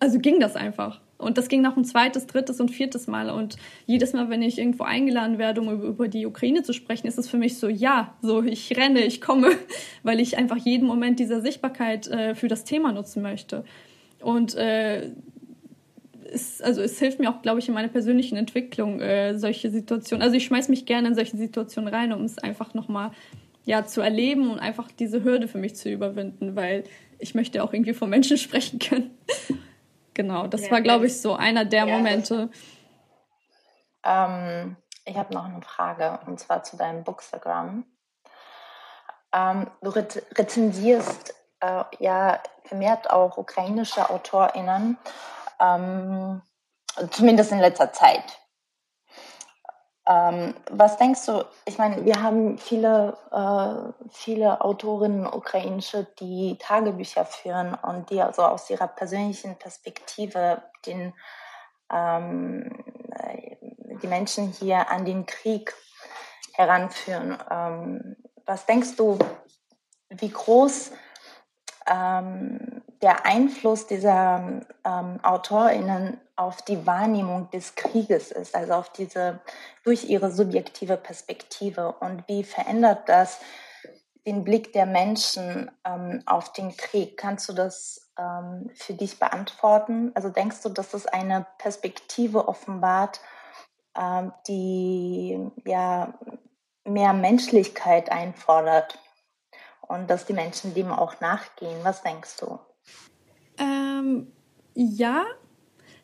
also ging das einfach. Und das ging noch ein zweites, drittes und viertes Mal. Und jedes Mal, wenn ich irgendwo eingeladen werde, um über die Ukraine zu sprechen, ist es für mich so, ja, so ich renne, ich komme, weil ich einfach jeden Moment dieser Sichtbarkeit äh, für das Thema nutzen möchte. Und äh, ist, also es hilft mir auch, glaube ich, in meiner persönlichen Entwicklung, äh, solche Situationen. Also ich schmeiß mich gerne in solche Situationen rein, um es einfach nochmal ja, zu erleben und einfach diese Hürde für mich zu überwinden, weil ich möchte auch irgendwie von Menschen sprechen können. genau, das ja, war, glaube ich, so einer der ja, Momente. Ähm, ich habe noch eine Frage, und zwar zu deinem Bookstagram. Ähm, du rezensierst äh, ja vermehrt auch ukrainische AutorInnen ähm, zumindest in letzter Zeit. Ähm, was denkst du? Ich meine, wir haben viele, äh, viele Autorinnen ukrainische, die Tagebücher führen und die also aus ihrer persönlichen Perspektive den, ähm, die Menschen hier an den Krieg heranführen. Ähm, was denkst du, wie groß ähm, der Einfluss dieser ähm, AutorInnen auf die Wahrnehmung des Krieges ist, also auf diese, durch ihre subjektive Perspektive und wie verändert das den Blick der Menschen ähm, auf den Krieg? Kannst du das ähm, für dich beantworten? Also denkst du, dass das eine Perspektive offenbart, ähm, die ja mehr Menschlichkeit einfordert? und dass die Menschen dem auch nachgehen. Was denkst du? Ähm, ja,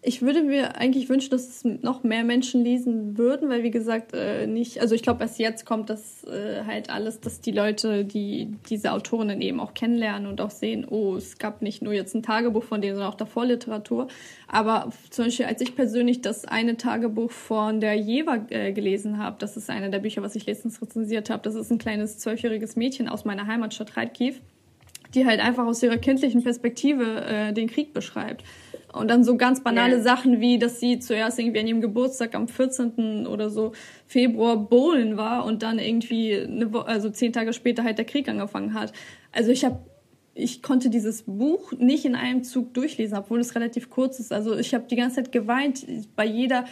ich würde mir eigentlich wünschen, dass es noch mehr Menschen lesen würden, weil wie gesagt, äh, nicht, also ich glaube, erst jetzt kommt das äh, halt alles, dass die Leute, die diese Autorinnen eben auch kennenlernen und auch sehen, oh, es gab nicht nur jetzt ein Tagebuch von denen, sondern auch davor Literatur. Aber zum Beispiel, als ich persönlich das eine Tagebuch von der Jeva äh, gelesen habe, das ist eine der Bücher, was ich letztens rezensiert habe, das ist ein kleines zwölfjähriges Mädchen aus meiner Heimatstadt Reitkiv, die halt einfach aus ihrer kindlichen Perspektive äh, den Krieg beschreibt. Und dann so ganz banale yeah. Sachen wie, dass sie zuerst irgendwie an ihrem Geburtstag am 14. oder so Februar bowlen war und dann irgendwie eine Wo also zehn Tage später halt der Krieg angefangen hat. Also ich habe ich konnte dieses Buch nicht in einem Zug durchlesen, obwohl es relativ kurz ist. Also ich habe die ganze Zeit geweint bei jeder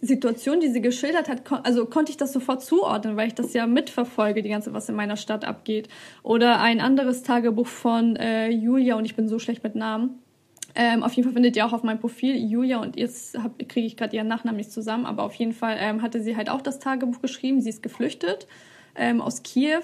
Situation, die sie geschildert hat, also konnte ich das sofort zuordnen, weil ich das ja mitverfolge, die ganze, was in meiner Stadt abgeht. Oder ein anderes Tagebuch von äh, Julia, und ich bin so schlecht mit Namen, ähm, auf jeden Fall findet ihr auch auf meinem Profil Julia und jetzt kriege ich gerade ihren Nachnamen nicht zusammen, aber auf jeden Fall ähm, hatte sie halt auch das Tagebuch geschrieben. Sie ist geflüchtet ähm, aus Kiew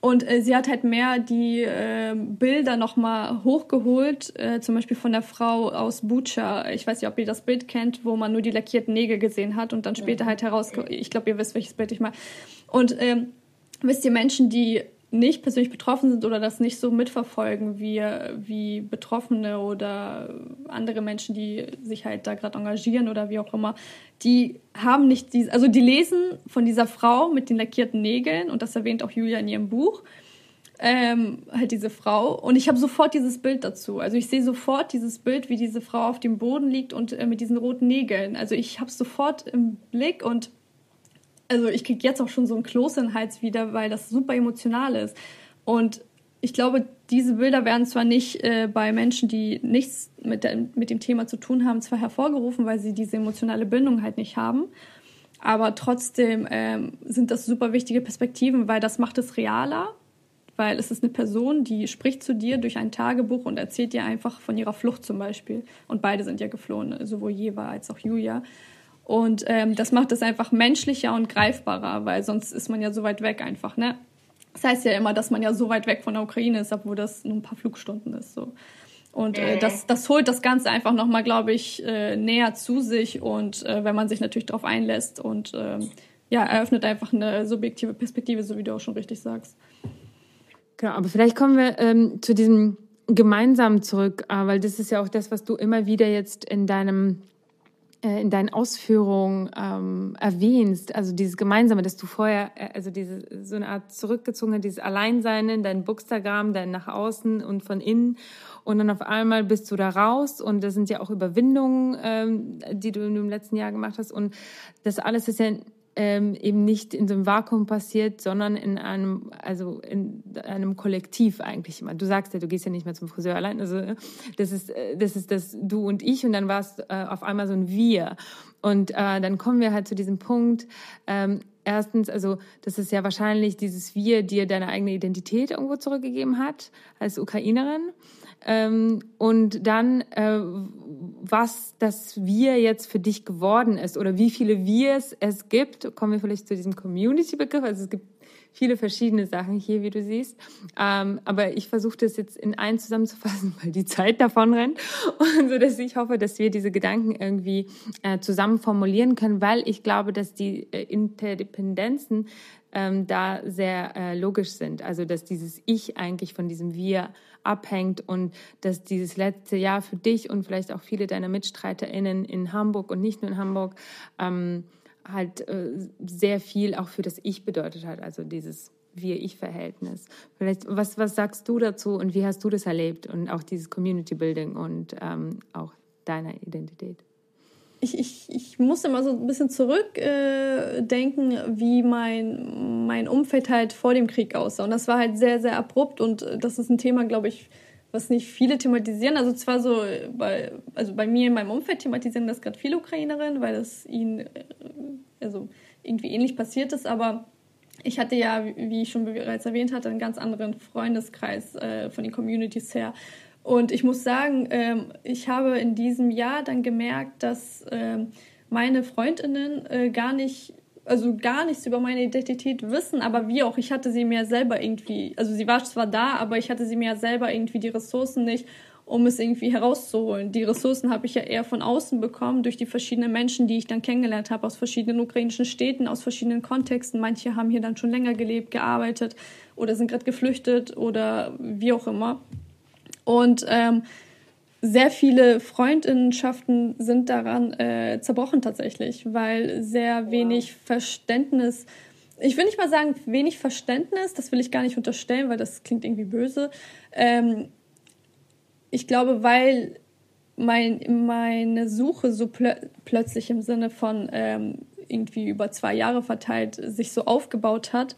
und äh, sie hat halt mehr die äh, Bilder nochmal hochgeholt, äh, zum Beispiel von der Frau aus Bucha. Ich weiß nicht, ob ihr das Bild kennt, wo man nur die lackierten Nägel gesehen hat und dann später halt heraus. Ich glaube, ihr wisst, welches Bild ich meine. Und ähm, wisst ihr, Menschen, die nicht persönlich betroffen sind oder das nicht so mitverfolgen wie, wie Betroffene oder andere Menschen, die sich halt da gerade engagieren oder wie auch immer, die haben nicht diese, also die lesen von dieser Frau mit den lackierten Nägeln und das erwähnt auch Julia in ihrem Buch, ähm, halt diese Frau und ich habe sofort dieses Bild dazu. Also ich sehe sofort dieses Bild, wie diese Frau auf dem Boden liegt und äh, mit diesen roten Nägeln. Also ich habe es sofort im Blick und also ich kriege jetzt auch schon so ein Kloß in den Hals wieder, weil das super emotional ist. Und ich glaube, diese Bilder werden zwar nicht äh, bei Menschen, die nichts mit, der, mit dem Thema zu tun haben, zwar hervorgerufen, weil sie diese emotionale Bindung halt nicht haben, aber trotzdem ähm, sind das super wichtige Perspektiven, weil das macht es realer, weil es ist eine Person, die spricht zu dir durch ein Tagebuch und erzählt dir einfach von ihrer Flucht zum Beispiel. Und beide sind ja geflohen, sowohl Jeva als auch Julia. Und ähm, das macht es einfach menschlicher und greifbarer, weil sonst ist man ja so weit weg einfach, ne? Das heißt ja immer, dass man ja so weit weg von der Ukraine ist, obwohl das nur ein paar Flugstunden ist. So. Und äh, das, das holt das Ganze einfach nochmal, glaube ich, äh, näher zu sich und äh, wenn man sich natürlich darauf einlässt und äh, ja, eröffnet einfach eine subjektive Perspektive, so wie du auch schon richtig sagst. Genau, aber vielleicht kommen wir ähm, zu diesem Gemeinsamen zurück, äh, weil das ist ja auch das, was du immer wieder jetzt in deinem äh, in deinen Ausführungen ähm, erwähnst, also dieses Gemeinsame, dass du vorher, äh, also diese so eine Art zurückgezogen dieses Alleinsein in dein Bookstagram, dein nach außen und von innen. Und dann auf einmal bist du da raus und das sind ja auch Überwindungen, ähm, die du im letzten Jahr gemacht hast. Und das alles ist ja ähm, eben nicht in so einem Vakuum passiert, sondern in einem, also in einem Kollektiv eigentlich immer. Du sagst ja, du gehst ja nicht mehr zum Friseur allein. Also das ist, äh, das ist das Du und ich und dann war es äh, auf einmal so ein Wir. Und äh, dann kommen wir halt zu diesem Punkt. Ähm, erstens, also das ist ja wahrscheinlich dieses Wir dir deine eigene Identität irgendwo zurückgegeben hat als Ukrainerin. Ähm, und dann, äh, was das Wir jetzt für dich geworden ist oder wie viele Wirs es gibt, kommen wir vielleicht zu diesem Community-Begriff. Also es gibt viele verschiedene Sachen hier, wie du siehst. Ähm, aber ich versuche das jetzt in einen zusammenzufassen, weil die Zeit davon rennt. Und so, dass ich hoffe, dass wir diese Gedanken irgendwie äh, zusammen formulieren können, weil ich glaube, dass die äh, Interdependenzen ähm, da sehr äh, logisch sind. Also dass dieses Ich eigentlich von diesem Wir abhängt und dass dieses letzte Jahr für dich und vielleicht auch viele deiner MitstreiterInnen in Hamburg und nicht nur in Hamburg ähm, halt äh, sehr viel auch für das Ich bedeutet hat. Also dieses Wir-Ich-Verhältnis. Vielleicht, was, was sagst du dazu und wie hast du das erlebt und auch dieses Community Building und ähm, auch deiner Identität? Ich, ich, ich musste mal so ein bisschen zurückdenken, äh, wie mein, mein Umfeld halt vor dem Krieg aussah. Und das war halt sehr, sehr abrupt und äh, das ist ein Thema, glaube ich, was nicht viele thematisieren. Also zwar so, bei, also bei mir in meinem Umfeld thematisieren das gerade viele Ukrainerinnen, weil es ihnen äh, also irgendwie ähnlich passiert ist, aber ich hatte ja, wie ich schon bereits erwähnt hatte, einen ganz anderen Freundeskreis äh, von den Communities her. Und ich muss sagen, ähm, ich habe in diesem Jahr dann gemerkt, dass ähm, meine Freundinnen äh, gar nicht also gar nichts über meine Identität wissen, aber wie auch, ich hatte sie mir selber irgendwie, also sie war zwar da, aber ich hatte sie mir selber irgendwie die Ressourcen nicht, um es irgendwie herauszuholen. Die Ressourcen habe ich ja eher von außen bekommen, durch die verschiedenen Menschen, die ich dann kennengelernt habe, aus verschiedenen ukrainischen Städten, aus verschiedenen Kontexten. Manche haben hier dann schon länger gelebt, gearbeitet oder sind gerade geflüchtet oder wie auch immer. Und ähm, sehr viele Freundinnenschaften sind daran äh, zerbrochen tatsächlich, weil sehr wenig Verständnis, ich will nicht mal sagen wenig Verständnis, das will ich gar nicht unterstellen, weil das klingt irgendwie böse. Ähm, ich glaube, weil mein, meine Suche so plö plötzlich im Sinne von ähm, irgendwie über zwei Jahre verteilt sich so aufgebaut hat,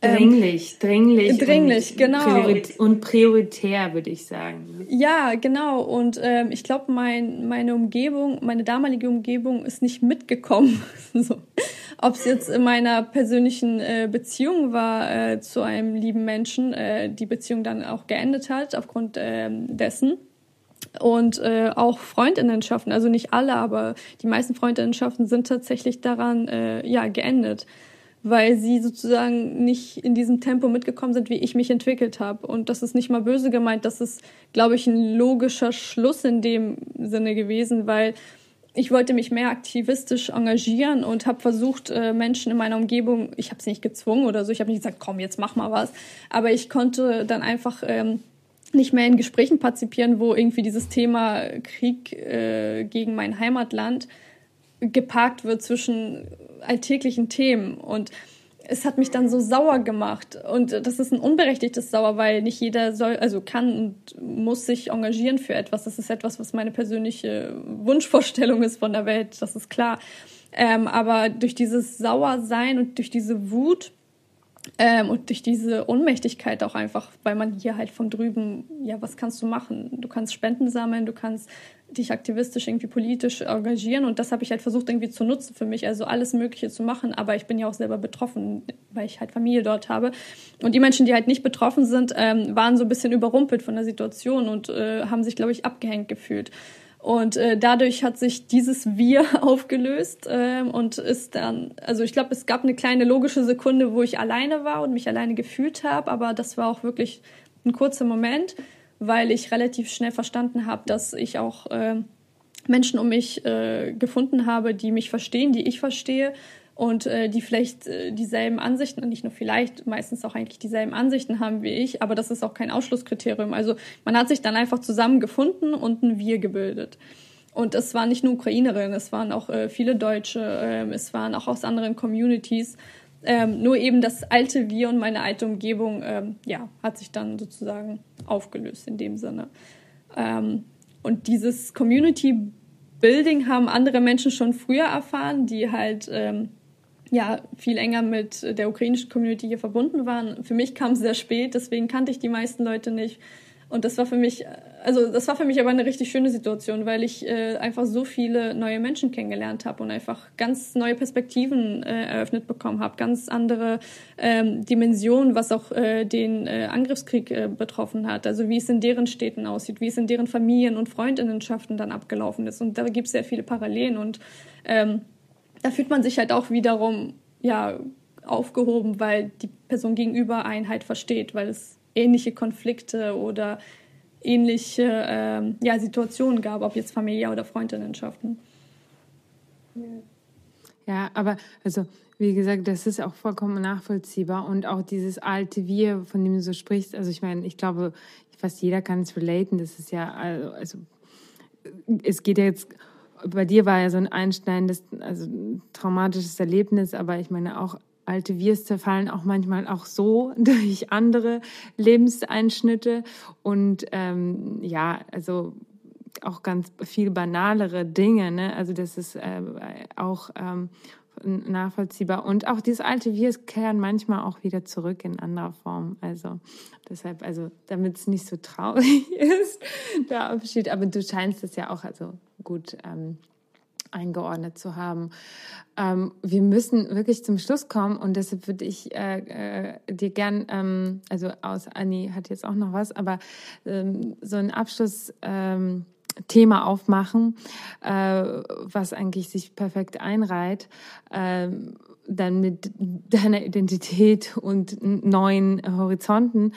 dringlich, dringlich. Dringlich, und genau. Priorit und prioritär, würde ich sagen. Ja, genau. Und ähm, ich glaube, mein, meine Umgebung, meine damalige Umgebung ist nicht mitgekommen. so. Ob es jetzt in meiner persönlichen äh, Beziehung war äh, zu einem lieben Menschen, äh, die Beziehung dann auch geendet hat aufgrund äh, dessen. Und äh, auch Freundinnenschaften, also nicht alle, aber die meisten Freundinnenschaften sind tatsächlich daran äh, ja geendet weil sie sozusagen nicht in diesem Tempo mitgekommen sind, wie ich mich entwickelt habe. Und das ist nicht mal böse gemeint, das ist, glaube ich, ein logischer Schluss in dem Sinne gewesen, weil ich wollte mich mehr aktivistisch engagieren und habe versucht, äh, Menschen in meiner Umgebung, ich habe sie nicht gezwungen oder so, ich habe nicht gesagt, komm, jetzt mach mal was, aber ich konnte dann einfach ähm, nicht mehr in Gesprächen partizipieren, wo irgendwie dieses Thema Krieg äh, gegen mein Heimatland geparkt wird zwischen alltäglichen Themen und es hat mich dann so sauer gemacht und das ist ein unberechtigtes Sauer, weil nicht jeder soll, also kann und muss sich engagieren für etwas. Das ist etwas, was meine persönliche Wunschvorstellung ist von der Welt, das ist klar. Ähm, aber durch dieses Sauersein und durch diese Wut ähm, und durch diese Ohnmächtigkeit auch einfach, weil man hier halt von drüben, ja, was kannst du machen? Du kannst Spenden sammeln, du kannst dich aktivistisch irgendwie politisch engagieren und das habe ich halt versucht irgendwie zu nutzen für mich, also alles Mögliche zu machen, aber ich bin ja auch selber betroffen, weil ich halt Familie dort habe und die Menschen, die halt nicht betroffen sind, ähm, waren so ein bisschen überrumpelt von der Situation und äh, haben sich, glaube ich, abgehängt gefühlt. Und äh, dadurch hat sich dieses Wir aufgelöst ähm, und ist dann, also ich glaube, es gab eine kleine logische Sekunde, wo ich alleine war und mich alleine gefühlt habe, aber das war auch wirklich ein kurzer Moment weil ich relativ schnell verstanden habe, dass ich auch äh, Menschen um mich äh, gefunden habe, die mich verstehen, die ich verstehe und äh, die vielleicht äh, dieselben Ansichten, nicht nur vielleicht, meistens auch eigentlich dieselben Ansichten haben wie ich, aber das ist auch kein Ausschlusskriterium. Also man hat sich dann einfach zusammengefunden und ein Wir gebildet. Und es waren nicht nur Ukrainerinnen, es waren auch äh, viele Deutsche, äh, es waren auch aus anderen Communities. Ähm, nur eben das alte Wir und meine alte Umgebung, ähm, ja, hat sich dann sozusagen aufgelöst in dem Sinne. Ähm, und dieses Community Building haben andere Menschen schon früher erfahren, die halt ähm, ja viel enger mit der ukrainischen Community hier verbunden waren. Für mich kam es sehr spät, deswegen kannte ich die meisten Leute nicht. Und das war für mich, also das war für mich aber eine richtig schöne Situation, weil ich äh, einfach so viele neue Menschen kennengelernt habe und einfach ganz neue Perspektiven äh, eröffnet bekommen habe, ganz andere ähm, Dimensionen, was auch äh, den äh, Angriffskrieg äh, betroffen hat. Also wie es in deren Städten aussieht, wie es in deren Familien und Freundinnenschaften dann abgelaufen ist. Und da gibt es sehr viele Parallelen und ähm, da fühlt man sich halt auch wiederum ja aufgehoben, weil die Person gegenüber einen halt versteht, weil es ähnliche Konflikte oder ähnliche ähm, ja, Situationen gab, ob jetzt familiär oder Freundinnenschaften. Ja, aber also wie gesagt, das ist auch vollkommen nachvollziehbar und auch dieses alte Wir, von dem du so sprichst. Also ich meine, ich glaube, fast jeder kann es relaten. Das ist ja also, also es geht ja jetzt bei dir war ja so ein einschneidendes, also ein traumatisches Erlebnis, aber ich meine auch alte Wirs zerfallen auch manchmal auch so durch andere Lebenseinschnitte und ähm, ja, also auch ganz viel banalere Dinge, ne? Also das ist äh, auch ähm, nachvollziehbar und auch dieses alte Wirs kehren manchmal auch wieder zurück in anderer Form. Also deshalb, also damit es nicht so traurig ist, der Abschied. Aber du scheinst es ja auch also gut ähm, eingeordnet zu haben. Ähm, wir müssen wirklich zum Schluss kommen und deshalb würde ich äh, äh, dir gern, ähm, also aus Anni hat jetzt auch noch was, aber ähm, so ein Abschluss. Ähm, Thema aufmachen, äh, was eigentlich sich perfekt einreiht. Ähm, dann mit deiner Identität und neuen Horizonten.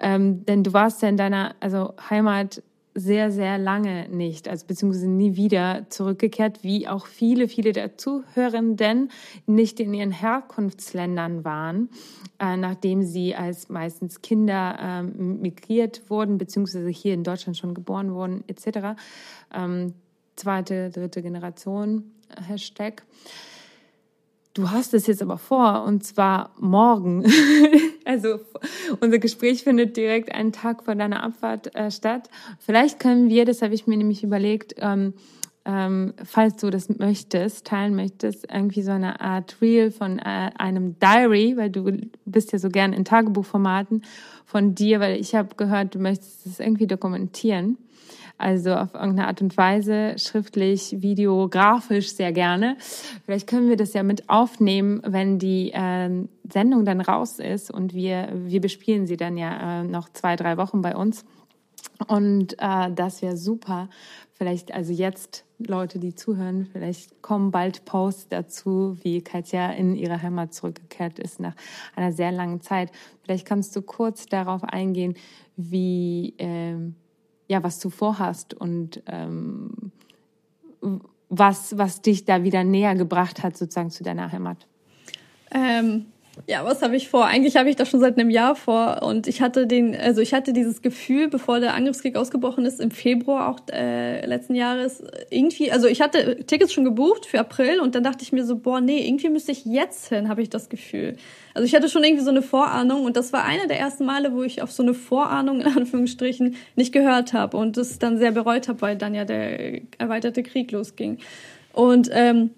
Ähm, denn du warst ja in deiner also Heimat sehr, sehr lange nicht, also beziehungsweise nie wieder zurückgekehrt, wie auch viele, viele der Zuhörenden nicht in ihren Herkunftsländern waren, äh, nachdem sie als meistens Kinder ähm, migriert wurden, beziehungsweise hier in Deutschland schon geboren wurden, etc. Ähm, zweite, dritte Generation, äh, Hashtag. Du hast es jetzt aber vor, und zwar morgen. also unser Gespräch findet direkt einen Tag vor deiner Abfahrt äh, statt. Vielleicht können wir, das habe ich mir nämlich überlegt, ähm, ähm, falls du das möchtest, teilen möchtest, irgendwie so eine Art Reel von äh, einem Diary, weil du bist ja so gern in Tagebuchformaten von dir, weil ich habe gehört, du möchtest es irgendwie dokumentieren. Also auf irgendeine Art und Weise, schriftlich, videografisch sehr gerne. Vielleicht können wir das ja mit aufnehmen, wenn die äh, Sendung dann raus ist und wir, wir bespielen sie dann ja äh, noch zwei, drei Wochen bei uns. Und äh, das wäre super. Vielleicht, also jetzt Leute, die zuhören, vielleicht kommen bald Posts dazu, wie Katja in ihre Heimat zurückgekehrt ist nach einer sehr langen Zeit. Vielleicht kannst du kurz darauf eingehen, wie ähm, ja, was du vorhast und ähm, was, was dich da wieder näher gebracht hat, sozusagen zu deiner Heimat? Ähm, ja, was habe ich vor? Eigentlich habe ich das schon seit einem Jahr vor und ich hatte den, also ich hatte dieses Gefühl, bevor der Angriffskrieg ausgebrochen ist, im Februar auch äh, letzten Jahres, irgendwie, also ich hatte Tickets schon gebucht für April und dann dachte ich mir so, boah, nee, irgendwie müsste ich jetzt hin, habe ich das Gefühl. Also ich hatte schon irgendwie so eine Vorahnung und das war eine der ersten Male, wo ich auf so eine Vorahnung in Anführungsstrichen nicht gehört habe und das dann sehr bereut habe, weil dann ja der erweiterte Krieg losging. Und ähm,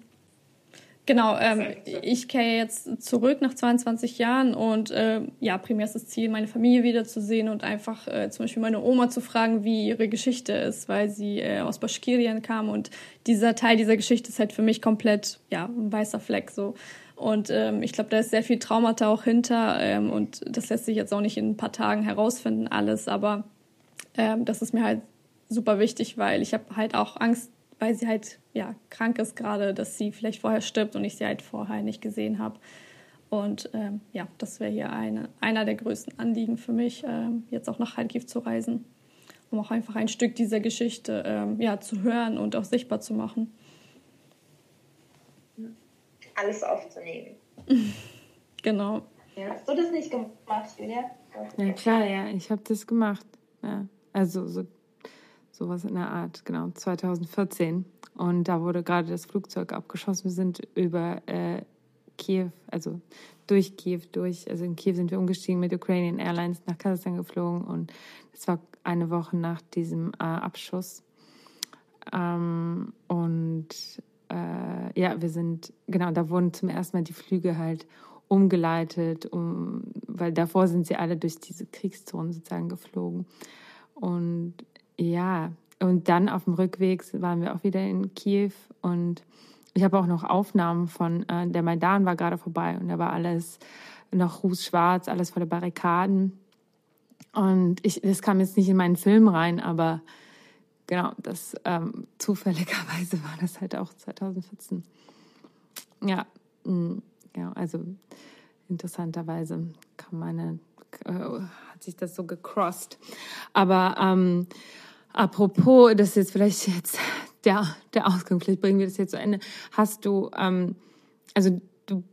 Genau, ähm, ich kehre jetzt zurück nach 22 Jahren und äh, ja, primär ist das Ziel, meine Familie wiederzusehen und einfach äh, zum Beispiel meine Oma zu fragen, wie ihre Geschichte ist, weil sie äh, aus Baschkirien kam und dieser Teil dieser Geschichte ist halt für mich komplett, ja, ein weißer Fleck so. Und ähm, ich glaube, da ist sehr viel Traumata auch hinter ähm, und das lässt sich jetzt auch nicht in ein paar Tagen herausfinden alles, aber ähm, das ist mir halt super wichtig, weil ich habe halt auch Angst, weil sie halt ja krank ist gerade, dass sie vielleicht vorher stirbt und ich sie halt vorher nicht gesehen habe. Und ähm, ja, das wäre hier eine, einer der größten Anliegen für mich, ähm, jetzt auch nach Kharkiv zu reisen, um auch einfach ein Stück dieser Geschichte ähm, ja, zu hören und auch sichtbar zu machen. Alles aufzunehmen. genau. Ja, hast du das nicht gemacht, Julia? Ja, klar, ja, ich habe das gemacht. Ja. Also so sowas in der Art, genau, 2014. Und da wurde gerade das Flugzeug abgeschossen. Wir sind über äh, Kiew, also durch Kiew durch, also in Kiew sind wir umgestiegen mit Ukrainian Airlines nach Kasachstan geflogen und es war eine Woche nach diesem äh, Abschuss. Ähm, und äh, ja, wir sind, genau, da wurden zum ersten Mal die Flüge halt umgeleitet, um, weil davor sind sie alle durch diese Kriegszonen sozusagen geflogen. Und ja, und dann auf dem Rückweg waren wir auch wieder in Kiew und ich habe auch noch Aufnahmen von, äh, der Maidan war gerade vorbei und da war alles noch rußschwarz, alles voller Barrikaden. Und ich, das kam jetzt nicht in meinen Film rein, aber genau, das ähm, zufälligerweise war das halt auch 2014. Ja, mh, mm, ja also interessanterweise kam meine, äh, hat sich das so gecrossed. Aber ähm, Apropos, das ist jetzt vielleicht jetzt der, der Ausgang, vielleicht bringen wir das jetzt zu Ende. Hast du, ähm, also du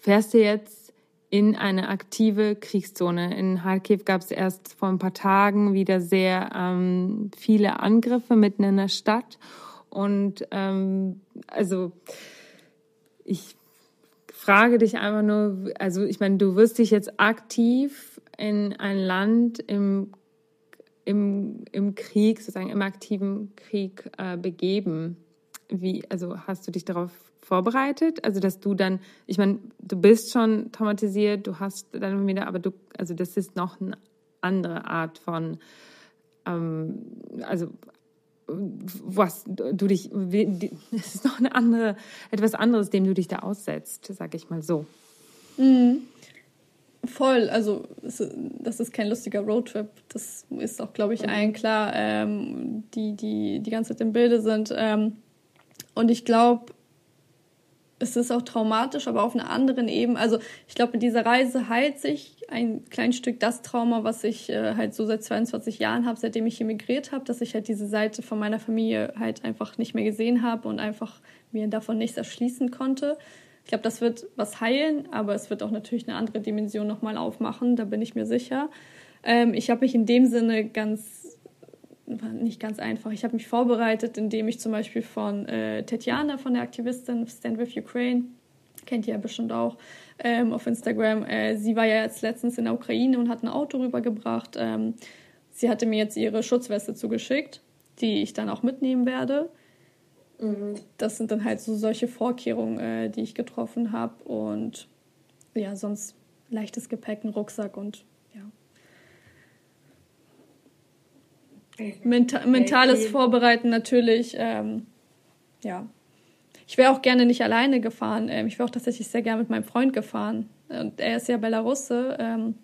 fährst dir jetzt in eine aktive Kriegszone. In Kharkiv gab es erst vor ein paar Tagen wieder sehr ähm, viele Angriffe mitten in der Stadt. Und ähm, also ich frage dich einfach nur, also ich meine, du wirst dich jetzt aktiv in ein Land im im, im Krieg, sozusagen im aktiven Krieg äh, begeben. Wie, also hast du dich darauf vorbereitet? Also, dass du dann, ich meine, du bist schon traumatisiert, du hast dann wieder, aber du, also das ist noch eine andere Art von, ähm, also was du dich, es ist noch eine andere, etwas anderes, dem du dich da aussetzt, sag ich mal so. Mhm. Voll, also das ist kein lustiger Roadtrip. Das ist auch, glaube ich, allen klar, ähm, die, die die ganze Zeit im Bilde sind. Ähm, und ich glaube, es ist auch traumatisch, aber auf einer anderen Ebene. Also ich glaube, mit dieser Reise heilt sich ein klein Stück das Trauma, was ich äh, halt so seit 22 Jahren habe, seitdem ich emigriert habe, dass ich halt diese Seite von meiner Familie halt einfach nicht mehr gesehen habe und einfach mir davon nichts erschließen konnte. Ich glaube, das wird was heilen, aber es wird auch natürlich eine andere Dimension nochmal aufmachen, da bin ich mir sicher. Ähm, ich habe mich in dem Sinne ganz war nicht ganz einfach. Ich habe mich vorbereitet, indem ich zum Beispiel von äh, Tetjana, von der Aktivistin Stand with Ukraine, kennt ihr ja bestimmt auch, ähm, auf Instagram, äh, sie war ja jetzt letztens in der Ukraine und hat ein Auto rübergebracht. Ähm, sie hatte mir jetzt ihre Schutzweste zugeschickt, die ich dann auch mitnehmen werde. Mhm. Das sind dann halt so solche Vorkehrungen, äh, die ich getroffen habe. Und ja, sonst leichtes Gepäck, ein Rucksack und Menta mentales Vorbereiten natürlich. Ähm, ja. Ich wäre auch gerne nicht alleine gefahren. Ähm, ich wäre auch tatsächlich sehr gerne mit meinem Freund gefahren. Und er ist ja Belarusse, ähm,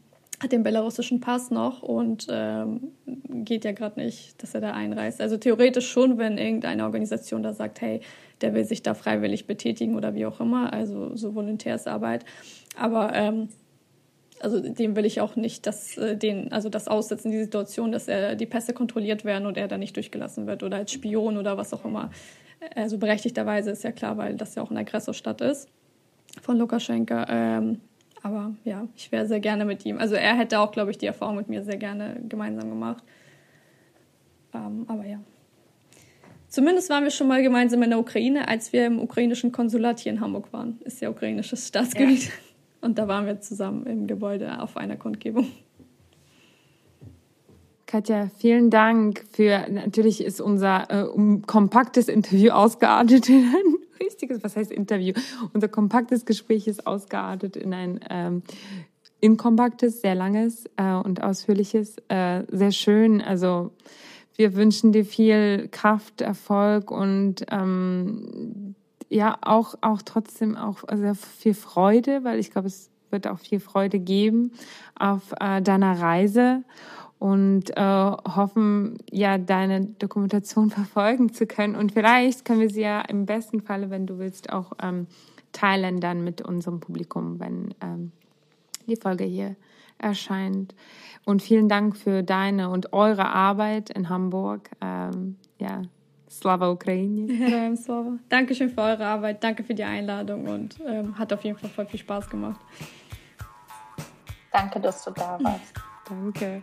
hat den belarussischen Pass noch und ähm, geht ja gerade nicht, dass er da einreist. Also theoretisch schon, wenn irgendeine Organisation da sagt, hey, der will sich da freiwillig betätigen oder wie auch immer, also so Volontärsarbeit. Aber ähm, also dem will ich auch nicht, dass äh, den, also das aussetzen, die Situation, dass er die Pässe kontrolliert werden und er dann nicht durchgelassen wird oder als Spion oder was auch immer. Also berechtigterweise ist ja klar, weil das ja auch ein Aggressorstadt ist von Lukaschenka. Ähm, aber ja, ich wäre sehr gerne mit ihm. Also er hätte auch, glaube ich, die Erfahrung mit mir sehr gerne gemeinsam gemacht. Ähm, aber ja. Zumindest waren wir schon mal gemeinsam in der Ukraine, als wir im ukrainischen Konsulat hier in Hamburg waren. Ist ja ukrainisches Staatsgebiet. Ja. Und da waren wir zusammen im Gebäude auf einer Kundgebung. Katja, vielen Dank für, natürlich ist unser äh, um, kompaktes Interview ausgeartet richtiges, was heißt Interview? Unser kompaktes Gespräch ist ausgeartet in ein ähm, inkompaktes, sehr langes äh, und ausführliches, äh, sehr schön. Also wir wünschen dir viel Kraft, Erfolg und ähm, ja auch, auch trotzdem auch sehr viel Freude, weil ich glaube, es wird auch viel Freude geben auf äh, deiner Reise und äh, hoffen, ja, deine Dokumentation verfolgen zu können. Und vielleicht können wir sie ja im besten Falle, wenn du willst, auch ähm, teilen dann mit unserem Publikum, wenn ähm, die Folge hier erscheint. Und vielen Dank für deine und eure Arbeit in Hamburg. Ähm, ja, Slava Ukraine. Herojem Slava. Dankeschön für eure Arbeit, danke für die Einladung und ähm, hat auf jeden Fall voll viel Spaß gemacht. Danke, dass du da warst. Danke.